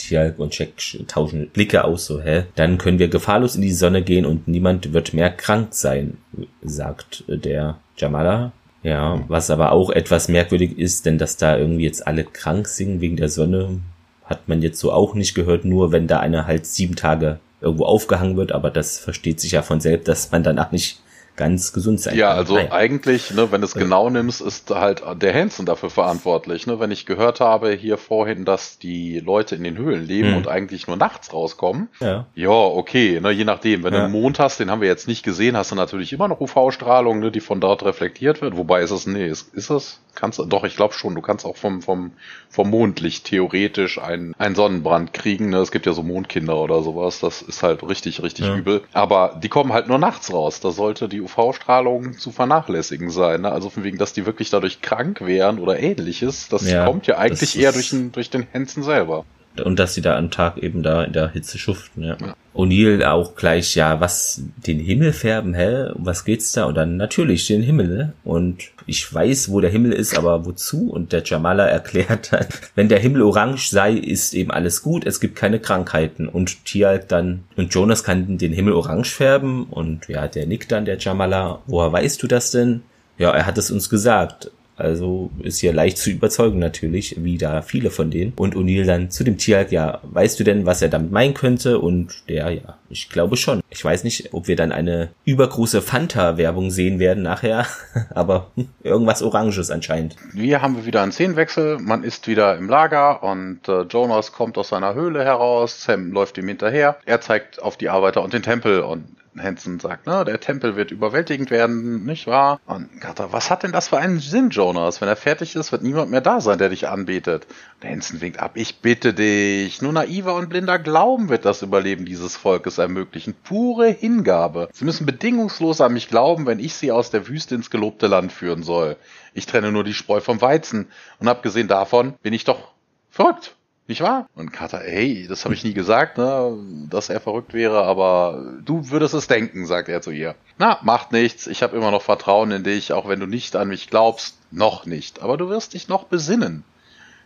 Tialk und Jack tauschen Blicke aus, so, hä? Dann können wir gefahrlos in die Sonne gehen und niemand wird mehr krank sein, sagt äh, der Jamala. Ja, was aber auch etwas merkwürdig ist, denn dass da irgendwie jetzt alle krank singen wegen der Sonne, hat man jetzt so auch nicht gehört, nur wenn da einer halt sieben Tage irgendwo aufgehangen wird, aber das versteht sich ja von selbst, dass man danach nicht ganz gesund sein ja, kann. Also Nein. eigentlich, ne, wenn du es genau nimmst, ist halt der Hansen dafür verantwortlich. Ne? Wenn ich gehört habe hier vorhin, dass die Leute in den Höhlen leben hm. und eigentlich nur nachts rauskommen, ja, ja okay, ne, je nachdem. Wenn ja. du einen Mond hast, den haben wir jetzt nicht gesehen, hast du natürlich immer noch UV-Strahlung, ne, die von dort reflektiert wird. Wobei ist es, nee, ist, ist es? Kannst doch, ich glaube schon, du kannst auch vom, vom, vom Mondlicht theoretisch einen, einen Sonnenbrand kriegen. Ne? Es gibt ja so Mondkinder oder sowas. Das ist halt richtig, richtig ja. übel. Aber die kommen halt nur nachts raus. Da sollte die UV-Strahlung zu vernachlässigen sein. Ne? Also von wegen, dass die wirklich dadurch krank wären oder ähnliches, das ja, kommt ja eigentlich eher durch den, durch den Hansen selber. und dass sie da am Tag eben da in der Hitze schuften, ja. ja. O'Neill auch gleich, ja, was, den Himmel färben, hä? Was geht's da? Und dann natürlich den Himmel, ne? Und ich weiß, wo der Himmel ist, aber wozu? Und der Jamala erklärt dann, wenn der Himmel orange sei, ist eben alles gut, es gibt keine Krankheiten. Und Tialk dann, und Jonas kann den Himmel orange färben und ja, der nickt dann, der Jamala, woher weißt du das denn? Ja, er hat es uns gesagt. Also ist ja leicht zu überzeugen natürlich, wie da viele von denen. Und O'Neill dann zu dem Tierark, ja, weißt du denn, was er damit meinen könnte? Und der, ja, ich glaube schon. Ich weiß nicht, ob wir dann eine übergroße Fanta-Werbung sehen werden nachher, aber irgendwas Oranges anscheinend. Hier haben wir wieder einen Szenenwechsel. Man ist wieder im Lager und äh, Jonas kommt aus seiner Höhle heraus. Sam läuft ihm hinterher. Er zeigt auf die Arbeiter und den Tempel und Hansen sagt, ne, der Tempel wird überwältigend werden, nicht wahr? Und Carter, was hat denn das für einen Sinn, Jonas? Wenn er fertig ist, wird niemand mehr da sein, der dich anbetet. Und Hansen winkt ab, ich bitte dich. Nur naiver und blinder Glauben wird das Überleben dieses Volkes ermöglichen. Pure Hingabe. Sie müssen bedingungslos an mich glauben, wenn ich sie aus der Wüste ins gelobte Land führen soll. Ich trenne nur die Spreu vom Weizen. Und abgesehen davon bin ich doch verrückt. Nicht wahr? Und Carter, hey, das habe ich nie gesagt, ne, dass er verrückt wäre, aber du würdest es denken, sagt er zu ihr. Na, macht nichts, ich habe immer noch Vertrauen in dich, auch wenn du nicht an mich glaubst. Noch nicht, aber du wirst dich noch besinnen.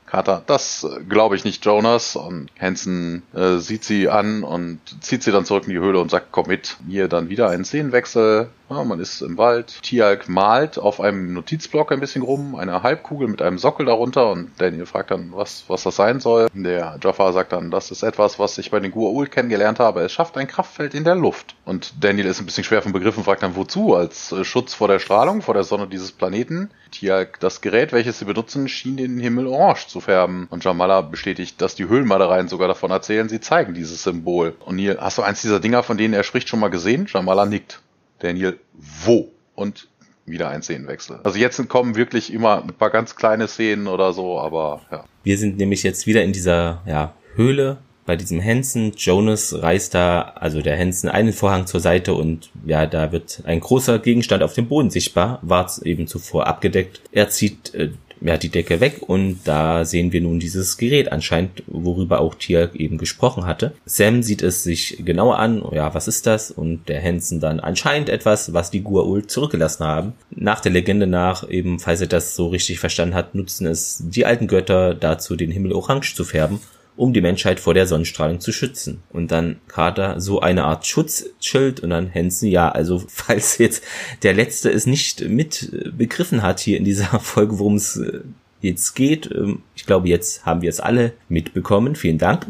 Carter, das äh, glaube ich nicht, Jonas. Und Hansen äh, sieht sie an und zieht sie dann zurück in die Höhle und sagt, komm mit. Hier dann wieder ein Szenenwechsel. Ja, man ist im Wald. Tialk malt auf einem Notizblock ein bisschen rum, eine Halbkugel mit einem Sockel darunter und Daniel fragt dann, was, was das sein soll. Der Jafar sagt dann, das ist etwas, was ich bei den Gua'uld kennengelernt habe. Es schafft ein Kraftfeld in der Luft. Und Daniel ist ein bisschen schwer vom Begriff und fragt dann, wozu? Als äh, Schutz vor der Strahlung, vor der Sonne dieses Planeten. Tialk, das Gerät, welches sie benutzen, schien den Himmel orange zu färben. Und Jamala bestätigt, dass die Höhlenmalereien sogar davon erzählen, sie zeigen dieses Symbol. Und Neil, hast du eins dieser Dinger, von denen er spricht, schon mal gesehen? Jamala nickt. Daniel, wo? Und wieder ein Szenenwechsel. Also jetzt kommen wirklich immer ein paar ganz kleine Szenen oder so, aber ja. Wir sind nämlich jetzt wieder in dieser ja, Höhle bei diesem Hansen. Jonas reißt da, also der Hansen, einen Vorhang zur Seite und ja, da wird ein großer Gegenstand auf dem Boden sichtbar, war eben zuvor abgedeckt. Er zieht äh, ja, die Decke weg und da sehen wir nun dieses Gerät anscheinend, worüber auch Tier eben gesprochen hatte. Sam sieht es sich genauer an, ja, was ist das? Und der Hansen dann anscheinend etwas, was die Gua'uld zurückgelassen haben. Nach der Legende nach, eben, falls er das so richtig verstanden hat, nutzen es die alten Götter dazu, den Himmel orange zu färben um die Menschheit vor der Sonnenstrahlung zu schützen. Und dann Carter so eine Art Schutzschild und dann Hansen, ja, also falls jetzt der Letzte es nicht mit begriffen hat hier in dieser Folge, worum es äh, jetzt geht, ähm, ich glaube, jetzt haben wir es alle mitbekommen. Vielen Dank.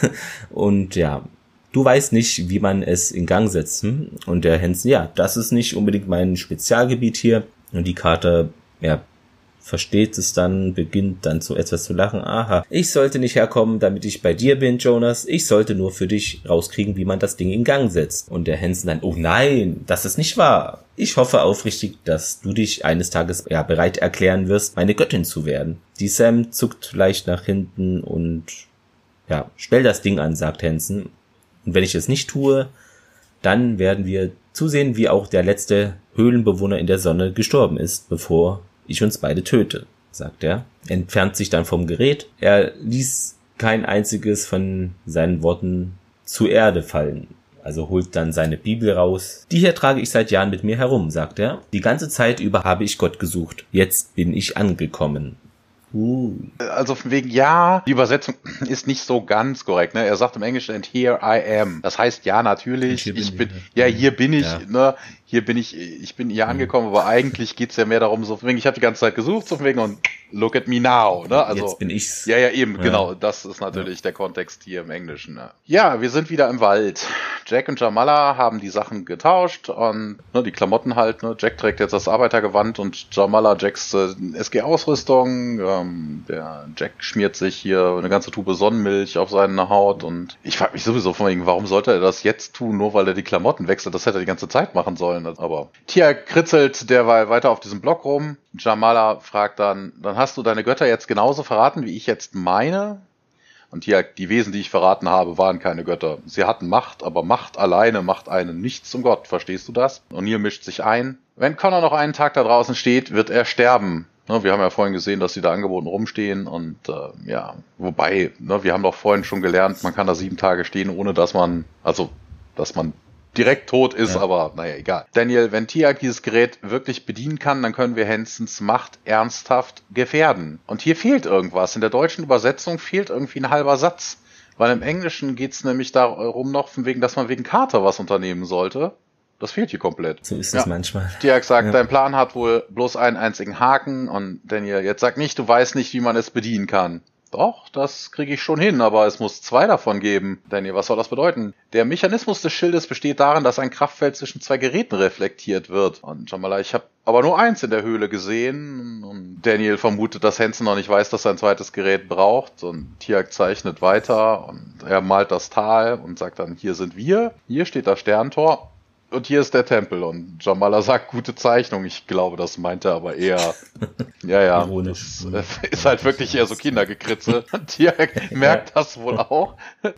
Und ja, du weißt nicht, wie man es in Gang setzen. Und der Hansen, ja, das ist nicht unbedingt mein Spezialgebiet hier. Und die Karte, ja, versteht es dann, beginnt dann so etwas zu lachen. Aha, ich sollte nicht herkommen, damit ich bei dir bin, Jonas. Ich sollte nur für dich rauskriegen, wie man das Ding in Gang setzt. Und der Hansen dann, oh nein, das ist nicht wahr. Ich hoffe aufrichtig, dass du dich eines Tages ja bereit erklären wirst, meine Göttin zu werden. Die Sam zuckt leicht nach hinten und ja, stell das Ding an, sagt Hansen. Und wenn ich es nicht tue, dann werden wir zusehen, wie auch der letzte Höhlenbewohner in der Sonne gestorben ist, bevor ich uns beide töte, sagt er, entfernt sich dann vom Gerät. Er ließ kein einziges von seinen Worten zur Erde fallen. Also holt dann seine Bibel raus. Die hier trage ich seit Jahren mit mir herum, sagt er. Die ganze Zeit über habe ich Gott gesucht. Jetzt bin ich angekommen. Uh. Also von wegen, ja, die Übersetzung ist nicht so ganz korrekt. Ne? Er sagt im Englischen, and here I am. Das heißt, ja, natürlich, ich bin, ja, hier bin ich, ja. ne? Hier bin ich, ich bin hier angekommen, aber eigentlich geht's ja mehr darum, so wegen, ich habe die ganze Zeit gesucht, so wegen und look at me now, ne? Also jetzt bin ich's. Ja, ja, eben, ja. genau. Das ist natürlich ja. der Kontext hier im Englischen. Ne? Ja, wir sind wieder im Wald. Jack und Jamala haben die Sachen getauscht und ne, die Klamotten halt. Ne? Jack trägt jetzt das Arbeitergewand und Jamala Jacks äh, SG-Ausrüstung. Ähm, der Jack schmiert sich hier eine ganze Tube Sonnenmilch auf seine Haut und ich frage mich sowieso von wegen, warum sollte er das jetzt tun, nur weil er die Klamotten wechselt? Das hätte er die ganze Zeit machen sollen sollen. Aber Tia kritzelt derweil weiter auf diesem Block rum. Jamala fragt dann, dann hast du deine Götter jetzt genauso verraten, wie ich jetzt meine? Und hier, die Wesen, die ich verraten habe, waren keine Götter. Sie hatten Macht, aber Macht alleine macht einen nicht zum Gott. Verstehst du das? Und hier mischt sich ein. Wenn Connor noch einen Tag da draußen steht, wird er sterben. Ne, wir haben ja vorhin gesehen, dass die da angeboten rumstehen und äh, ja, wobei, ne, wir haben doch vorhin schon gelernt, man kann da sieben Tage stehen, ohne dass man, also dass man direkt tot ist, ja. aber naja, egal. Daniel, wenn Tiag dieses Gerät wirklich bedienen kann, dann können wir Hensons Macht ernsthaft gefährden. Und hier fehlt irgendwas. In der deutschen Übersetzung fehlt irgendwie ein halber Satz. Weil im Englischen geht's nämlich darum noch, von wegen, dass man wegen Carter was unternehmen sollte. Das fehlt hier komplett. So ist es ja. manchmal. Tiag sagt, ja. dein Plan hat wohl bloß einen einzigen Haken und Daniel, jetzt sag nicht, du weißt nicht, wie man es bedienen kann. Doch, das kriege ich schon hin, aber es muss zwei davon geben. Daniel, was soll das bedeuten? Der Mechanismus des Schildes besteht darin, dass ein Kraftfeld zwischen zwei Geräten reflektiert wird. Und Jamala, ich habe aber nur eins in der Höhle gesehen. Und Daniel vermutet, dass Hansen noch nicht weiß, dass er ein zweites Gerät braucht. Und Tiag zeichnet weiter und er malt das Tal und sagt dann, hier sind wir. Hier steht das Sterntor und hier ist der Tempel. Und Jamala sagt, gute Zeichnung. Ich glaube, das meint er aber eher, ja, ja. Ironisch. Das ist halt wirklich eher so Kindergekritze. Und hier merkt das wohl auch,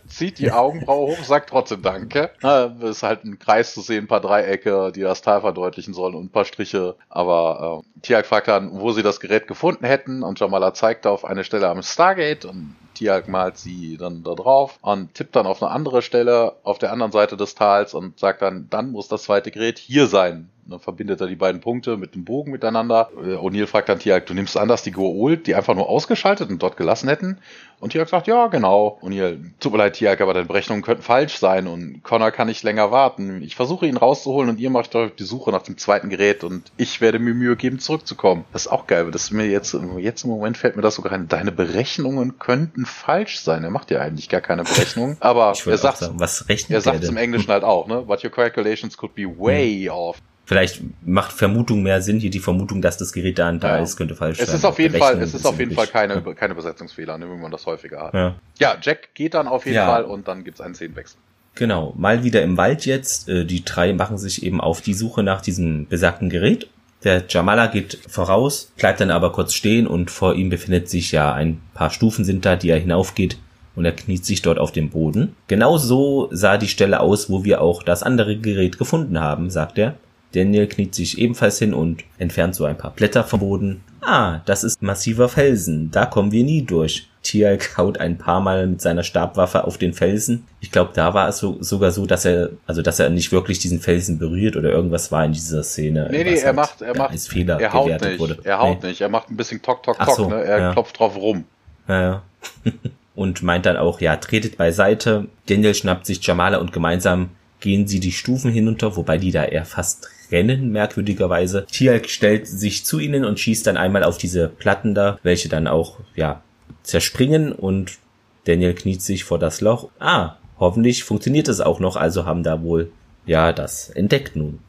zieht die Augenbraue hoch, sagt trotzdem Danke. Es ist halt ein Kreis zu sehen, ein paar Dreiecke, die das Tal verdeutlichen sollen und ein paar Striche. Aber äh, Tiag fragt dann, wo sie das Gerät gefunden hätten und Jamala zeigt auf eine Stelle am Stargate und Tiag malt sie dann da drauf und tippt dann auf eine andere Stelle auf der anderen Seite des Tals und sagt dann, dann muss das zweite Gerät hier sein. Dann verbindet er die beiden Punkte mit dem Bogen miteinander. Äh, O'Neill fragt dann Tiag, du nimmst an, dass die Goa'uld die einfach nur ausgeschaltet und dort gelassen hätten? Und Tiag sagt, ja, genau. O'Neill, tut mir leid, Tiag, aber deine Berechnungen könnten falsch sein und Connor kann nicht länger warten. Ich versuche ihn rauszuholen und ihr macht euch die Suche nach dem zweiten Gerät und ich werde mir Mühe geben, zurückzukommen. Das ist auch geil, weil das mir jetzt, jetzt im Moment fällt mir das sogar ein. Deine Berechnungen könnten falsch sein. Er macht ja eigentlich gar keine Berechnungen. Aber er sagt, sagen, was er sagt es im Englischen halt auch, ne? But your calculations could be way hm. off. Vielleicht macht Vermutung mehr Sinn. Hier die Vermutung, dass das Gerät da und da ja. ist, könnte falsch sein. Es ist auf jeden Fall, es ist auf jeden Fall keine, keine Übersetzungsfehler, ne, wenn man das häufiger hat. Ja, ja Jack geht dann auf jeden ja. Fall und dann gibt's einen Szenenwechsel. Genau, mal wieder im Wald jetzt. Äh, die drei machen sich eben auf die Suche nach diesem besagten Gerät. Der Jamala geht voraus, bleibt dann aber kurz stehen und vor ihm befindet sich ja ein paar Stufen sind da, die er hinaufgeht und er kniet sich dort auf dem Boden. Genau so sah die Stelle aus, wo wir auch das andere Gerät gefunden haben, sagt er. Daniel kniet sich ebenfalls hin und entfernt so ein paar Blätter vom Boden. Ah, das ist massiver Felsen. Da kommen wir nie durch. Tialk haut ein paar Mal mit seiner Stabwaffe auf den Felsen. Ich glaube, da war es so, sogar so, dass er, also dass er nicht wirklich diesen Felsen berührt oder irgendwas war in dieser Szene. Nee, nee, er halt macht, er macht, Fehler er haut nicht, wurde. Er haut nee. nicht, er macht ein bisschen Tok, Tok, Tok, so, ne? Er ja. klopft drauf rum. Ja, ja. und meint dann auch, ja, tretet beiseite. Daniel schnappt sich Jamala und gemeinsam gehen sie die Stufen hinunter, wobei die da eher fast rennen, merkwürdigerweise. Tialk stellt sich zu ihnen und schießt dann einmal auf diese Platten da, welche dann auch, ja, zerspringen und Daniel kniet sich vor das Loch. Ah, hoffentlich funktioniert es auch noch, also haben da wohl, ja, das entdeckt nun.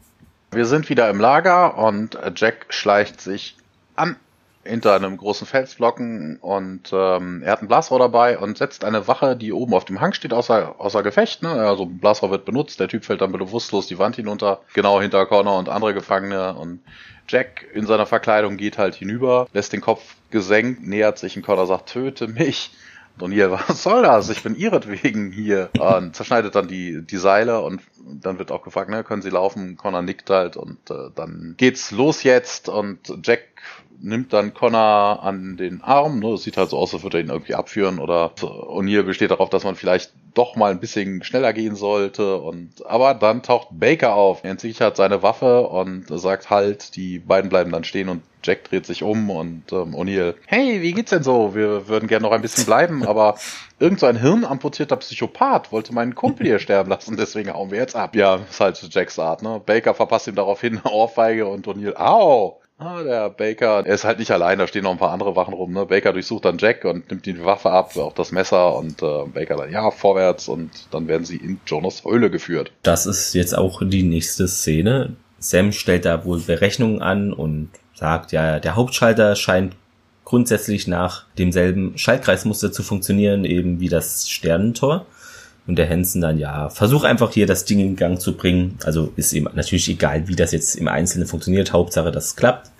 Wir sind wieder im Lager und Jack schleicht sich an hinter einem großen Felsblocken und ähm, er hat ein Blasrohr dabei und setzt eine Wache, die oben auf dem Hang steht, außer, außer Gefecht. Ne? Also ein Blasrohr wird benutzt, der Typ fällt dann bewusstlos die Wand hinunter, genau hinter Connor und andere Gefangene und Jack in seiner Verkleidung geht halt hinüber, lässt den Kopf gesenkt, nähert sich und Connor sagt, töte mich. Und hier, was soll das? Ich bin ihretwegen hier. Und zerschneidet dann die, die Seile und dann wird auch gefragt, ne, können sie laufen? Connor nickt halt und äh, dann geht's los jetzt und Jack nimmt dann Connor an den Arm. Ne? Das sieht halt so aus, als würde er ihn irgendwie abführen. Oder O'Neill besteht darauf, dass man vielleicht doch mal ein bisschen schneller gehen sollte. Und aber dann taucht Baker auf. Er entsichert seine Waffe und sagt halt, die beiden bleiben dann stehen und Jack dreht sich um und ähm, O'Neill, hey, wie geht's denn so? Wir würden gerne noch ein bisschen bleiben, aber irgend so ein hirnamputierter Psychopath wollte meinen Kumpel hier sterben lassen, deswegen hauen wir jetzt ab. Ja, ist halt Jacks Art, ne? Baker verpasst ihm daraufhin eine Ohrfeige und O'Neill, au! Ah, der Baker, er ist halt nicht allein, da stehen noch ein paar andere Wachen rum. Ne? Baker durchsucht dann Jack und nimmt die Waffe ab, auch das Messer und äh, Baker dann, ja, vorwärts und dann werden sie in Jonas Höhle geführt. Das ist jetzt auch die nächste Szene. Sam stellt da wohl Berechnungen an und sagt, ja, der Hauptschalter scheint grundsätzlich nach demselben Schaltkreismuster zu funktionieren, eben wie das Sternentor. Und der Hansen dann, ja, versuch einfach hier das Ding in Gang zu bringen. Also ist ihm natürlich egal, wie das jetzt im Einzelnen funktioniert. Hauptsache, das klappt.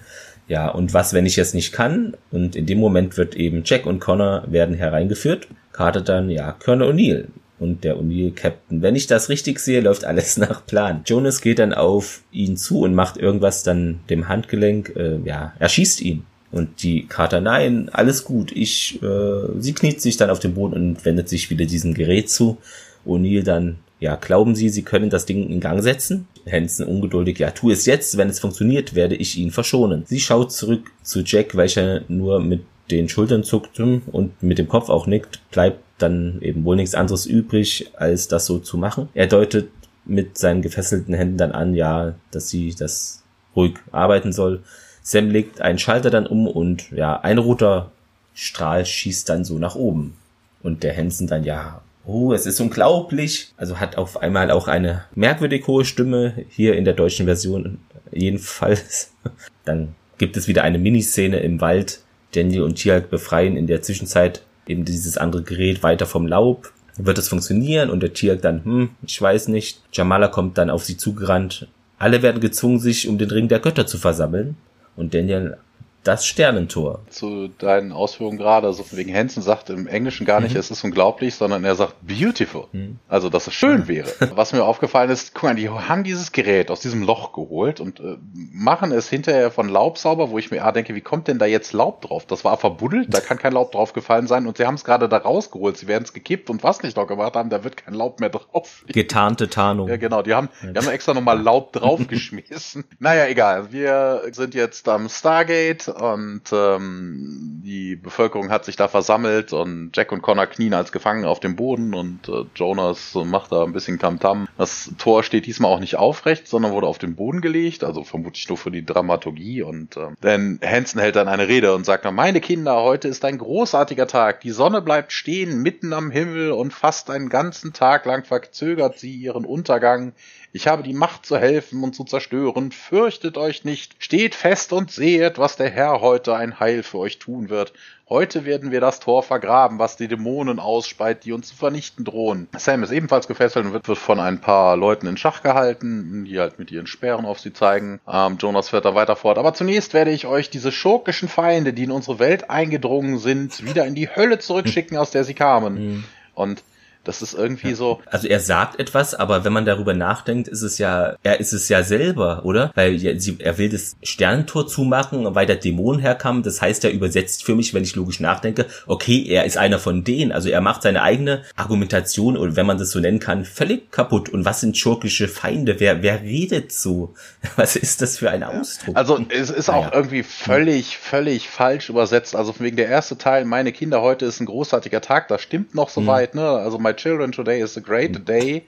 Ja, und was, wenn ich es nicht kann? Und in dem Moment wird eben Jack und Connor werden hereingeführt. Carter dann, ja, Colonel O'Neill. Und der O'Neill Captain. Wenn ich das richtig sehe, läuft alles nach Plan. Jonas geht dann auf ihn zu und macht irgendwas dann dem Handgelenk. Äh, ja, er schießt ihn. Und die Carter, nein, alles gut. Ich, äh, sie kniet sich dann auf den Boden und wendet sich wieder diesem Gerät zu. O'Neill dann, ja, glauben Sie, Sie können das Ding in Gang setzen? Hansen ungeduldig, ja, tu es jetzt. Wenn es funktioniert, werde ich ihn verschonen. Sie schaut zurück zu Jack, welcher nur mit den Schultern zuckt und mit dem Kopf auch nickt. Bleibt dann eben wohl nichts anderes übrig, als das so zu machen. Er deutet mit seinen gefesselten Händen dann an, ja, dass sie das ruhig arbeiten soll. Sam legt einen Schalter dann um und ja, ein roter Strahl schießt dann so nach oben. Und der Hansen dann, ja, oh, es ist unglaublich. Also hat auf einmal auch eine merkwürdig hohe Stimme, hier in der deutschen Version jedenfalls. Dann gibt es wieder eine Miniszene im Wald. Daniel und Tialk befreien in der Zwischenzeit eben dieses andere Gerät weiter vom Laub. Wird es funktionieren? Und der Tialk dann, hm, ich weiß nicht. Jamala kommt dann auf sie zugerannt. Alle werden gezwungen, sich um den Ring der Götter zu versammeln und Daniel das Sternentor. Zu deinen Ausführungen gerade, also wegen Hansen sagt im Englischen gar nicht, mhm. es ist unglaublich, sondern er sagt beautiful. Mhm. Also, dass es schön wäre. Was mir aufgefallen ist, guck mal, die haben dieses Gerät aus diesem Loch geholt und äh, machen es hinterher von Laub sauber, wo ich mir ah, denke, wie kommt denn da jetzt Laub drauf? Das war verbuddelt, da kann kein Laub drauf gefallen sein und sie haben es gerade da rausgeholt. Sie werden es gekippt und was nicht noch gemacht haben, da wird kein Laub mehr drauf. Getarnte Tarnung. Ja, genau. Die haben, die haben extra nochmal Laub draufgeschmissen. naja, egal. Wir sind jetzt am Stargate und ähm, die Bevölkerung hat sich da versammelt und Jack und Connor knien als Gefangene auf dem Boden und äh, Jonas macht da ein bisschen Tamtam. -Tam. Das Tor steht diesmal auch nicht aufrecht, sondern wurde auf den Boden gelegt, also vermutlich nur für die Dramaturgie und äh, denn Hansen hält dann eine Rede und sagt, meine Kinder, heute ist ein großartiger Tag. Die Sonne bleibt stehen mitten am Himmel und fast einen ganzen Tag lang verzögert sie ihren Untergang. Ich habe die Macht zu helfen und zu zerstören. Fürchtet euch nicht. Steht fest und sehet, was der Herr heute ein Heil für euch tun wird. Heute werden wir das Tor vergraben, was die Dämonen ausspeit, die uns zu vernichten drohen. Sam ist ebenfalls gefesselt und wird, wird von ein paar Leuten in Schach gehalten, die halt mit ihren Speeren auf sie zeigen. Ähm, Jonas fährt da weiter fort. Aber zunächst werde ich euch diese schurkischen Feinde, die in unsere Welt eingedrungen sind, wieder in die Hölle zurückschicken, aus der sie kamen. Mhm. Und das ist irgendwie ja. so. Also er sagt etwas, aber wenn man darüber nachdenkt, ist es ja, er ist es ja selber, oder? Weil er will das Sternentor zumachen, weil der Dämon herkam. Das heißt, er übersetzt für mich, wenn ich logisch nachdenke, okay, er ist einer von denen. Also er macht seine eigene Argumentation, oder wenn man das so nennen kann, völlig kaputt. Und was sind schurkische Feinde? Wer, wer redet so? Was ist das für ein Ausdruck? Also es ist auch naja. irgendwie völlig, völlig falsch übersetzt. Also wegen der erste Teil, meine Kinder, heute ist ein großartiger Tag, das stimmt noch soweit, mhm. ne? Also mein My children today is a great hm. day.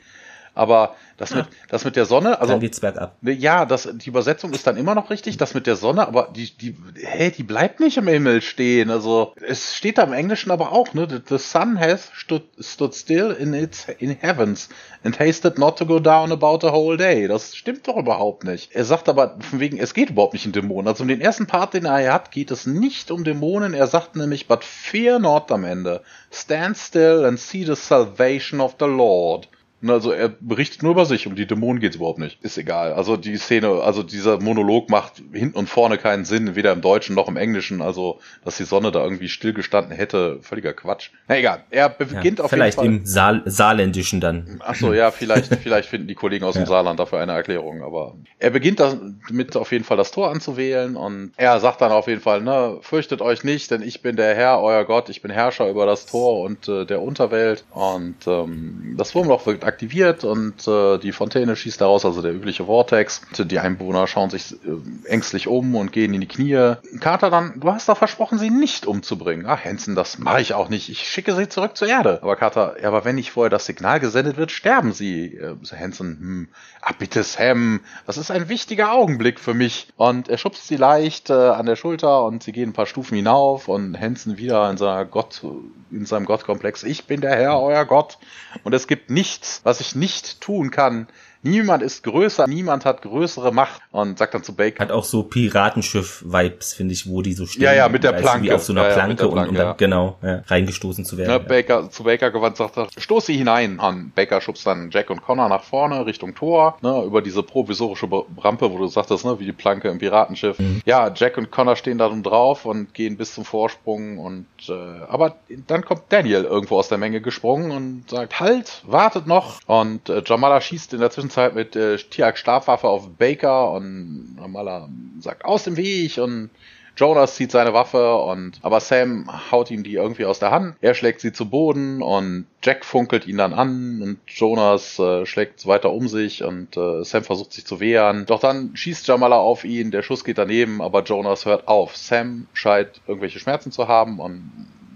Aber das ja. mit, das mit der Sonne, also. Dann geht's bergab. Ja, das, die Übersetzung ist dann immer noch richtig, das mit der Sonne, aber die, die, hey, die bleibt nicht im Himmel stehen. Also, es steht da im Englischen aber auch, ne? The sun has stood, stood still in its, in heavens and hasted not to go down about a whole day. Das stimmt doch überhaupt nicht. Er sagt aber, von wegen, es geht überhaupt nicht um Dämonen. Also, um den ersten Part, den er hat, geht es nicht um Dämonen. Er sagt nämlich, but fear not am Ende. Stand still and see the salvation of the Lord. Also er berichtet nur über sich, um die Dämonen geht's überhaupt nicht. Ist egal. Also die Szene, also dieser Monolog macht hinten und vorne keinen Sinn, weder im Deutschen noch im Englischen. Also, dass die Sonne da irgendwie stillgestanden hätte, völliger Quatsch. Na egal, er beginnt ja, auf jeden Fall. Vielleicht im Saal Saarländischen dann. Ach so, ja, vielleicht, vielleicht finden die Kollegen aus ja. dem Saarland dafür eine Erklärung. Aber er beginnt damit auf jeden Fall das Tor anzuwählen und er sagt dann auf jeden Fall, ne, fürchtet euch nicht, denn ich bin der Herr, euer Gott, ich bin Herrscher über das Tor und äh, der Unterwelt. Und ähm, das Wurmloch wird aktiviert und äh, die Fontäne schießt daraus, also der übliche Vortex. Die Einwohner schauen sich äh, ängstlich um und gehen in die Knie. Carter dann, du hast doch versprochen, sie nicht umzubringen. Ach, Hansen, das mache ich auch nicht. Ich schicke sie zurück zur Erde. Aber Carter, ja, aber wenn nicht vorher das Signal gesendet wird, sterben sie. Äh, Hansen, hm, ah bitte Sam, das ist ein wichtiger Augenblick für mich. Und er schubst sie leicht äh, an der Schulter und sie gehen ein paar Stufen hinauf und Hansen wieder in seiner Gott, in seinem Gottkomplex. Ich bin der Herr, euer Gott. Und es gibt nichts, was ich nicht tun kann, Niemand ist größer, niemand hat größere Macht und sagt dann zu Baker. Hat auch so Piratenschiff-Vibes, finde ich, wo die so stehen. Ja, ja, mit der Planke. Wie auf so einer ja, Planke, ja, Planke, um, um dann, genau, ja, reingestoßen zu werden. Ja, Baker, zu Baker gewandt sagt er, stoß sie hinein. Und Baker schubst dann Jack und Connor nach vorne, Richtung Tor, ne, über diese provisorische Rampe, wo du sagtest, ne, wie die Planke im Piratenschiff. Mhm. Ja, Jack und Connor stehen da drauf und gehen bis zum Vorsprung und, äh, aber dann kommt Daniel irgendwo aus der Menge gesprungen und sagt, halt, wartet noch. Und äh, Jamala schießt in der Zwischenzeit halt mit äh, Tiag Stabwaffe auf Baker und normaler sagt aus dem Weg und Jonas zieht seine Waffe und aber Sam haut ihm die irgendwie aus der Hand. Er schlägt sie zu Boden und Jack funkelt ihn dann an und Jonas äh, schlägt weiter um sich und äh, Sam versucht sich zu wehren. Doch dann schießt Jamala auf ihn, der Schuss geht daneben, aber Jonas hört auf. Sam scheint irgendwelche Schmerzen zu haben und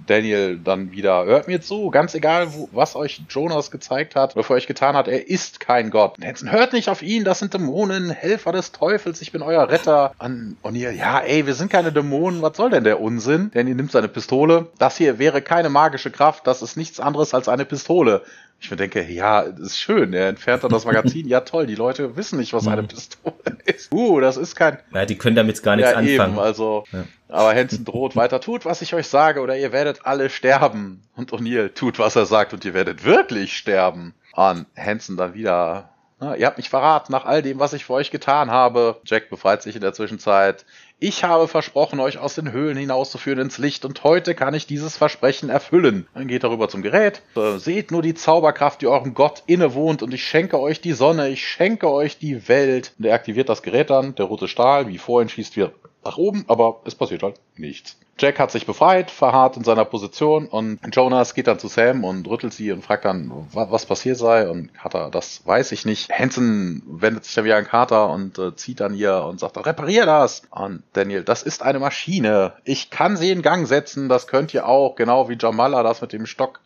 Daniel dann wieder, hört mir zu, ganz egal, wo, was euch Jonas gezeigt hat oder für euch getan hat, er ist kein Gott. Hansen, hört nicht auf ihn, das sind Dämonen, Helfer des Teufels, ich bin euer Retter. Und ihr, ja, ey, wir sind keine Dämonen, was soll denn der Unsinn? Daniel nimmt seine Pistole. Das hier wäre keine magische Kraft, das ist nichts anderes als eine Pistole. Ich mir denke, ja, das ist schön. Er entfernt dann das Magazin. ja, toll, die Leute wissen nicht, was eine mhm. Pistole ist. Uh, das ist kein. Ja, die können damit gar nichts ja, anfangen. Eben, also, ja. aber Hansen droht weiter, tut, was ich euch sage, oder ihr werdet alle sterben. Und O'Neill tut, was er sagt, und ihr werdet wirklich sterben. Und Hansen dann wieder na, ihr habt mich verraten nach all dem, was ich für euch getan habe. Jack befreit sich in der Zwischenzeit. Ich habe versprochen, euch aus den Höhlen hinauszuführen ins Licht und heute kann ich dieses Versprechen erfüllen. Dann geht darüber zum Gerät. Äh, seht nur die Zauberkraft, die eurem Gott innewohnt und ich schenke euch die Sonne, ich schenke euch die Welt. Und er aktiviert das Gerät dann. Der rote Stahl, wie vorhin, schießt wieder nach oben, aber es passiert halt nichts. Jack hat sich befreit, verharrt in seiner Position und Jonas geht dann zu Sam und rüttelt sie und fragt dann, was passiert sei und Carter, das weiß ich nicht. Hansen wendet sich dann wieder an Carter und äh, zieht dann ihr und sagt, reparier das. Und Daniel, das ist eine Maschine. Ich kann sie in Gang setzen, das könnt ihr auch, genau wie Jamala das mit dem Stock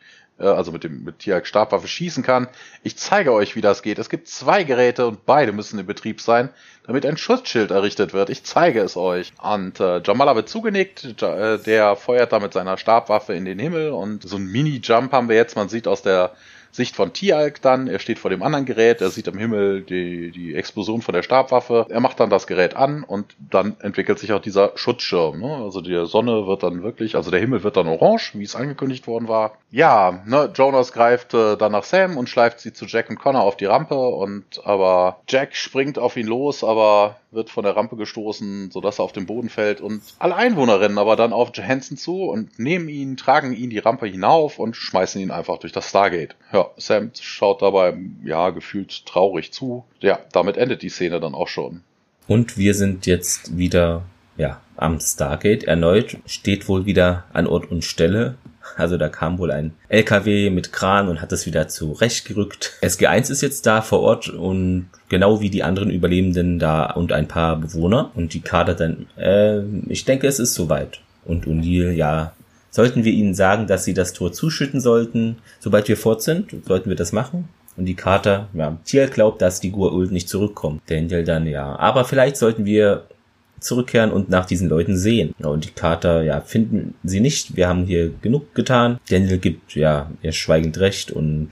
also mit dem mit Tiag Stabwaffe schießen kann. Ich zeige euch, wie das geht. Es gibt zwei Geräte und beide müssen in Betrieb sein, damit ein Schutzschild errichtet wird. Ich zeige es euch. Und äh, Jamala wird zugenickt, äh, der feuert da mit seiner Stabwaffe in den Himmel und so ein Mini-Jump haben wir jetzt. Man sieht aus der Sicht von Tialk dann, er steht vor dem anderen Gerät, er sieht am Himmel die, die Explosion von der Stabwaffe, er macht dann das Gerät an und dann entwickelt sich auch dieser Schutzschirm. Ne? Also die Sonne wird dann wirklich, also der Himmel wird dann orange, wie es angekündigt worden war. Ja, ne, Jonas greift äh, dann nach Sam und schleift sie zu Jack und Connor auf die Rampe und aber Jack springt auf ihn los, aber wird von der Rampe gestoßen, sodass er auf den Boden fällt und alle Einwohner rennen aber dann auf Johansson zu und nehmen ihn, tragen ihn die Rampe hinauf und schmeißen ihn einfach durch das Stargate. Ja, Sam schaut dabei, ja, gefühlt traurig zu. Ja, damit endet die Szene dann auch schon. Und wir sind jetzt wieder, ja, am Stargate erneut, steht wohl wieder an Ort und Stelle also da kam wohl ein LKW mit Kran und hat das wieder zurechtgerückt. SG1 ist jetzt da vor Ort und genau wie die anderen Überlebenden da und ein paar Bewohner. Und die Kader dann, äh, ich denke, es ist soweit. Und O'Neill, ja, sollten wir ihnen sagen, dass sie das Tor zuschütten sollten, sobald wir fort sind? Sollten wir das machen? Und die Kater, ja, Tier glaubt, dass die Gua'uld nicht zurückkommt. Daniel dann, ja, aber vielleicht sollten wir zurückkehren und nach diesen Leuten sehen. Und die Kater, ja, finden sie nicht. Wir haben hier genug getan. Daniel gibt, ja, ihr schweigend recht und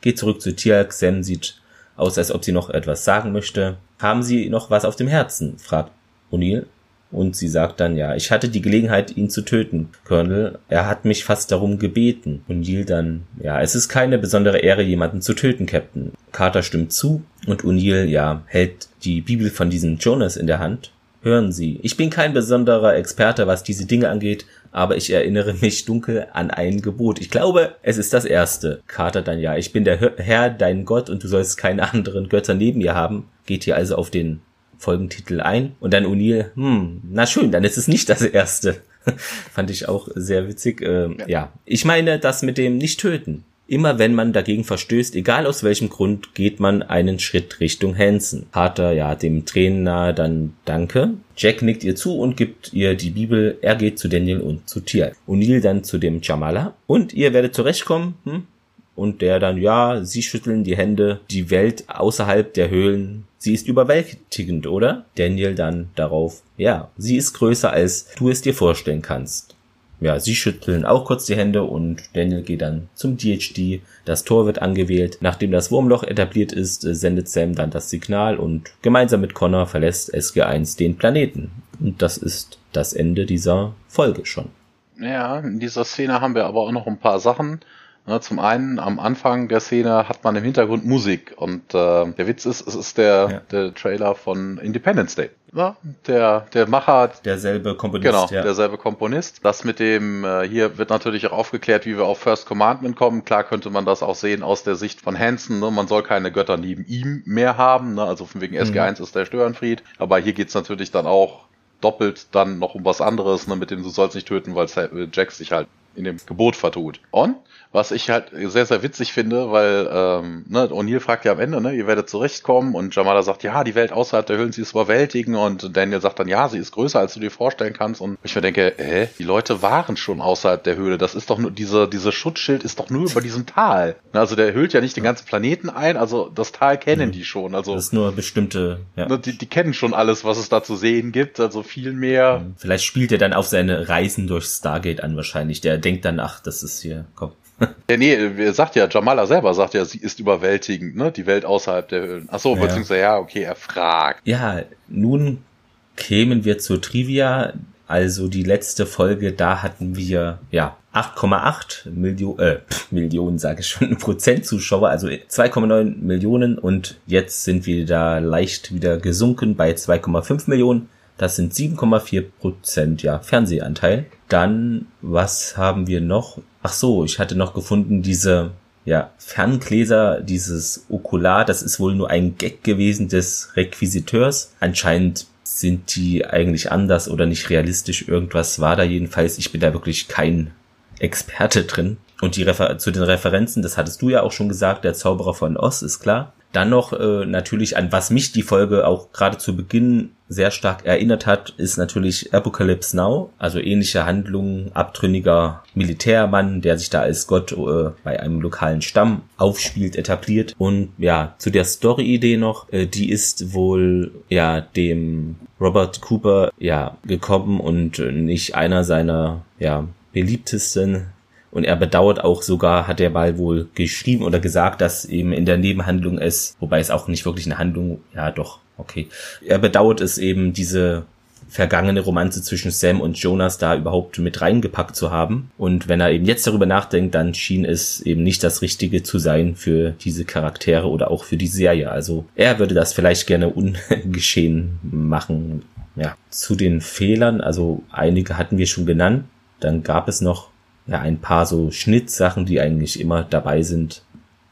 geht zurück zu Tialk. Sam sieht aus, als ob sie noch etwas sagen möchte. Haben Sie noch was auf dem Herzen? fragt O'Neill. Und sie sagt dann, ja, ich hatte die Gelegenheit, ihn zu töten, Colonel. Er hat mich fast darum gebeten. Und O'Neill dann, ja, es ist keine besondere Ehre, jemanden zu töten, Captain. Carter stimmt zu und O'Neill, ja, hält die Bibel von diesem Jonas in der Hand Hören Sie, ich bin kein besonderer Experte, was diese Dinge angeht, aber ich erinnere mich dunkel an ein Gebot. Ich glaube, es ist das erste. Carter dann ja, ich bin der Herr, dein Gott, und du sollst keine anderen Götter neben mir haben. Geht hier also auf den Folgentitel ein. Und dann O'Neill, hm, na schön, dann ist es nicht das erste. Fand ich auch sehr witzig. Ähm, ja. ja, ich meine, das mit dem Nicht-Töten. Immer wenn man dagegen verstößt, egal aus welchem Grund, geht man einen Schritt Richtung Hansen. Pater, ja, dem Trainer dann Danke. Jack nickt ihr zu und gibt ihr die Bibel. Er geht zu Daniel und zu Tial. O'Neill dann zu dem Jamala. Und ihr werdet zurechtkommen, hm? Und der dann, ja, sie schütteln die Hände. Die Welt außerhalb der Höhlen, sie ist überwältigend, oder? Daniel dann darauf, ja, sie ist größer als du es dir vorstellen kannst ja, sie schütteln auch kurz die Hände und Daniel geht dann zum DHD. Das Tor wird angewählt. Nachdem das Wurmloch etabliert ist, äh, sendet Sam dann das Signal und gemeinsam mit Connor verlässt SG1 den Planeten. Und das ist das Ende dieser Folge schon. Ja, in dieser Szene haben wir aber auch noch ein paar Sachen. Ne, zum einen, am Anfang der Szene hat man im Hintergrund Musik und äh, der Witz ist, es ist der, ja. der Trailer von Independence Day. Ja, der, der Macher. Derselbe Komponist. Genau, ja. derselbe Komponist. Das mit dem, äh, hier wird natürlich auch aufgeklärt, wie wir auf First Commandment kommen. Klar könnte man das auch sehen aus der Sicht von Hansen. Ne? Man soll keine Götter neben ihm mehr haben. Ne? Also von wegen SG1 mhm. ist der Störenfried. Aber hier geht's natürlich dann auch doppelt dann noch um was anderes, ne, mit dem du sollst nicht töten, weil Jax sich halt in dem Gebot vertut. Und was ich halt sehr, sehr witzig finde, weil ähm, ne, O'Neill fragt ja am Ende, ne, ihr werdet zurechtkommen und Jamala sagt, ja, die Welt außerhalb der Höhlen, sie ist überwältigen und Daniel sagt dann, ja, sie ist größer, als du dir vorstellen kannst und ich mir denke, hä, die Leute waren schon außerhalb der Höhle, das ist doch nur, diese, diese Schutzschild ist doch nur über diesem Tal. Also der hüllt ja nicht den ganzen Planeten ein, also das Tal kennen mhm. die schon. Also das ist nur bestimmte, ja. Ne, die, die kennen schon alles, was es da zu sehen gibt, also viel mehr. Mhm. Vielleicht spielt er dann auf seine Reisen durch Stargate an wahrscheinlich. Der denkt dann, ach, das ist hier, komm, ja, nee, er sagt ja, Jamala selber sagt ja, sie ist überwältigend, ne? Die Welt außerhalb der Höhlen. Ach so, ja. beziehungsweise ja, okay, er fragt. Ja, nun kämen wir zur Trivia. Also die letzte Folge, da hatten wir ja 8,8 Millionen, äh, Millionen sage ich schon, Prozent Zuschauer, also 2,9 Millionen und jetzt sind wir da leicht wieder gesunken bei 2,5 Millionen. Das sind 7,4 Prozent, ja, Fernsehanteil. Dann, was haben wir noch? Ach so, ich hatte noch gefunden, diese, ja, Ferngläser, dieses Okular, das ist wohl nur ein Gag gewesen des Requisiteurs. Anscheinend sind die eigentlich anders oder nicht realistisch. Irgendwas war da jedenfalls. Ich bin da wirklich kein Experte drin. Und die Refer zu den Referenzen, das hattest du ja auch schon gesagt, der Zauberer von Oz ist klar. Dann noch äh, natürlich an was mich die Folge auch gerade zu Beginn sehr stark erinnert hat, ist natürlich Apocalypse Now, also ähnliche Handlungen, abtrünniger Militärmann, der sich da als Gott äh, bei einem lokalen Stamm aufspielt, etabliert. Und ja, zu der Story-Idee noch, äh, die ist wohl ja dem Robert Cooper ja gekommen und nicht einer seiner ja beliebtesten und er bedauert auch sogar, hat er mal wohl geschrieben oder gesagt, dass eben in der Nebenhandlung es, wobei es auch nicht wirklich eine Handlung, ja doch, okay. Er bedauert es eben, diese vergangene Romanze zwischen Sam und Jonas da überhaupt mit reingepackt zu haben. Und wenn er eben jetzt darüber nachdenkt, dann schien es eben nicht das Richtige zu sein für diese Charaktere oder auch für die Serie. Also er würde das vielleicht gerne ungeschehen machen. Ja, zu den Fehlern, also einige hatten wir schon genannt. Dann gab es noch ja, ein paar so Schnittsachen, die eigentlich immer dabei sind.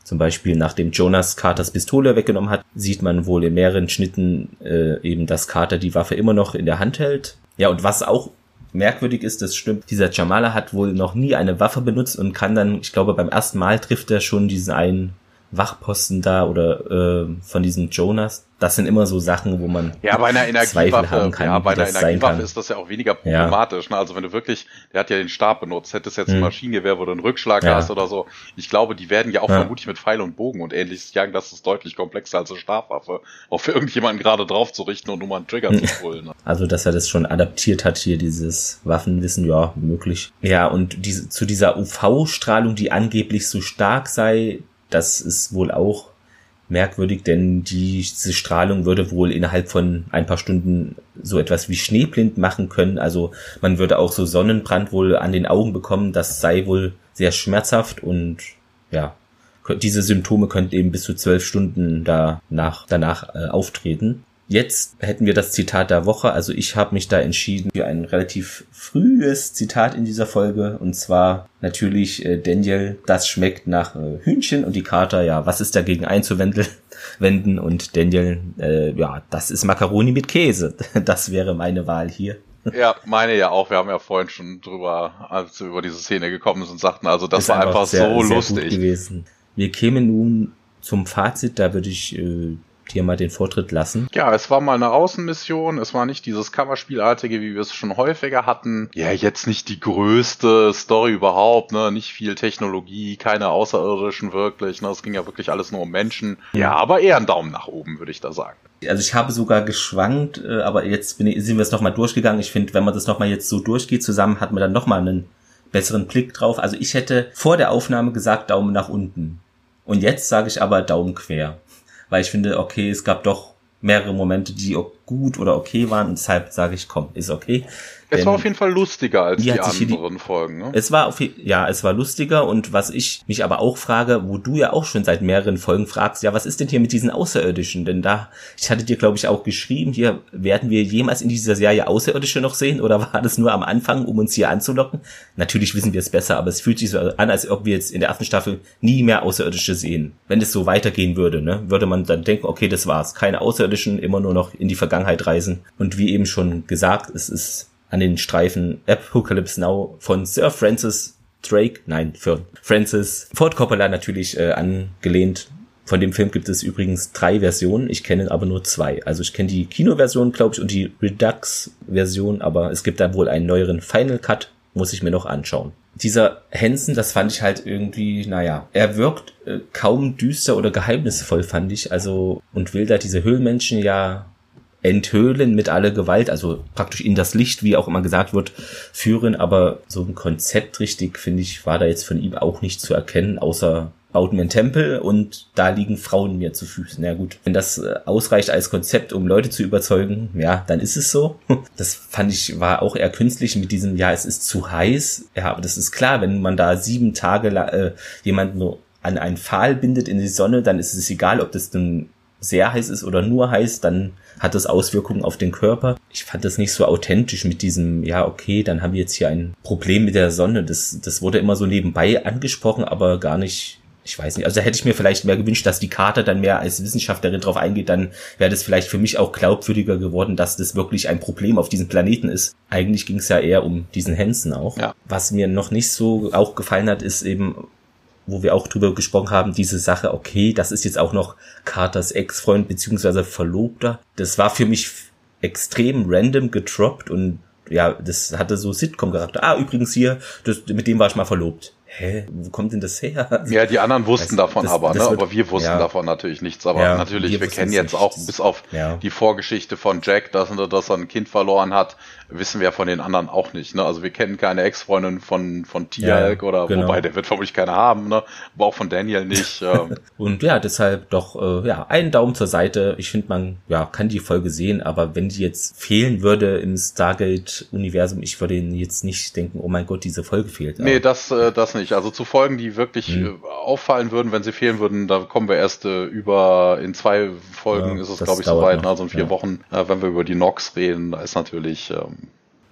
Zum Beispiel, nachdem Jonas Carters Pistole weggenommen hat, sieht man wohl in mehreren Schnitten äh, eben, dass Carter die Waffe immer noch in der Hand hält. Ja, und was auch merkwürdig ist, das stimmt, dieser Jamala hat wohl noch nie eine Waffe benutzt und kann dann, ich glaube, beim ersten Mal trifft er schon diesen einen Wachposten da oder äh, von diesem Jonas. Das sind immer so Sachen, wo man ja bei einer Energiewaffe, haben kann, ja bei einer Energiewaffe ist das ja auch weniger problematisch. Ja. Ne? Also wenn du wirklich, der hat ja den Stab benutzt, hättest jetzt hm. ein Maschinengewehr, wo du einen Rückschlag ja. hast oder so. Ich glaube, die werden ja auch ja. vermutlich mit Pfeil und Bogen und ähnliches jagen. Das ist deutlich komplexer als eine Stabwaffe, auch für irgendjemanden gerade drauf zu richten und nur mal einen Trigger zu pullen. Ne? Also dass er das schon adaptiert hat hier dieses Waffenwissen, ja möglich. Ja und diese zu dieser UV-Strahlung, die angeblich so stark sei, das ist wohl auch merkwürdig, denn diese Strahlung würde wohl innerhalb von ein paar Stunden so etwas wie Schneeblind machen können. Also man würde auch so Sonnenbrand wohl an den Augen bekommen. Das sei wohl sehr schmerzhaft und ja, diese Symptome könnten eben bis zu zwölf Stunden danach, danach äh, auftreten. Jetzt hätten wir das Zitat der Woche. Also ich habe mich da entschieden für ein relativ frühes Zitat in dieser Folge. Und zwar natürlich äh, Daniel, das schmeckt nach äh, Hühnchen und die Kater, ja, was ist dagegen einzuwenden? Wenden und Daniel, äh, ja, das ist Macaroni mit Käse. Das wäre meine Wahl hier. Ja, meine ja auch. Wir haben ja vorhin schon drüber, als wir über diese Szene gekommen sind, sagten, also das ist war einfach sehr, so sehr lustig. gewesen. Wir kämen nun zum Fazit, da würde ich äh, dir mal den Vortritt lassen. Ja, es war mal eine Außenmission. Es war nicht dieses Kammerspielartige, wie wir es schon häufiger hatten. Ja, jetzt nicht die größte Story überhaupt, ne? Nicht viel Technologie, keine Außerirdischen wirklich. Ne? Es ging ja wirklich alles nur um Menschen. Ja, aber eher ein Daumen nach oben, würde ich da sagen. Also ich habe sogar geschwankt, äh, aber jetzt ich, sind wir es nochmal durchgegangen. Ich finde, wenn man das nochmal jetzt so durchgeht zusammen, hat man dann nochmal einen besseren Blick drauf. Also ich hätte vor der Aufnahme gesagt Daumen nach unten. Und jetzt sage ich aber Daumen quer weil ich finde, okay, es gab doch mehrere Momente, die gut oder okay waren und deshalb sage ich, komm, ist okay. Es war auf jeden Fall lustiger als die anderen die, Folgen. Ne? Es war auf, ja, es war lustiger und was ich mich aber auch frage, wo du ja auch schon seit mehreren Folgen fragst, ja, was ist denn hier mit diesen Außerirdischen? Denn da, ich hatte dir glaube ich auch geschrieben, hier werden wir jemals in dieser Serie Außerirdische noch sehen oder war das nur am Anfang, um uns hier anzulocken? Natürlich wissen wir es besser, aber es fühlt sich so an, als ob wir jetzt in der ersten Staffel nie mehr Außerirdische sehen. Wenn es so weitergehen würde, ne, würde man dann denken, okay, das war's, keine Außerirdischen, immer nur noch in die Vergangenheit reisen. Und wie eben schon gesagt, es ist an den Streifen Apocalypse Now von Sir Francis Drake, nein, für Francis Ford Coppola natürlich äh, angelehnt. Von dem Film gibt es übrigens drei Versionen. Ich kenne aber nur zwei. Also ich kenne die Kinoversion, glaube ich, und die Redux-Version, aber es gibt da wohl einen neueren Final Cut, muss ich mir noch anschauen. Dieser Hansen, das fand ich halt irgendwie, naja, er wirkt äh, kaum düster oder geheimnisvoll, fand ich. Also, und will da diese Höhlenmenschen ja enthöhlen mit aller Gewalt, also praktisch in das Licht, wie auch immer gesagt wird, führen. Aber so ein Konzept richtig, finde ich, war da jetzt von ihm auch nicht zu erkennen, außer baut mir einen Tempel und da liegen Frauen mir zu Füßen. Ja gut, wenn das äh, ausreicht als Konzept, um Leute zu überzeugen, ja, dann ist es so. Das fand ich, war auch eher künstlich mit diesem, ja, es ist zu heiß. Ja, aber das ist klar, wenn man da sieben Tage äh, jemanden nur an einen Pfahl bindet in die Sonne, dann ist es egal, ob das dann sehr heiß ist oder nur heiß, dann hat das Auswirkungen auf den Körper. Ich fand das nicht so authentisch mit diesem, ja, okay, dann haben wir jetzt hier ein Problem mit der Sonne. Das, das wurde immer so nebenbei angesprochen, aber gar nicht ich weiß nicht, also da hätte ich mir vielleicht mehr gewünscht, dass die Karte dann mehr als Wissenschaftlerin drauf eingeht, dann wäre das vielleicht für mich auch glaubwürdiger geworden, dass das wirklich ein Problem auf diesem Planeten ist. Eigentlich ging es ja eher um diesen Hansen auch. Ja. Was mir noch nicht so auch gefallen hat, ist eben, wo wir auch drüber gesprochen haben, diese Sache, okay, das ist jetzt auch noch Carters Ex-Freund beziehungsweise Verlobter. Das war für mich extrem random gedroppt und ja, das hatte so Sitcom-Charakter. Ah, übrigens hier, das, mit dem war ich mal verlobt hä, wo kommt denn das her? Ja, die anderen wussten also, davon das, aber, das ne? Wird, aber wir wussten ja. davon natürlich nichts. Aber ja, natürlich, wir, wir kennen jetzt nicht. auch bis auf ja. die Vorgeschichte von Jack, dass, dass er ein Kind verloren hat, wissen wir von den anderen auch nicht. Ne? Also wir kennen keine Ex-Freundin von, von Tialk oder genau. wobei der wird vermutlich keine haben, ne? aber auch von Daniel nicht. Ähm. Und ja, deshalb doch äh, ja einen Daumen zur Seite. Ich finde, man ja kann die Folge sehen, aber wenn die jetzt fehlen würde im Stargate-Universum, ich würde jetzt nicht denken, oh mein Gott, diese Folge fehlt. Nee, das, äh, das nicht. Also zu Folgen, die wirklich hm. auffallen würden, wenn sie fehlen würden, da kommen wir erst äh, über in zwei Folgen ja, ist es, glaube ich, soweit, ne? also in vier ja. Wochen, äh, wenn wir über die Nox reden, da ist natürlich ähm,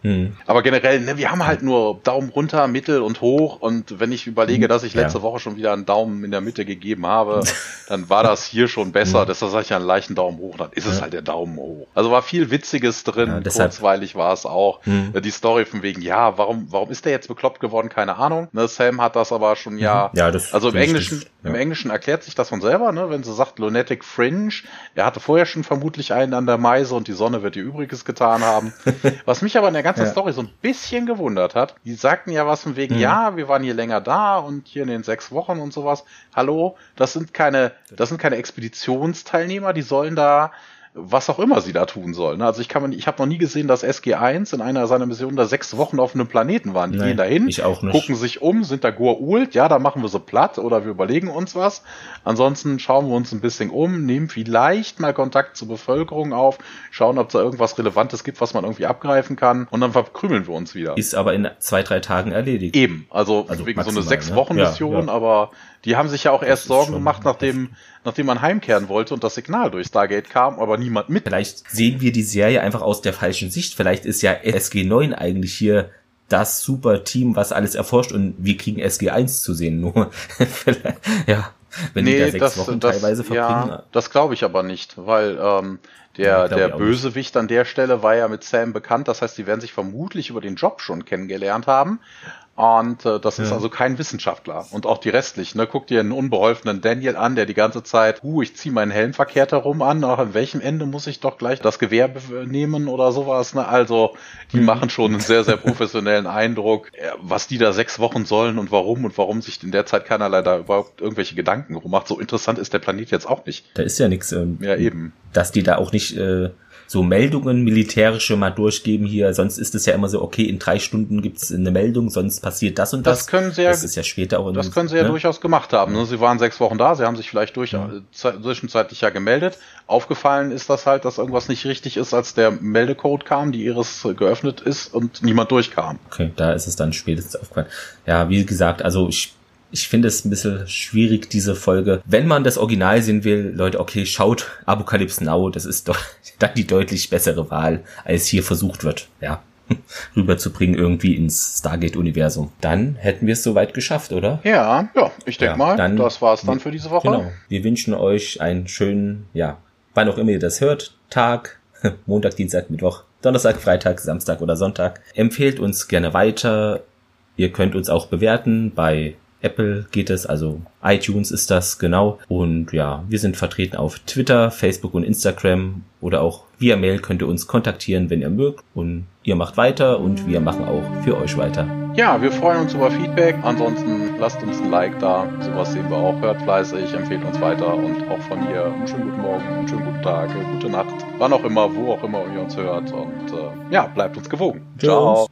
hm. Aber generell, ne, wir haben halt nur Daumen runter, Mittel und hoch. Und wenn ich überlege, hm. dass ich letzte ja. Woche schon wieder einen Daumen in der Mitte gegeben habe, dann war das hier schon besser. Hm. Deshalb sage ich ja einen leichten Daumen hoch, dann ist es halt der Daumen hoch. Also war viel Witziges drin, ja, kurzweilig war es auch. Hm. Die Story von wegen, ja, warum, warum ist der jetzt bekloppt geworden? Keine Ahnung. Ne, Sam hat das aber schon ja. Mhm. Ja, das also im Englischen, ja. im Englischen erklärt sich das von selber, ne? Wenn sie sagt Lunatic Fringe, er hatte vorher schon vermutlich einen an der Meise und die Sonne wird ihr Übriges getan haben. Was mich aber in der ganzen Story so ein bisschen gewundert hat. Die sagten ja was von wegen, mhm. ja, wir waren hier länger da und hier in den sechs Wochen und sowas. Hallo, das sind keine, das sind keine Expeditionsteilnehmer, die sollen da was auch immer sie da tun sollen. Also ich kann man, ich habe noch nie gesehen, dass SG1 in einer seiner Missionen da sechs Wochen auf einem Planeten waren. Die Nein, gehen dahin, ich auch nicht. gucken sich um, sind da Goa'uld, ja, da machen wir so platt oder wir überlegen uns was. Ansonsten schauen wir uns ein bisschen um, nehmen vielleicht mal Kontakt zur Bevölkerung auf, schauen, ob es da irgendwas Relevantes gibt, was man irgendwie abgreifen kann und dann verkrümeln wir uns wieder. Ist aber in zwei, drei Tagen erledigt. Eben, also, also wegen so eine sechs Wochen Mission, ne? ja, ja. aber die haben sich ja auch das erst Sorgen gemacht, nachdem, nachdem man heimkehren wollte und das Signal durch Stargate kam, aber niemand mit. Vielleicht sehen wir die Serie einfach aus der falschen Sicht. Vielleicht ist ja SG9 eigentlich hier das super Team, was alles erforscht und wir kriegen SG1 zu sehen. Nur, ja, wenn nee, die da sechs das, Wochen das, teilweise verbringen. Ja, das glaube ich aber nicht, weil ähm, der, ja, der Bösewicht nicht. an der Stelle war ja mit Sam bekannt. Das heißt, die werden sich vermutlich über den Job schon kennengelernt haben. Und äh, das ja. ist also kein Wissenschaftler. Und auch die restlichen. Ne? Guck dir einen unbeholfenen Daniel an, der die ganze Zeit, uh, ich ziehe meinen Helm verkehrt herum an, auch an welchem Ende muss ich doch gleich das Gewehr nehmen oder sowas. Ne? Also die mhm. machen schon einen sehr, sehr professionellen Eindruck, äh, was die da sechs Wochen sollen und warum und warum sich in der Zeit keinerlei da überhaupt irgendwelche Gedanken rummacht. So interessant ist der Planet jetzt auch nicht. Da ist ja nichts. Ähm, ja, eben. Dass die da auch nicht... Äh so Meldungen militärische mal durchgeben hier. Sonst ist es ja immer so, okay, in drei Stunden gibt's eine Meldung, sonst passiert das und das. Das können sie ja, das ist ja später auch Das können sie ja ne? durchaus gemacht haben. Ne? Sie waren sechs Wochen da, sie haben sich vielleicht durch, ja. Äh, zwischenzeitlich ja gemeldet. Aufgefallen ist das halt, dass irgendwas nicht richtig ist, als der Meldecode kam, die Iris geöffnet ist und niemand durchkam. Okay, da ist es dann spätestens aufgefallen. Ja, wie gesagt, also ich ich finde es ein bisschen schwierig, diese Folge. Wenn man das Original sehen will, Leute, okay, schaut Apocalypse Now, das ist doch dann die deutlich bessere Wahl, als hier versucht wird, ja, rüberzubringen irgendwie ins Stargate-Universum. Dann hätten wir es soweit geschafft, oder? Ja, ja, ich denke ja, mal, dann, das war's dann für diese Woche. Genau. Wir wünschen euch einen schönen, ja, wann auch immer ihr das hört, Tag, Montag, Dienstag, Mittwoch, Donnerstag, Freitag, Samstag oder Sonntag. Empfehlt uns gerne weiter. Ihr könnt uns auch bewerten bei Apple geht es, also iTunes ist das genau. Und ja, wir sind vertreten auf Twitter, Facebook und Instagram oder auch via Mail könnt ihr uns kontaktieren, wenn ihr mögt. Und ihr macht weiter und wir machen auch für euch weiter. Ja, wir freuen uns über Feedback. Ansonsten lasst uns ein Like da. Sowas sehen wir auch. Hört fleißig, empfehlt uns weiter und auch von hier einen schönen guten Morgen, einen schönen guten Tag, eine gute Nacht, wann auch immer, wo auch immer ihr uns hört. Und äh, ja, bleibt uns gewogen. Ciao.